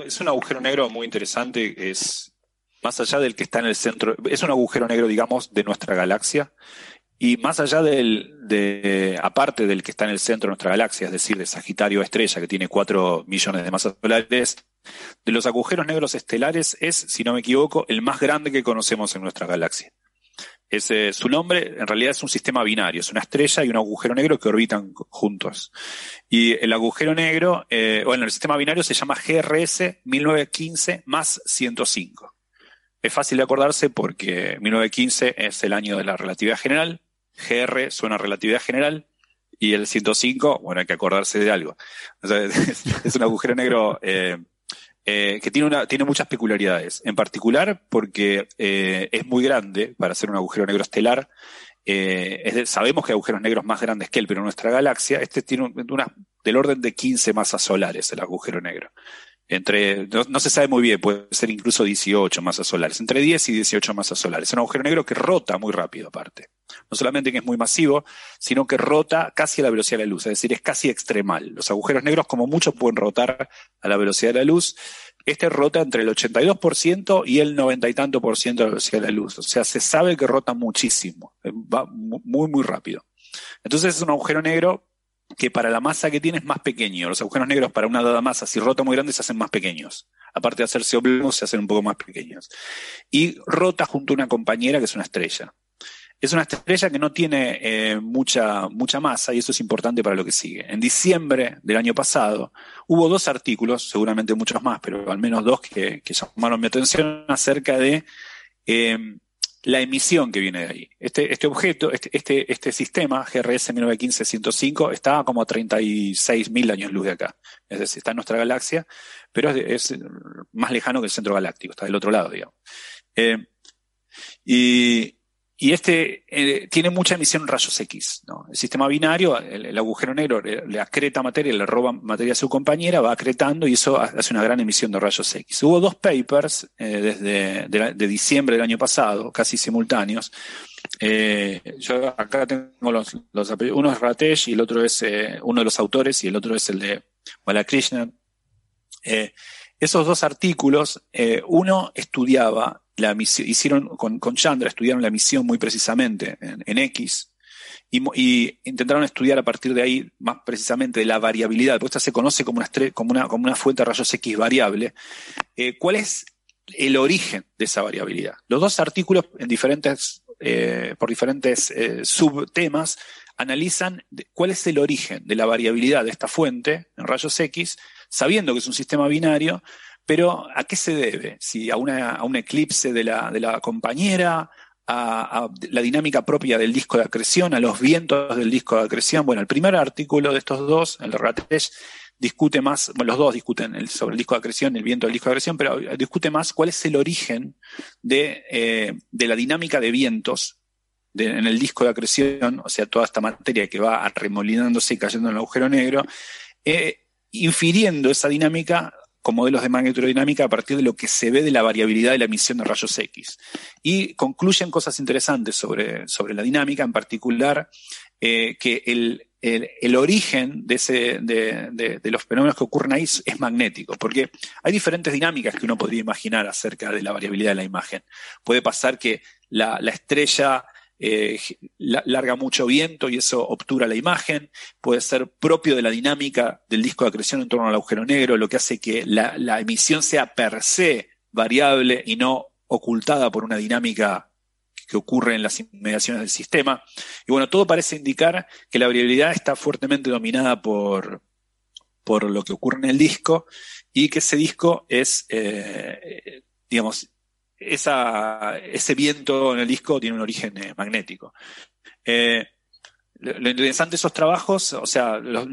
G: es un agujero negro muy interesante, es más allá del que está en el centro, es un agujero negro, digamos, de nuestra galaxia, y más allá del, de, aparte del que está en el centro de nuestra galaxia, es decir, de Sagitario Estrella, que tiene 4 millones de masas solares, de los agujeros negros estelares es, si no me equivoco, el más grande que conocemos en nuestra galaxia. Ese, su nombre en realidad es un sistema binario, es una estrella y un agujero negro que orbitan juntos. Y el agujero negro, eh, bueno, el sistema binario se llama GRS 1915 más 105. Es fácil de acordarse porque 1915 es el año de la relatividad general, GR suena relatividad general, y el 105, bueno, hay que acordarse de algo. es, un agujero negro eh, eh, que tiene, una, tiene muchas peculiaridades. En particular porque eh, es muy grande para ser un agujero negro estelar. Sabemos que hay agujeros negros más grandes que él, pero en nuestra galaxia este tiene una, del orden de 15 masas solares el agujero negro. Entre, no, se sabe muy bien, puede ser incluso 18 masas solares, entre 10 y 18 masas solares. Es un agujero negro que rota muy rápido aparte. No solamente que es muy masivo, sino que rota casi a la velocidad de la luz, es decir, es casi extremal. Los agujeros negros como mucho pueden rotar a la velocidad de la luz. Este rota entre el 82% y el 90 y tanto por ciento de la velocidad de la luz. O sea, se sabe que rota muchísimo, va muy, muy rápido. Entonces es un agujero negro que para la masa que tiene es más pequeño. Los agujeros negros para una dada masa, si rota muy grande, se hacen más pequeños. Aparte de hacerse oblongos, se hacen un poco más pequeños. Y rota junto a una compañera que es una estrella. Es una estrella que no tiene eh, mucha, mucha masa y eso es importante para lo que sigue. En diciembre del año pasado hubo dos artículos, seguramente muchos más, pero al menos dos que, llamaron mi atención acerca de eh, la emisión que viene de ahí. Este, este objeto, este, este, este sistema, GRS 1915-105, está como a 36.000 años luz de acá. Es decir, está en nuestra galaxia, pero es, más lejano que el centro galáctico, está del otro lado, digamos. Eh, y, y este eh, tiene mucha emisión en rayos X. ¿no? El sistema binario, el, agujero negro le, acreta materia, le roba materia a su compañera, va acretando y eso hace una gran emisión de rayos X. Hubo dos papers eh, desde de, diciembre del año pasado, casi simultáneos. Eh, yo acá tengo los, los uno es Ratesh y el otro es uno de los autores y el otro es el de Balakrishnan. Esos dos artículos, uno estudiaba la misión, hicieron con, Chandra, estudiaron la misión muy precisamente en, X y, intentaron estudiar a partir de ahí más precisamente de la variabilidad, porque esta se conoce como una, fuente de rayos X variable. Eh, ¿Cuál es el origen de esa variabilidad? Los dos artículos en diferentes, eh, por diferentes eh, subtemas analizan cuál es el origen de la variabilidad de esta fuente en rayos X, sabiendo que es un sistema binario, pero ¿a qué se debe? Si a, una, un eclipse de la, de la compañera, a, la dinámica propia del disco de acreción, a los vientos del disco de acreción. Bueno, el primer artículo de estos dos, el de discute más, bueno, los dos discuten sobre el disco de acreción el viento del disco de acreción, pero discute más cuál es el origen de, eh, de la dinámica de vientos en el disco de acreción, o sea, toda esta materia que va arremolinándose y cayendo en el agujero negro, eh, infiriendo esa dinámica con modelos de magnetodinámica a partir de lo que se ve de la variabilidad de la emisión de rayos X. Y concluyen cosas interesantes sobre, sobre la dinámica, en particular eh, que el, el, origen de, ese, de, de, los fenómenos que ocurren ahí es magnético, porque hay diferentes dinámicas que uno podría imaginar acerca de la variabilidad de la imagen. Puede pasar que la, la estrella eh, larga mucho viento y eso obtura la imagen, puede ser propio de la dinámica del disco de acreción en torno al agujero negro, lo que hace que la, emisión sea per se variable y no ocultada por una dinámica que ocurre en las inmediaciones del sistema. Y bueno, todo parece indicar que la variabilidad está fuertemente dominada por, por lo que ocurre en el disco y que ese disco es, eh, digamos, esa, ese viento en el disco tiene un origen eh, magnético. Eh, lo, interesante de esos trabajos, o sea, los,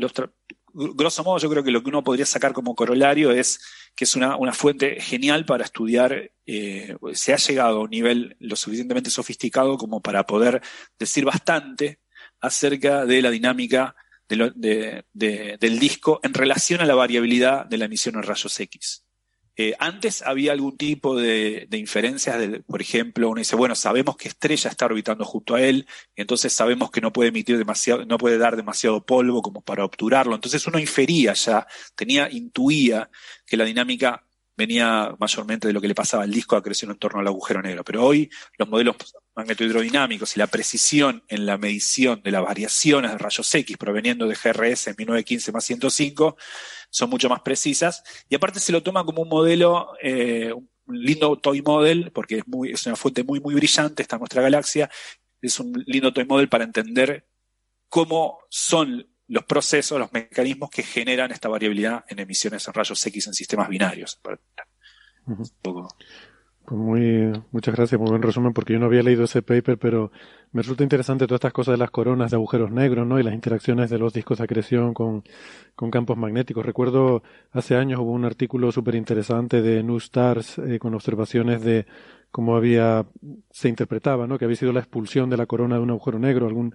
G: grosso modo yo creo que lo que uno podría sacar como corolario es que es una, una fuente genial para estudiar, eh, se ha llegado a un nivel lo suficientemente sofisticado como para poder decir bastante acerca de la dinámica de del disco en relación a la variabilidad de la emisión en rayos X. Eh, antes había algún tipo de, inferencias, por ejemplo, uno dice, bueno, sabemos que estrella está orbitando junto a él, entonces sabemos que no puede emitir demasiado, no puede dar demasiado polvo como para obturarlo. Entonces uno infería ya, tenía, intuía que la dinámica venía mayormente de lo que le pasaba al disco de acreción en torno al agujero negro. Pero hoy los modelos magnetohidrodinámicos y la precisión en la medición de las variaciones de rayos X proveniendo de GRS 1915 más 105 son mucho más precisas. Y aparte se lo toma como un modelo, eh, un lindo toy model, porque es, muy, es una fuente muy, muy brillante, está nuestra galaxia. Es un lindo toy model para entender cómo son los procesos, los mecanismos que generan esta variabilidad en emisiones en rayos X en sistemas binarios.
B: Pues muy, muchas gracias, muy buen resumen, porque yo no había leído ese paper, pero me resulta interesante todas estas cosas de las coronas de agujeros negros, ¿no? Y las interacciones de los discos de acreción con, con campos magnéticos. Recuerdo hace años hubo un artículo súper interesante de New Stars eh, con observaciones de cómo había, se interpretaba, ¿no? Que había sido la expulsión de la corona de un agujero negro, algún,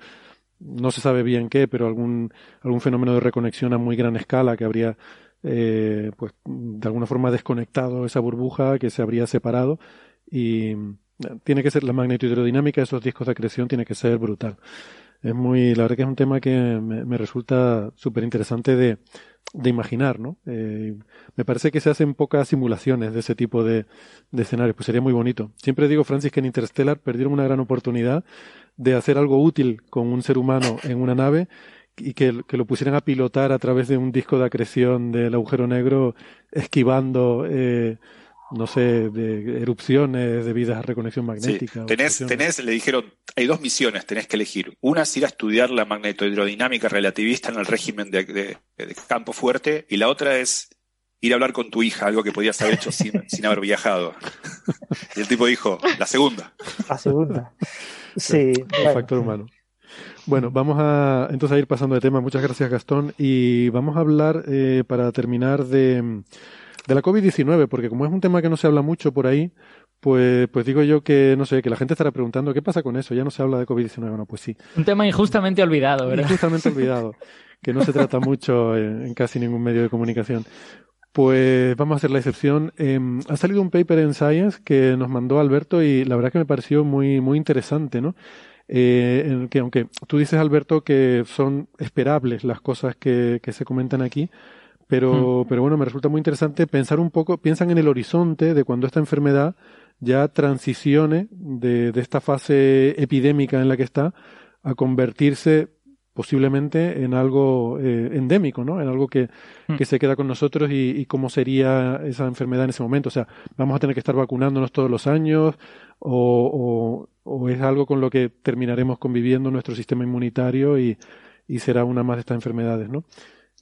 B: no se sabe bien qué, pero algún, algún fenómeno de reconexión a muy gran escala que habría eh, pues de alguna forma desconectado esa burbuja que se habría separado y eh, tiene que ser la magnetohidrodinámica de esos discos de acreción tiene que ser brutal. Es muy, la verdad que es un tema que me, resulta súper interesante de, de, imaginar, ¿no? Eh, me parece que se hacen pocas simulaciones de ese tipo de, de escenarios, pues sería muy bonito. Siempre digo, Francis, que en Interstellar perdieron una gran oportunidad de hacer algo útil con un ser humano en una nave y que, que, lo pusieran a pilotar a través de un disco de acreción del agujero negro, esquivando, eh, no sé, de erupciones debidas a reconexión magnética.
G: tenés, tenés, le dijeron, hay dos misiones, tenés que elegir. Una es ir a estudiar la magnetohidrodinámica relativista en el régimen de, de, campo fuerte, y la otra es ir a hablar con tu hija, algo que podías haber hecho sin, sin haber viajado. y el tipo dijo, la segunda.
F: La segunda. Sí.
B: El factor humano. Bueno, vamos a entonces a ir pasando de tema. Muchas gracias, Gastón. Y vamos a hablar, eh, para terminar, de, de la COVID-19, porque como es un tema que no se habla mucho por ahí, pues, pues digo yo que, no sé, que la gente estará preguntando, ¿qué pasa con eso? Ya no se habla de COVID-19. Bueno, pues sí.
D: Un tema injustamente olvidado, ¿verdad?
B: Injustamente olvidado, que no se trata mucho en, casi ningún medio de comunicación. Pues vamos a hacer la excepción. Em, ha salido un paper en Science que nos mandó Alberto y la verdad que me pareció muy, muy interesante, ¿no? Eh, que aunque tú dices, Alberto, que son esperables las cosas que, que se comentan aquí, pero, pero bueno, me resulta muy interesante pensar un poco, piensan en el horizonte de cuando esta enfermedad ya transicione de, de esta fase epidémica en la que está a convertirse posiblemente en algo eh, endémico, ¿no? En algo que, mm. que, se queda con nosotros y, y, cómo sería esa enfermedad en ese momento. O sea, vamos a tener que estar vacunándonos todos los años o, o, es algo con lo que terminaremos conviviendo nuestro sistema inmunitario y, y será una más de estas enfermedades, ¿no?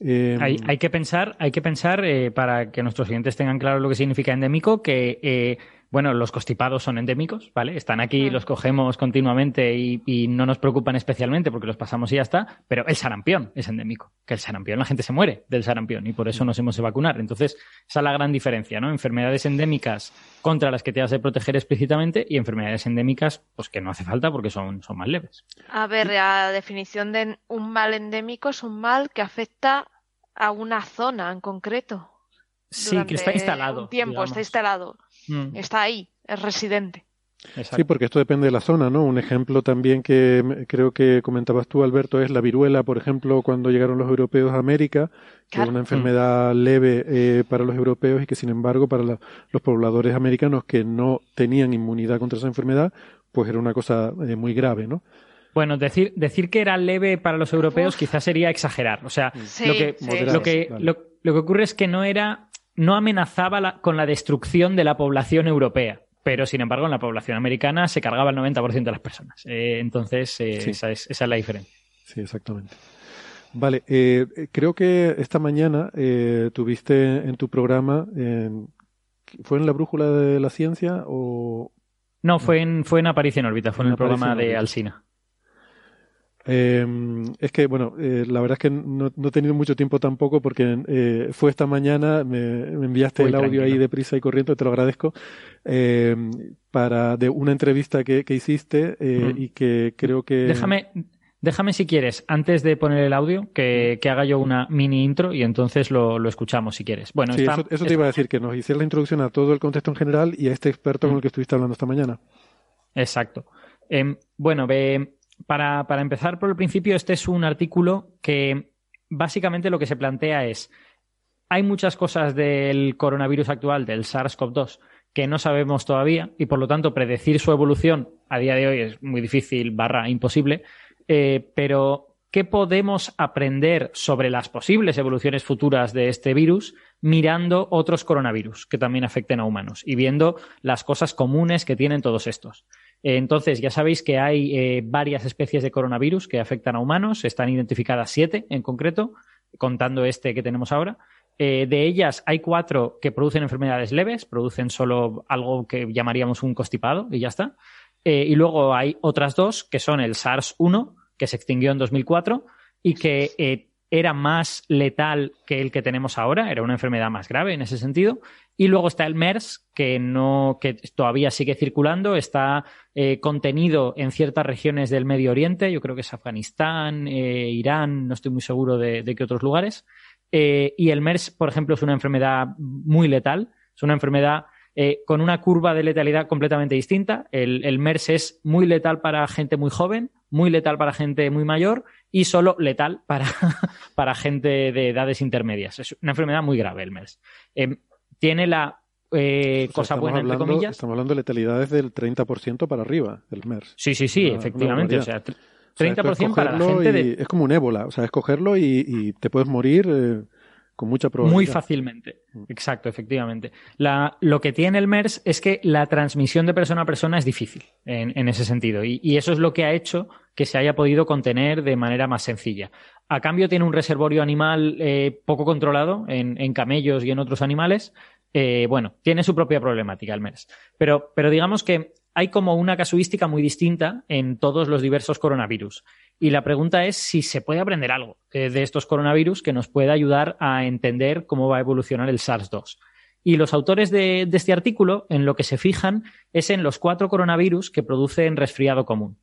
D: Eh, hay, hay, que pensar, hay que pensar eh, para que nuestros clientes tengan claro lo que significa endémico, que eh, bueno, los constipados son endémicos, ¿vale? Están aquí, los cogemos continuamente y, no nos preocupan especialmente porque los pasamos y ya está, pero el sarampión es endémico, que el sarampión, la gente se muere del sarampión y por eso nos hemos de vacunar. Entonces, esa es la gran diferencia, ¿no? Enfermedades endémicas contra las que te has de proteger explícitamente y enfermedades endémicas, pues que no hace falta porque son, son más leves.
E: A ver, la definición de un mal endémico es un mal que afecta a una zona en concreto.
D: Sí, que está instalado.
E: Un tiempo, está instalado. Mm. Está ahí, es residente.
B: Sí, porque esto depende de la zona, ¿no? Un ejemplo también que creo que comentabas tú, Alberto, es la viruela, por ejemplo, cuando llegaron los europeos a América, que era una enfermedad leve eh, para los europeos y que, sin embargo, para los pobladores americanos que no tenían inmunidad contra esa enfermedad, pues era una cosa eh, muy grave, ¿no?
D: Bueno, decir, decir que era leve para los europeos quizás sería exagerar. O sea, lo, que, lo, que, lo, que ocurre es que no era no amenazaba con la destrucción de la población europea, pero sin embargo en la población americana se cargaba el 90% de las personas. Eh, entonces, eh, esa, es, la diferencia.
B: Sí, exactamente. Vale, eh, creo que esta mañana tuviste en tu programa, ¿fue en la brújula de la ciencia o...?
D: No, fue en, fue en Aparicio en órbita, fue en, el programa de Alsina.
B: Eh, es que, bueno, eh, la verdad es que no, he tenido mucho tiempo tampoco porque eh, fue esta mañana, me, enviaste el audio ahí de prisa y corriendo, te lo agradezco, eh, para de una entrevista que, que hiciste eh, mm. y que creo que...
D: Déjame, déjame si quieres, antes de poner el audio, que, que haga yo una mini intro y entonces lo, lo escuchamos si quieres. Bueno,
B: sí, eso, te iba a decir, que nos hicieras la introducción a todo el contexto en general y a este experto con el mm. que estuviste hablando esta mañana.
D: Exacto. Em, bueno, ve para, para empezar por el principio, este es un artículo que básicamente lo que se plantea es, hay muchas cosas del coronavirus actual, del SARS-CoV-2, que no sabemos todavía y por lo tanto predecir su evolución a día de hoy es muy difícil barra imposible, eh, pero ¿qué podemos aprender sobre las posibles evoluciones futuras de este virus mirando otros coronavirus que también afecten a humanos y viendo las cosas comunes que tienen todos estos? Entonces, ya sabéis que hay eh, varias especies de coronavirus que afectan a humanos, están identificadas siete en concreto, contando este que tenemos ahora. Eh, de ellas hay cuatro que producen enfermedades leves, producen solo algo que llamaríamos un constipado y ya está. Eh, y luego hay otras dos que son el SARS-1, que se extinguió en 2004 y que era más letal que el que tenemos ahora, era una enfermedad más grave en ese sentido. Y luego está el MERS, que no, que todavía sigue circulando, está eh, contenido en ciertas regiones del Medio Oriente, yo creo que es Afganistán, eh, Irán, no estoy muy seguro de, qué otros lugares. Eh, y el MERS, por ejemplo, es una enfermedad muy letal, es una enfermedad con una curva de letalidad completamente distinta. El, el MERS es muy letal para gente muy joven, muy letal para gente muy mayor y solo letal para, para gente de edades intermedias. Es una enfermedad muy grave el MERS. Em, tiene la eh, cosa buena, entre comillas.
B: Estamos hablando de letalidades del 30% para arriba, el MERS.
D: Sí, sí, sí, efectivamente. O sea, 30% para la gente de...
B: Es como un ébola, o sea, escogerlo y, te puedes morir eh, con mucha probabilidad.
D: Muy fácilmente, mm. exacto, efectivamente. La, lo que tiene el MERS es que la transmisión de persona a persona es difícil en, ese sentido y, eso es lo que ha hecho que se haya podido contener de manera más sencilla. A cambio tiene un reservorio animal eh, poco controlado en, camellos y en otros animales. Eh, bueno, tiene su propia problemática el MERS. Pero, pero digamos que hay como una casuística muy distinta en todos los diversos coronavirus. Y la pregunta es si se puede aprender algo eh, de estos coronavirus que nos pueda ayudar a entender cómo va a evolucionar el SARS-2. Y los autores de, este artículo en lo que se fijan es en los cuatro coronavirus que producen resfriado común.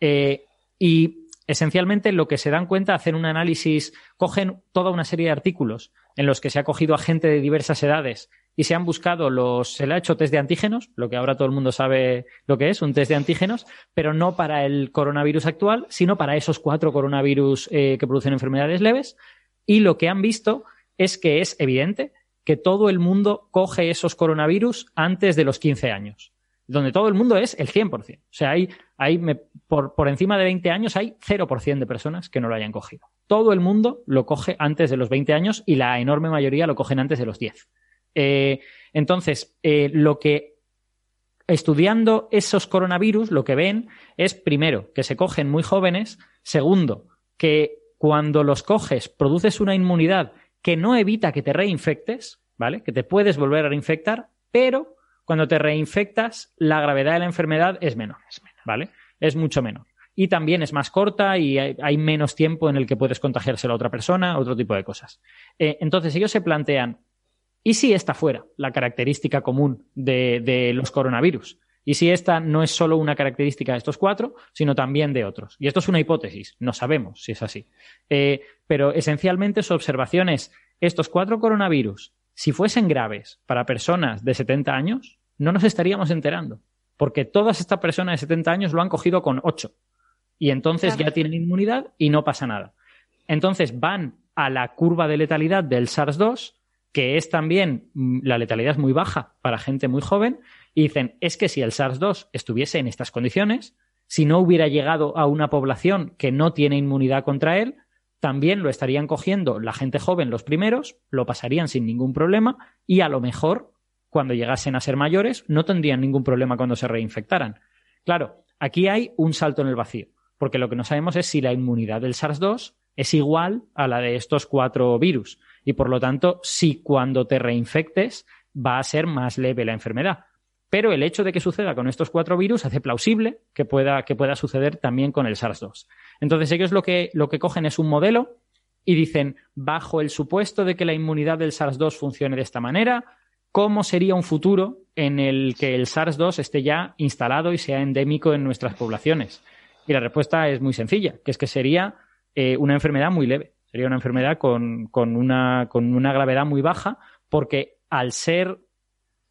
D: Eh, y esencialmente lo que se dan cuenta, hacen un análisis, cogen toda una serie de artículos en los que se ha cogido a gente de diversas edades y se han buscado los, se le ha hecho test de antígenos, lo que ahora todo el mundo sabe lo que es, un test de antígenos, pero no para el coronavirus actual, sino para esos cuatro coronavirus eh, que producen enfermedades leves. Y lo que han visto es que es evidente que todo el mundo coge esos coronavirus antes de los 15 años, donde todo el mundo es el 100%. O sea, hay, hay por, por encima de 20 años hay 0% de personas que no lo hayan cogido. Todo el mundo lo coge antes de los 20 años y la enorme mayoría lo cogen antes de los 10. Eh, entonces, eh, lo que estudiando esos coronavirus, lo que ven es, primero, que se cogen muy jóvenes, segundo, que cuando los coges produces una inmunidad que no evita que te reinfectes, ¿vale? Que te puedes volver a reinfectar, pero cuando te reinfectas, la gravedad de la enfermedad es menor, ¿vale? Es mucho menor. Y también es más corta y hay, menos tiempo en el que puedes contagiárselo a otra persona, otro tipo de cosas. Eh, entonces, ellos se plantean, ¿Y si esta fuera la característica común de, los coronavirus? ¿Y si esta no es solo una característica de estos cuatro, sino también de otros? Y esto es una hipótesis, no sabemos si es así. Eh, pero esencialmente su observación es, estos cuatro coronavirus, si fuesen graves para personas de 70 años, no nos estaríamos enterando, porque todas estas personas de 70 años lo han cogido con 8. Y entonces ya tienen inmunidad y no pasa nada. Entonces van a la curva de letalidad del SARS-2 que es también mm, la letalidad es muy baja para gente muy joven, y dicen, es que si el SARS-2 estuviese en estas condiciones, si no hubiera llegado a una población que no tiene inmunidad contra él, también lo estarían cogiendo la gente joven los primeros, lo pasarían sin ningún problema y a lo mejor cuando llegasen a ser mayores no tendrían ningún problema cuando se reinfectaran. Claro, aquí hay un salto en el vacío, porque lo que no sabemos es si la inmunidad del SARS-2 es igual a la de estos cuatro virus y por lo tanto, si cuando te reinfectes va a ser más leve la enfermedad. Pero el hecho de que suceda con estos cuatro virus hace plausible que pueda, que pueda suceder también con el SARS-2. Entonces ellos lo que, lo que cogen es un modelo y dicen, bajo el supuesto de que la inmunidad del SARS-2 funcione de esta manera, ¿cómo sería un futuro en el que el SARS-2 esté ya instalado y sea endémico en nuestras poblaciones? Y la respuesta es muy sencilla, que es que sería eh, una enfermedad muy leve. Sería una enfermedad con, con, una, con una gravedad muy baja, porque al ser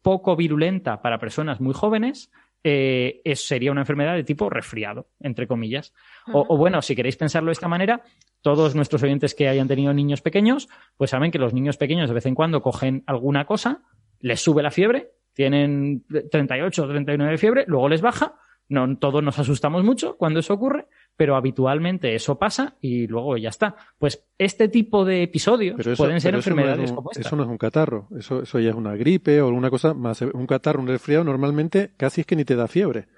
D: poco virulenta para personas muy jóvenes, eh, sería una enfermedad de tipo resfriado, entre comillas. o, bueno, si queréis pensarlo de esta manera, todos nuestros oyentes que hayan tenido niños pequeños, pues saben que los niños pequeños de vez en cuando cogen alguna cosa, les sube la fiebre, tienen 38 o 39 de fiebre, luego les baja, no todos nos asustamos mucho cuando eso ocurre, pero habitualmente eso pasa y luego ya está. Pues este tipo de episodios pueden ser enfermedades
B: como esta. Eso no es un catarro, eso, eso ya es una gripe o alguna cosa más. Un catarro, un resfriado, normalmente casi es que ni te da fiebre.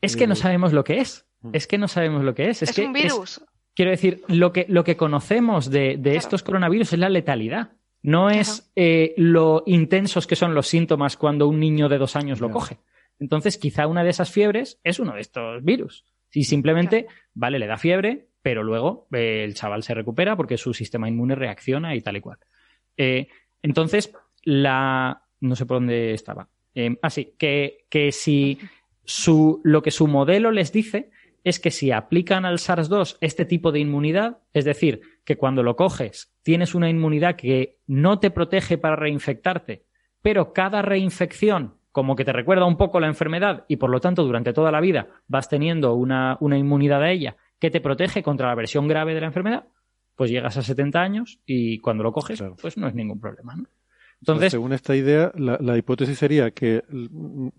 D: Es que no sabemos lo que es. Mm. Es que no sabemos lo que es.
E: Es, un virus.
D: quiero decir, lo que, lo que conocemos de, estos coronavirus es la letalidad. No es eh, lo intensos que son los síntomas cuando un niño de dos años lo coge. Entonces, quizá una de esas fiebres es uno de estos virus. Si simplemente, vale, le da fiebre, pero luego eh, el chaval se recupera porque su sistema inmune reacciona y tal y cual. Eh, entonces, la. No sé por dónde estaba. Eh, ah, sí, que, que si su, lo que su modelo les dice es que si aplican al SARS-2 este tipo de inmunidad, es decir, que cuando lo coges tienes una inmunidad que no te protege para reinfectarte, pero cada reinfección como que te recuerda un poco la enfermedad y por lo tanto durante toda la vida vas teniendo una, inmunidad a ella que te protege contra la versión grave de la enfermedad, pues llegas a 70 años y cuando lo coges, pues no es ningún problema.
B: Entonces, según esta idea, la, hipótesis sería que, en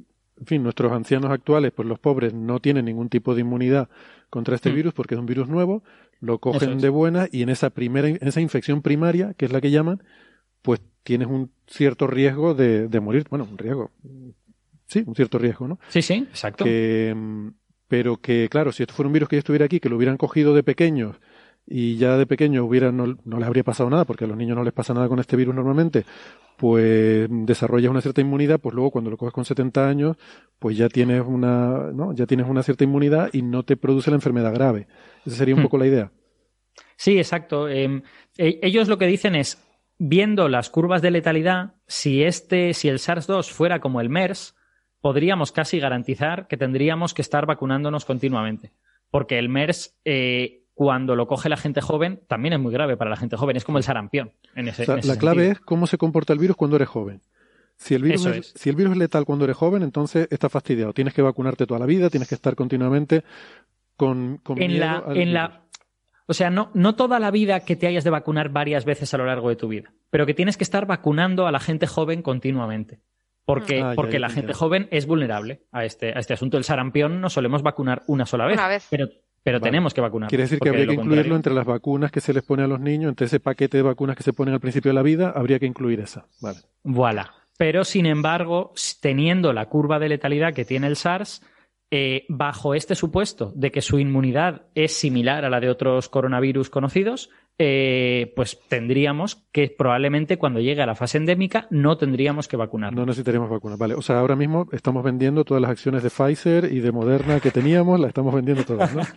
B: fin, nuestros ancianos actuales, pues los pobres, no tienen ningún tipo de inmunidad contra este mm. virus porque es un virus nuevo, lo cogen de buena y en esa primera, en esa infección primaria, que es la que llaman, pues tienes un cierto riesgo de, de morir. Bueno, un riesgo. Sí, un cierto riesgo, ¿no?
D: Sí, sí, exacto.
B: pero que, claro, si esto fuera un virus que ya estuviera aquí, que lo hubieran cogido de pequeños y ya de pequeños hubiera, no, no les habría pasado nada, porque a los niños no les pasa nada con este virus normalmente, pues desarrollas una cierta inmunidad, pues luego cuando lo coges con 70 años, pues ya tienes una, ¿no? Ya tienes una cierta inmunidad y no te produce la enfermedad grave. Esa sería un hmm. poco la idea.
D: Sí, exacto. Em, e, ellos lo que dicen es, viendo las curvas de letalidad, si este, si el SARS-2 fuera como el MERS, podríamos casi garantizar que tendríamos que estar vacunándonos continuamente. Porque el MERS eh, cuando lo coge la gente joven, también es muy grave para la gente joven. Es como el sarampión. En ese,
B: la clave es cómo se comporta el virus cuando eres joven. Si el, virus es, si el virus es letal cuando eres joven, entonces está fastidiado. Tienes que vacunarte toda la vida, tienes que estar continuamente con, con
D: en la, en la O sea, no, no toda la vida que te hayas de vacunar varias veces a lo largo de tu vida, pero que tienes que estar vacunando a la gente joven continuamente. Porque, ah, porque la gente joven es vulnerable a este, a este asunto. El sarampión no solemos vacunar una sola vez, una vez. pero pero tenemos que vacunar.
B: Quiere decir que habría que incluirlo entre las vacunas que se les pone a los niños, entre ese paquete de vacunas que se ponen al principio de la vida, habría que incluir esa. Vale.
D: Voilà. Pero, sin embargo, teniendo la curva de letalidad que tiene el SARS, eh, bajo este supuesto de que su inmunidad es similar a la de otros coronavirus conocidos, eh, pues tendríamos que probablemente cuando llegue a la fase endémica no tendríamos que vacunar.
B: No necesitaríamos vacunar, vale. O sea, ahora mismo estamos vendiendo todas las acciones de Pfizer y de Moderna que teníamos, las estamos vendiendo todas, ¿no?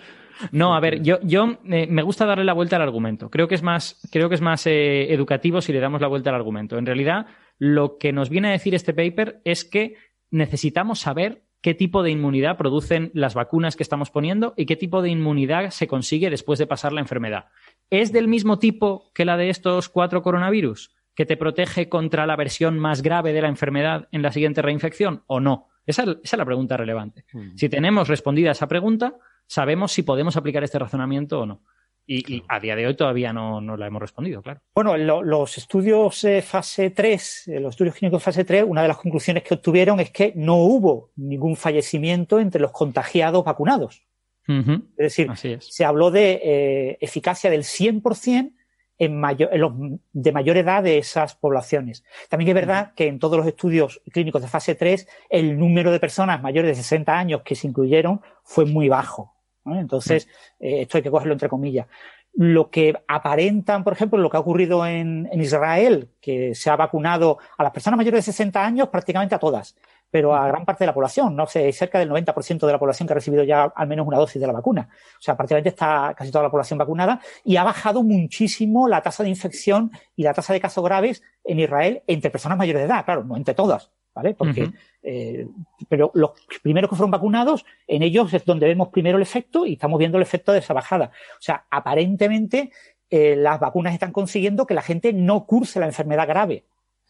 D: No, a ver, yo, yo eh, me gusta darle la vuelta al argumento. Creo que es más, creo que es más educativo si le damos la vuelta al argumento. En realidad, lo que nos viene a decir este paper es que necesitamos saber qué tipo de inmunidad producen las vacunas que estamos poniendo y qué tipo de inmunidad se consigue después de pasar la enfermedad. ¿Es del mismo tipo que la de estos cuatro coronavirus? ¿Que te protege contra la versión más grave de la enfermedad en la siguiente reinfección o no? Esa, es la pregunta relevante. Mm. Si tenemos respondida esa pregunta, sabemos si podemos aplicar este razonamiento o no. Y, a día de hoy todavía no, no la hemos respondido, claro.
F: Bueno, los estudios de fase 3, eh, los estudios clínicos fase 3, una de las conclusiones que obtuvieron es que no hubo ningún fallecimiento entre los contagiados vacunados. Es decir, se habló de eh, eficacia del 100% en, mayor, en los de mayor edad de esas poblaciones. También es verdad que en todos los estudios clínicos de fase 3 el número de personas mayores de 60 años que se incluyeron fue muy bajo. Entonces, eh, esto hay que cogerlo entre comillas. Lo que aparentan, por ejemplo, lo que ha ocurrido en, en Israel, que se ha vacunado a las personas mayores de 60 años prácticamente a todas pero a gran parte de la población, no sé, cerca del 90% de la población que ha recibido ya al menos una dosis de la vacuna. O sea, prácticamente está casi toda la población vacunada y ha bajado muchísimo la tasa de infección y la tasa de casos graves en Israel entre personas mayores de edad, claro, no entre todas, ¿vale? Porque, eh, pero los primeros que fueron vacunados, en ellos es donde vemos primero el efecto y estamos viendo el efecto de esa bajada. O sea, aparentemente eh, las vacunas están consiguiendo que la gente no curse la enfermedad grave.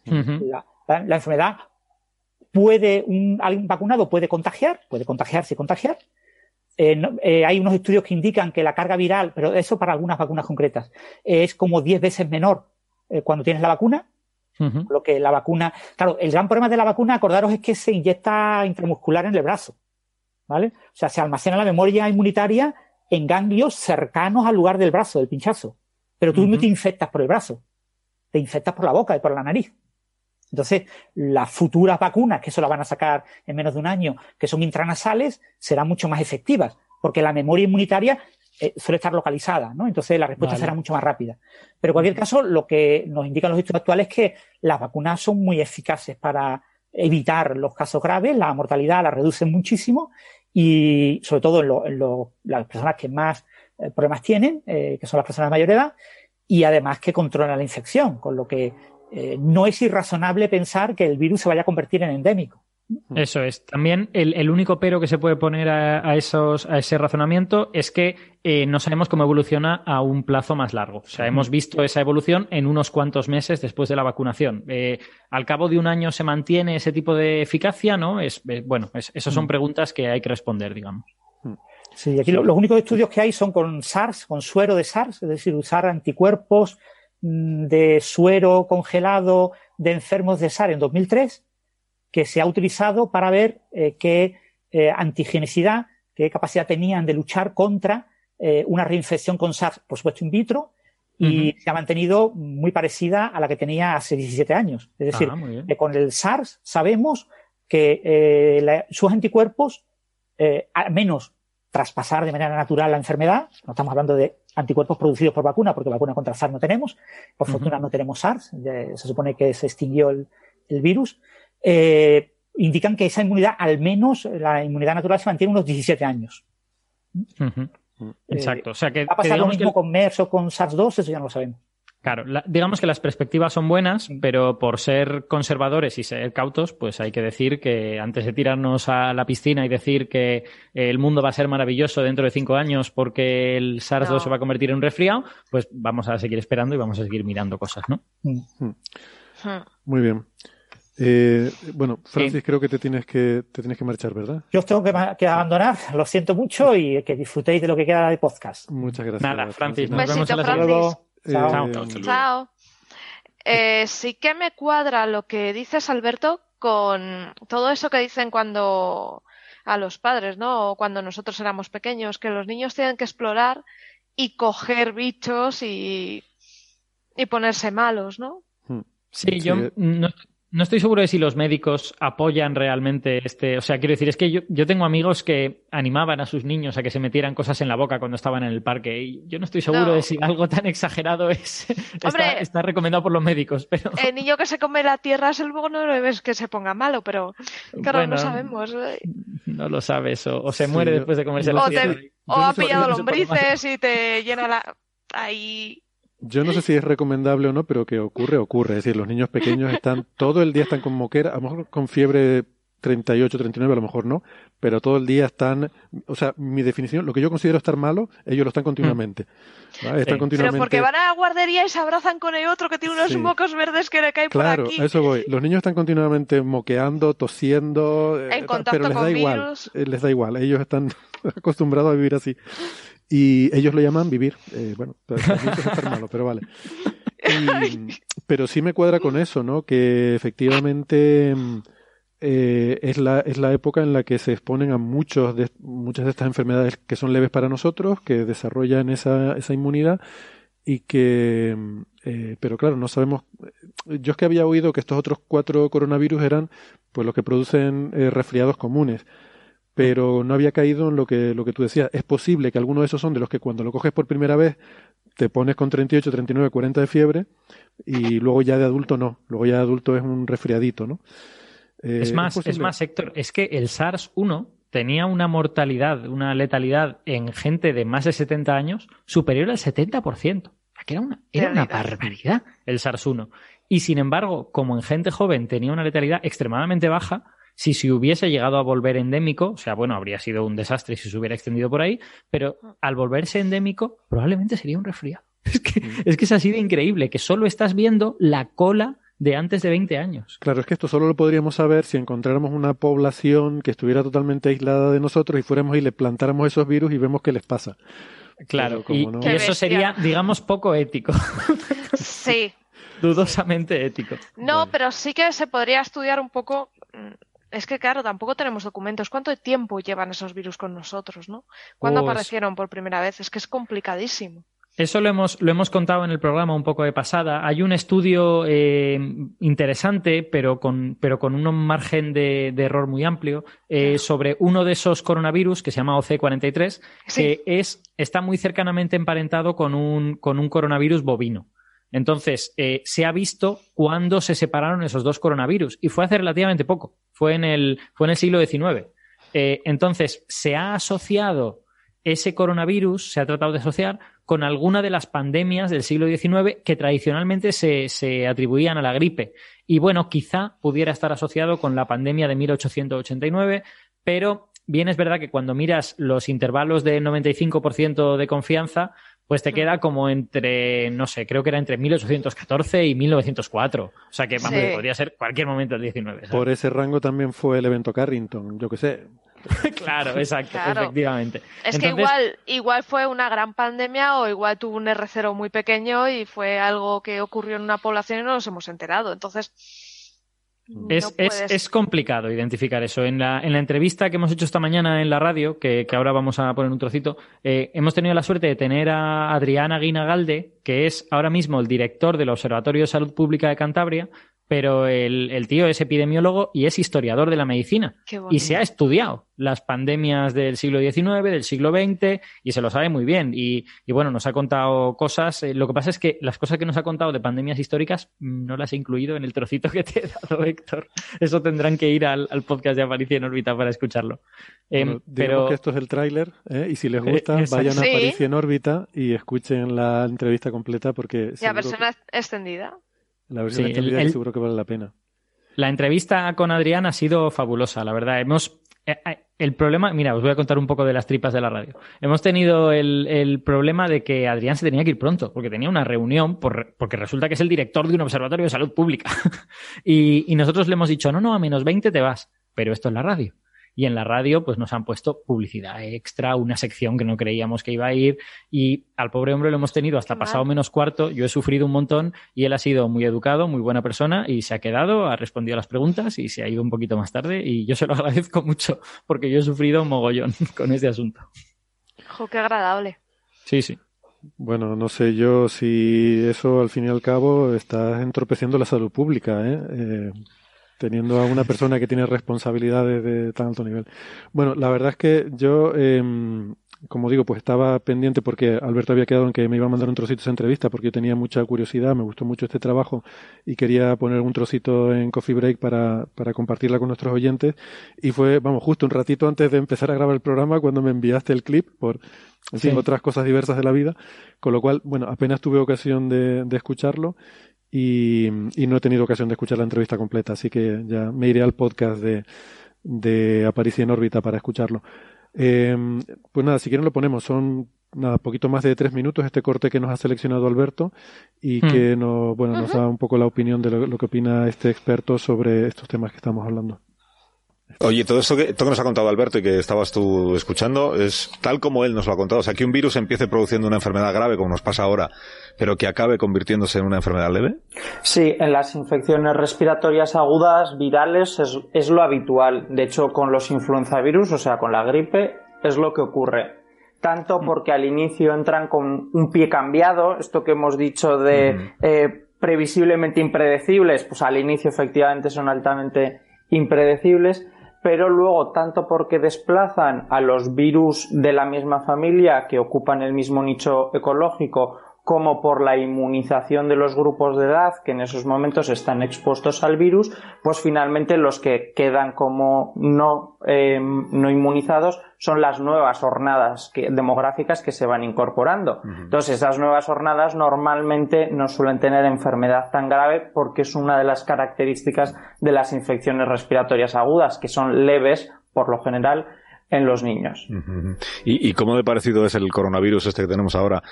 F: la, la enfermedad puede, un, alguien vacunado puede contagiar, puede contagiarse y contagiar. Eh, hay unos estudios que indican que la carga viral, pero eso para algunas vacunas concretas, es como 10 veces menor cuando tienes la vacuna. Lo que la vacuna, claro, el gran problema de la vacuna, acordaros, es que se inyecta intramuscular en el brazo. ¿Vale? O sea, se almacena la memoria inmunitaria en ganglios cercanos al lugar del brazo, del pinchazo. Pero tú no te infectas por el brazo, te infectas por la boca y por la nariz. Entonces, las futuras vacunas, que eso la van a sacar en menos de un año, que son intranasales, serán mucho más efectivas, porque la memoria inmunitaria eh, suele estar localizada, ¿no? Entonces la respuesta será mucho más rápida. Pero en cualquier caso, lo que nos indican los estudios actuales es que las vacunas son muy eficaces para evitar los casos graves, la mortalidad la reducen muchísimo y sobre todo en, las personas que más eh, problemas tienen, eh, que son las personas de mayor edad, y además que controlan la infección, con lo que no es irrazonable pensar que el virus se vaya a convertir en endémico.
D: Eso es. También el, único pero que se puede poner a, esos, a ese razonamiento es que eh, no sabemos cómo evoluciona a un plazo más largo. O sea, hemos visto esa evolución en unos cuantos meses después de la vacunación. Eh, al cabo de un año se mantiene ese tipo de eficacia, ¿no? Es, bueno, esas son preguntas que hay que responder, digamos.
F: Sí, aquí los únicos estudios que hay son con SARS, con suero de SARS, es decir, usar anticuerpos Mm, de suero congelado de enfermos de SAR en 2003, que se ha utilizado para ver eh, qué eh, antigenicidad qué capacidad tenían de luchar contra eh, una reinfección con SARS, por supuesto in vitro, y se ha mantenido muy parecida a la que tenía hace 17 años. Es decir, ah, con el SARS sabemos que eh, sus anticuerpos, al menos traspasar de manera natural la enfermedad, no estamos hablando de anticuerpos producidos por vacuna, porque vacuna contra SARS no tenemos, por fortuna no tenemos SARS, se supone que se extinguió el, virus, eh, indican que esa inmunidad, al menos la inmunidad natural, se mantiene unos 17 años.
D: Exacto. O sea que,
F: ¿Va a pasar lo mismo con MERS o con SARS-2? Eso ya no lo sabemos.
D: Claro, digamos que las perspectivas son buenas, pero por ser conservadores y ser cautos, pues hay que decir que antes de tirarnos a la piscina y decir que el mundo va a ser maravilloso dentro de cinco años porque el SARS-2 se va a convertir en un resfriado, pues vamos a seguir esperando y vamos a seguir mirando cosas, ¿no? Mm.
B: Hmm. Muy bien. Eh, bueno, Francis, creo que te tienes que te tienes que marchar, ¿verdad?
F: Yo os tengo que, abandonar, lo siento mucho y que disfrutéis de lo que queda de podcast.
B: Muchas gracias.
D: Nada, Francis, nos vemos en la
E: Chao. Chao. Eh, sí que me cuadra lo que dices, Alberto, con todo eso que dicen cuando a los padres, ¿no? O cuando nosotros éramos pequeños, que los niños tienen que explorar y coger bichos y, y ponerse malos, ¿no?
D: Hmm. Sí, yo no, no estoy seguro de si los médicos apoyan realmente este. O sea, quiero decir, es que yo, yo, tengo amigos que animaban a sus niños a que se metieran cosas en la boca cuando estaban en el parque. Y yo no estoy seguro de si algo tan exagerado es está, recomendado por los médicos. Pero...
E: El niño que se come la tierra es el no lo ves que se ponga malo, pero claro, no sabemos.
D: No lo sabes, o, se muere después de comerse la tierra.
E: o ha pillado lombrices y te llena la. Ahí
B: yo no sé si es recomendable o no, pero que ocurre, ocurre. Es decir, los niños pequeños están todo el día están con moquera, a lo mejor con fiebre 38, 39, a lo mejor no, pero todo el día están, o sea, mi definición, lo que yo considero estar malo, ellos lo están continuamente.
E: Están continuamente... Pero porque van a la guardería y se abrazan con el otro que tiene unos mocos verdes que le caen
B: por
E: aquí.
B: Claro, eso voy. Los niños están continuamente moqueando, tosiendo,
E: eh, pero les da
B: igual, eh, les da igual, ellos están acostumbrados a vivir así. Y ellos lo llaman vivir. Eh, bueno, es malo, pero vale. pero sí me cuadra con eso, ¿no? Que efectivamente eh, es, la, es la época en la que se exponen a muchos de, muchas de estas enfermedades que son leves para nosotros, que desarrollan esa, esa inmunidad y que, eh, pero claro, no sabemos. Yo es que había oído que estos otros cuatro coronavirus eran pues los que producen eh, resfriados comunes pero no había caído en lo que, lo que tú decías. Es posible que alguno de esos son de los que cuando lo coges por primera vez te pones con 38, 39, 40 de fiebre y luego ya de adulto no. Luego ya de adulto es un resfriadito, ¿no?
D: Eh, es más, es, más, Héctor, es que el SARS-1 tenía una mortalidad, una letalidad en gente de más de 70 años superior al 70%. Que era una, era una barbaridad el SARS-1. Y sin embargo, como en gente joven tenía una letalidad extremadamente baja, si se hubiese llegado a volver endémico, o sea, bueno, habría sido un desastre si se hubiera extendido por ahí, pero al volverse endémico, probablemente sería un resfriado. Es que, mm. es que es así de increíble, que solo estás viendo la cola de antes de 20 años.
B: Claro, es que esto solo lo podríamos saber si encontráramos una población que estuviera totalmente aislada de nosotros y fuéramos y le plantáramos esos virus y vemos qué les pasa.
D: Claro, y, y, eso sería, digamos, poco ético.
E: Sí.
D: Dudosamente ético.
E: No, pero sí que se podría estudiar un poco mm, es que, claro, tampoco tenemos documentos. ¿Cuánto tiempo llevan esos virus con nosotros, no? ¿Cuándo pues aparecieron por primera vez? Es que es complicadísimo.
D: Eso lo hemos, lo hemos contado en el programa un poco de pasada. Hay un estudio eh, interesante, pero con, pero con un margen de, error muy amplio, eh, sobre uno de esos coronavirus que se llama OC43, que es, está muy cercanamente emparentado con un, con un coronavirus bovino. Entonces, eh, se ha visto cuándo se separaron esos dos coronavirus y fue hace relativamente poco, fue en el, fue en el siglo XIX. Eh, entonces, se ha asociado ese coronavirus, se ha tratado de asociar con alguna de las pandemias del siglo XIX que tradicionalmente se, se atribuían a la gripe. Y bueno, quizá pudiera estar asociado con la pandemia de 1889, pero bien es verdad que cuando miras los intervalos de 95% de confianza, pues te queda como entre, no sé, creo que era entre 1814 y 1904. O sea que podría ser cualquier momento del 19.
B: Por ese rango también fue el evento Carrington, yo qué sé.
D: claro, exacto, efectivamente.
E: Es que igual, igual fue una gran pandemia o igual tuvo un R0 muy pequeño y fue algo que ocurrió en una población y no nos hemos enterado. Entonces,
D: Es, es, complicado identificar eso. En la, en la, entrevista que hemos hecho esta mañana en la radio, que, ahora vamos a poner un trocito, eh, hemos tenido la suerte de tener a Adriana Guinagalde, que es ahora mismo el director del Observatorio de Salud Pública de Cantabria, pero el, tío es epidemiólogo y es historiador de la medicina. Y se ha estudiado las pandemias del siglo XIX, del siglo XX, y se lo sabe muy bien. Y, bueno, nos ha contado cosas. Eh, lo que pasa es que las cosas que nos ha contado de pandemias históricas mm, no las he incluido en el trocito que te he dado, Héctor. Eso tendrán que ir al, podcast de Aparicio en órbita para escucharlo.
B: Em, pero que esto es el tráiler, ¿eh? y si les gusta, eh, vayan a Aparicio en órbita y escuchen la entrevista completa porque...
E: ¿Y a versión extendida?
B: La versión sí, seguro que vale la pena.
D: La entrevista con Adrián ha sido fabulosa, la verdad. Hemos. Eh, eh, el problema, mira, os voy a contar un poco de las tripas de la radio. Hemos tenido el, problema de que Adrián se tenía que ir pronto, porque tenía una reunión, porque resulta que es el director de un observatorio de salud pública. y, y nosotros le hemos dicho, no, no, a menos 20 te vas, pero esto es la radio y en la radio pues nos han puesto publicidad extra, una sección que no creíamos que iba a ir y al pobre hombre lo hemos tenido hasta pasado menos cuarto, yo he sufrido un montón y él ha sido muy educado, muy buena persona y se ha quedado, ha respondido a las preguntas y se ha ido un poquito más tarde y yo se lo agradezco mucho porque yo he sufrido un mogollón con este asunto.
E: Jo, qué agradable.
D: Sí, sí.
B: Bueno, no sé yo si eso al fin y al cabo está entorpeciendo la salud pública, ¿eh? eh teniendo a una persona que tiene responsabilidades de tan alto nivel. Bueno, la verdad es que yo, em, como digo, pues estaba pendiente porque Alberto había quedado en que me iba a mandar un trocito de esa entrevista porque yo tenía mucha curiosidad, me gustó mucho este trabajo y quería poner un trocito en Coffee Break para, para compartirla con nuestros oyentes. Y fue, vamos, justo un ratito antes de empezar a grabar el programa cuando me enviaste el clip por, en otras cosas diversas de la vida. Con lo cual, bueno, apenas tuve ocasión de, de escucharlo y, no he tenido ocasión de escuchar la entrevista completa, así que ya me iré al podcast de, de Aparicio en órbita para escucharlo. Eh, pues nada, si quieren lo ponemos, son nada, poquito más de tres minutos este corte que nos ha seleccionado Alberto y hmm. que nos, bueno, nos da un poco la opinión de lo, que opina este experto sobre estos temas que estamos hablando.
H: Oye, todo esto que, esto que nos ha contado Alberto y que estabas tú escuchando es tal como él nos lo ha contado. O sea, que un virus empiece produciendo una enfermedad grave, como nos pasa ahora, pero que acabe convirtiéndose en una enfermedad leve?
I: Sí, en las infecciones respiratorias agudas, virales, es, lo habitual. De hecho, con los influenzavirus, o sea, con la gripe, es lo que ocurre. Tanto mm. porque al inicio entran con un pie cambiado, esto que hemos dicho de eh, previsiblemente impredecibles, pues al inicio efectivamente son altamente impredecibles, pero luego tanto porque desplazan a los virus de la misma familia que ocupan el mismo nicho ecológico como por la inmunización de los grupos de edad que en esos momentos están expuestos al virus, pues finalmente los que quedan como no, eh, no inmunizados son las nuevas jornadas demográficas que se van incorporando. Entonces, esas nuevas jornadas normalmente no suelen tener enfermedad tan grave porque es una de las características de las infecciones respiratorias agudas, que son leves por lo general en los niños.
H: ¿Y, ¿Y cómo de parecido es el coronavirus este que tenemos ahora?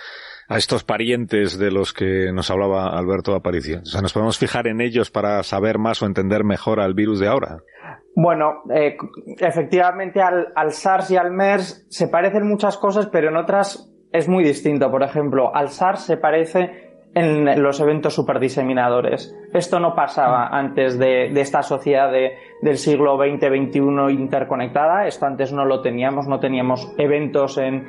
H: A estos parientes de los que nos hablaba Alberto Aparicio? O sea, ¿nos podemos fijar en ellos para saber más o entender mejor al virus de ahora?
I: Bueno, eh, efectivamente al, al, SARS y al MERS se parecen muchas cosas, pero en otras es muy distinto. Por ejemplo, al SARS se parece en los eventos superdiseminadores. Esto no pasaba antes de, esta sociedad del siglo XX-XXI interconectada. Esto antes no lo teníamos, no teníamos eventos en,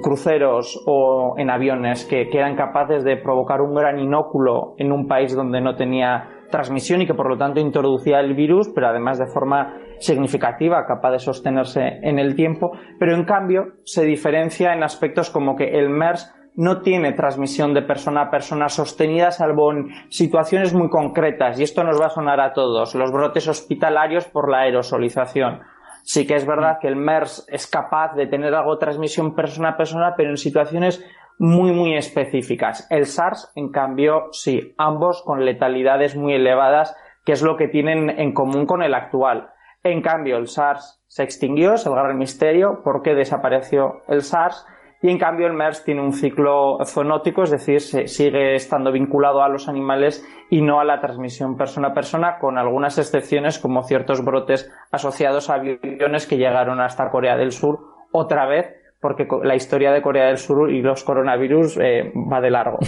I: cruceros o en aviones que, que, eran capaces de provocar un gran inóculo en un país donde no tenía transmisión y que por lo tanto introducía el virus, pero además de forma significativa, capaz de sostenerse en el tiempo. Pero en cambio se diferencia en aspectos como que el MERS no tiene transmisión de persona a persona sostenida salvo en situaciones muy concretas y esto nos va a sonar a todos, los brotes hospitalarios por la aerosolización. Sí que es verdad que el MERS es capaz de tener algo de transmisión persona a persona, pero en situaciones muy, muy específicas. El SARS, en cambio, sí, ambos con letalidades muy elevadas, que es lo que tienen en común con el actual. En cambio, el SARS se extinguió, es el gran misterio, ¿por qué desapareció el SARS? Y en cambio el MERS tiene un ciclo zoonótico, es decir, se sigue estando vinculado a los animales y no a la transmisión persona a persona, con algunas excepciones como ciertos brotes asociados a aviones que llegaron hasta Corea del Sur otra vez, porque la historia de Corea del Sur y los coronavirus eh, va de largo.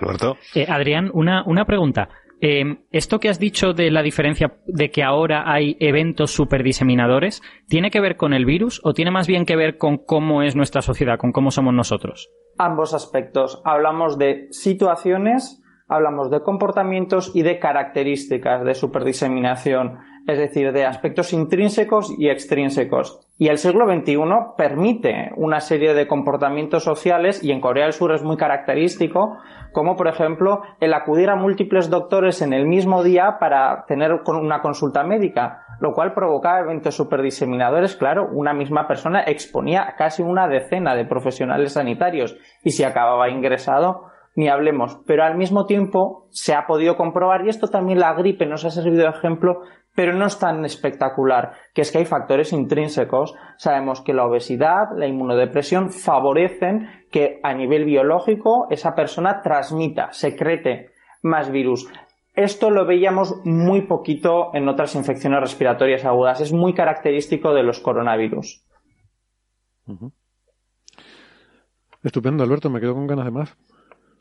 H: Alberto.
D: Eh, Adrián, una, una pregunta. Em, esto que has dicho de la diferencia de que ahora hay eventos superdiseminadores, ¿tiene que ver con el virus o tiene más bien que ver con cómo es nuestra sociedad, con cómo somos nosotros?
I: Ambos aspectos. Hablamos de situaciones, hablamos de comportamientos y de características de superdiseminación, es decir, de aspectos intrínsecos y extrínsecos. Y el siglo XXI permite una serie de comportamientos sociales y en Corea del Sur es muy característico como por ejemplo el acudir a múltiples doctores en el mismo día para tener una consulta médica, lo cual provocaba eventos superdiseminadores. Claro, una misma persona exponía casi una decena de profesionales sanitarios y si acababa ingresado, ni hablemos. Pero al mismo tiempo se ha podido comprobar, y esto también la gripe nos ha servido de ejemplo, pero no es tan espectacular, que es que hay factores intrínsecos. Sabemos que la obesidad, la inmunodepresión favorecen que a nivel biológico esa persona transmita, secrete más virus. Esto lo veíamos muy poquito en otras infecciones respiratorias agudas. Es muy característico de los coronavirus.
B: Estupendo, Alberto. Me quedo con ganas de más.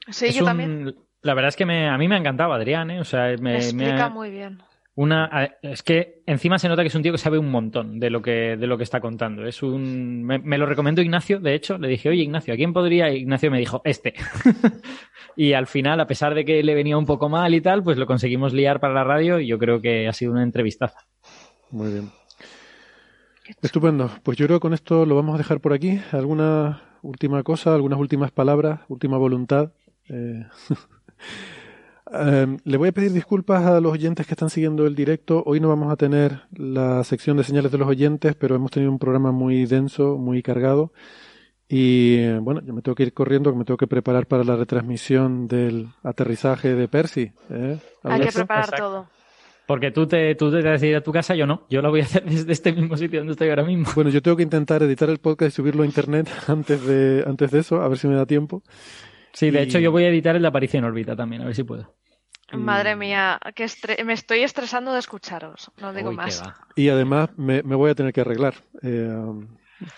E: Sí, yo también.
D: La verdad es que a mí me ha encantado Adrián, ¿eh? O sea, me,
E: explica muy bien.
D: Una, es que encima se nota que es un tío que sabe un montón de lo que, de lo que está contando. Es un, me, lo recomendó Ignacio, de hecho, le dije, oye Ignacio, ¿a quién podría? Ignacio me dijo, este. y al final, a pesar de que le venía un poco mal y tal, pues lo conseguimos liar para la radio y yo creo que ha sido una entrevistaza.
B: Muy bien. Estupendo. Pues yo creo que con esto lo vamos a dejar por aquí. ¿Alguna última cosa, algunas últimas palabras, última voluntad? Eh... Em, le voy a pedir disculpas a los oyentes que están siguiendo el directo. Hoy no vamos a tener la sección de señales de los oyentes, pero hemos tenido un programa muy denso, muy cargado. Y bueno, yo me tengo que ir corriendo, que me tengo que preparar para la retransmisión del aterrizaje de Percy. ¿eh?
E: Hay que preparar todo.
D: Porque tú te, tú te vas a ir a tu casa, yo no. Yo lo voy a hacer desde este mismo sitio donde estoy ahora mismo.
B: Bueno, yo tengo que intentar editar el podcast y subirlo a internet antes de, antes de eso, a ver si me da tiempo.
D: Sí, de hecho yo voy a editar el de Aparición Órbita también, a ver si puedo.
E: Madre mía, que me estoy estresando de escucharos, no digo más.
B: Y además me, voy a tener que arreglar. Eh,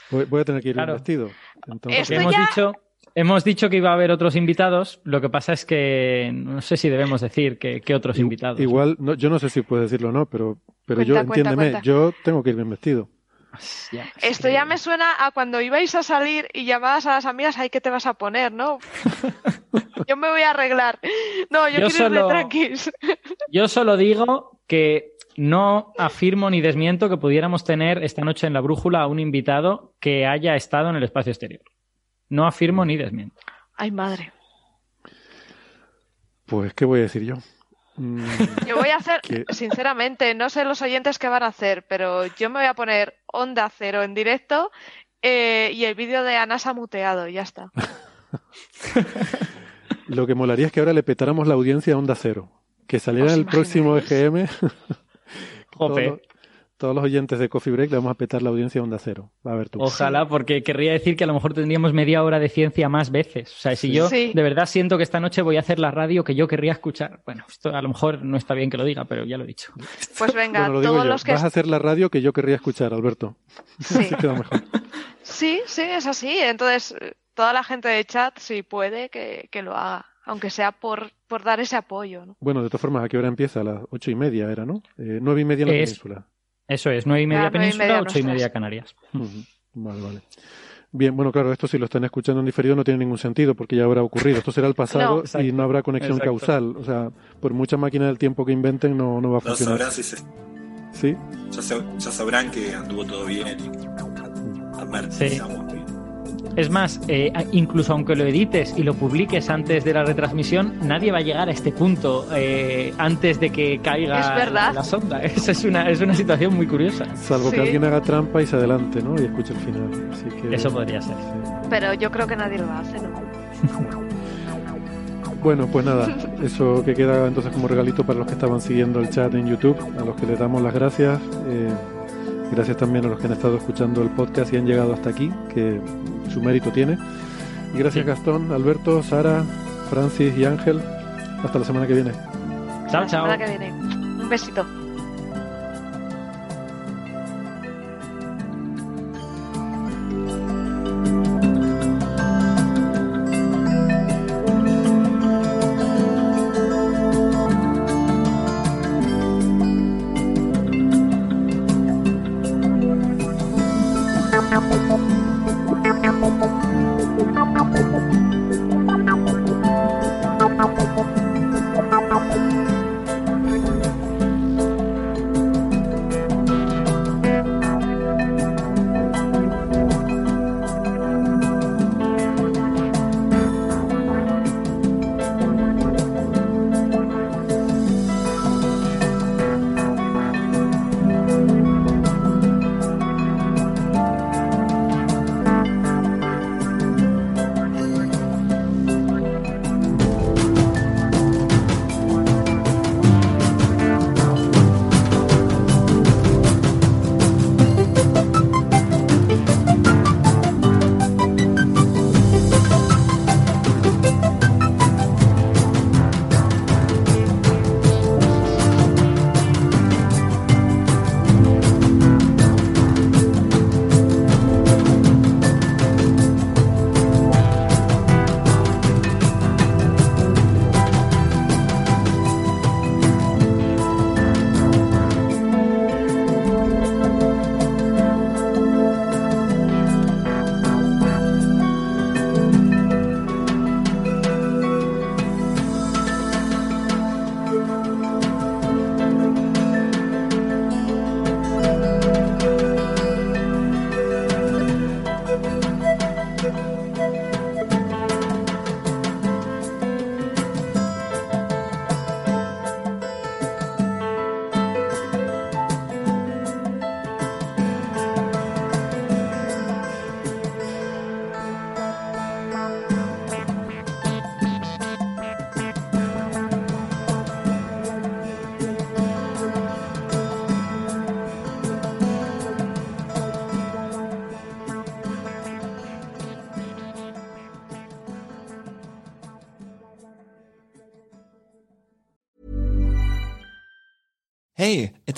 B: voy, a tener que ir vestido.
D: hemos, dicho, hemos dicho que iba a haber otros invitados, lo que pasa es que no sé si debemos decir que, otros invitados.
B: Igual, no, yo no sé si puedes decirlo o no, pero, pero yo, entiéndeme, yo tengo que ir bien vestido.
E: Esto ya me suena a cuando ibais a salir y llamabas a las amigas, ay, ¿qué te vas a poner, no? yo me voy a arreglar. No, yo, quiero solo, tranquilos.
D: yo solo digo que no afirmo ni desmiento que pudiéramos tener esta noche en la brújula a un invitado que haya estado en el espacio exterior. No afirmo ni desmiento.
E: Ay, madre.
B: Pues, ¿qué voy a decir yo?
E: Mm. Yo voy a hacer, sinceramente, no sé los oyentes qué van a hacer, pero yo me voy a poner onda cero en directo eh, y el vídeo de Anasa muteado, y ya está.
B: Lo que molaría es que ahora le petáramos la audiencia a onda cero. Que saliera el próximo EGM. todos los oyentes de Coffee Break le vamos a petar la audiencia a Onda Cero. A ver tú.
D: Ojalá, porque querría decir que a lo mejor tendríamos media hora de ciencia más veces. O sea, si yo de verdad siento que esta noche voy a hacer la radio que yo querría escuchar. Bueno, esto a lo mejor no está bien que lo diga, pero ya lo he dicho.
E: Pues venga, todos los que.
B: Vas a hacer la radio que yo querría escuchar, Alberto. Sí.
E: Sí, sí, es así. Entonces, toda la gente de chat, si puede, que, lo haga aunque sea por, por dar ese apoyo. ¿no?
B: Bueno, de todas formas, ¿a qué hora empieza? A las ocho y media era, ¿no? Eh, nueve y media en la península.
D: Eso es, nueve y media península, ocho y media Canarias.
B: Vale, vale. Bien, bueno, claro, esto si lo están escuchando en diferido no tiene ningún sentido porque ya habrá ocurrido. Esto será el pasado y no habrá conexión causal. O sea, por mucha máquina del tiempo que inventen no, no va a funcionar.
G: Sabrán
B: ¿Sí?
G: Ya, sabrán que anduvo todo bien.
D: Sí. Es más, eh, incluso aunque lo edites y lo publiques antes de la retransmisión, nadie va a llegar a este punto eh, antes de que caiga la sonda. Esa es una, es una situación muy curiosa.
B: Salvo que alguien haga trampa y se adelante, ¿no? Y escuche el final.
D: Eso podría ser.
E: Pero yo creo que nadie lo hace, ¿no?
B: Bueno, pues nada, eso que queda entonces como regalito para los que estaban siguiendo el chat en YouTube, a los que les damos las gracias. Eh, Gracias también a los que han estado escuchando el podcast y han llegado hasta aquí, que su mérito tiene. Y gracias Gastón, Alberto, Sara, Francis y Ángel. Hasta la semana que viene.
D: Chao, chao.
E: La semana que viene. Un besito.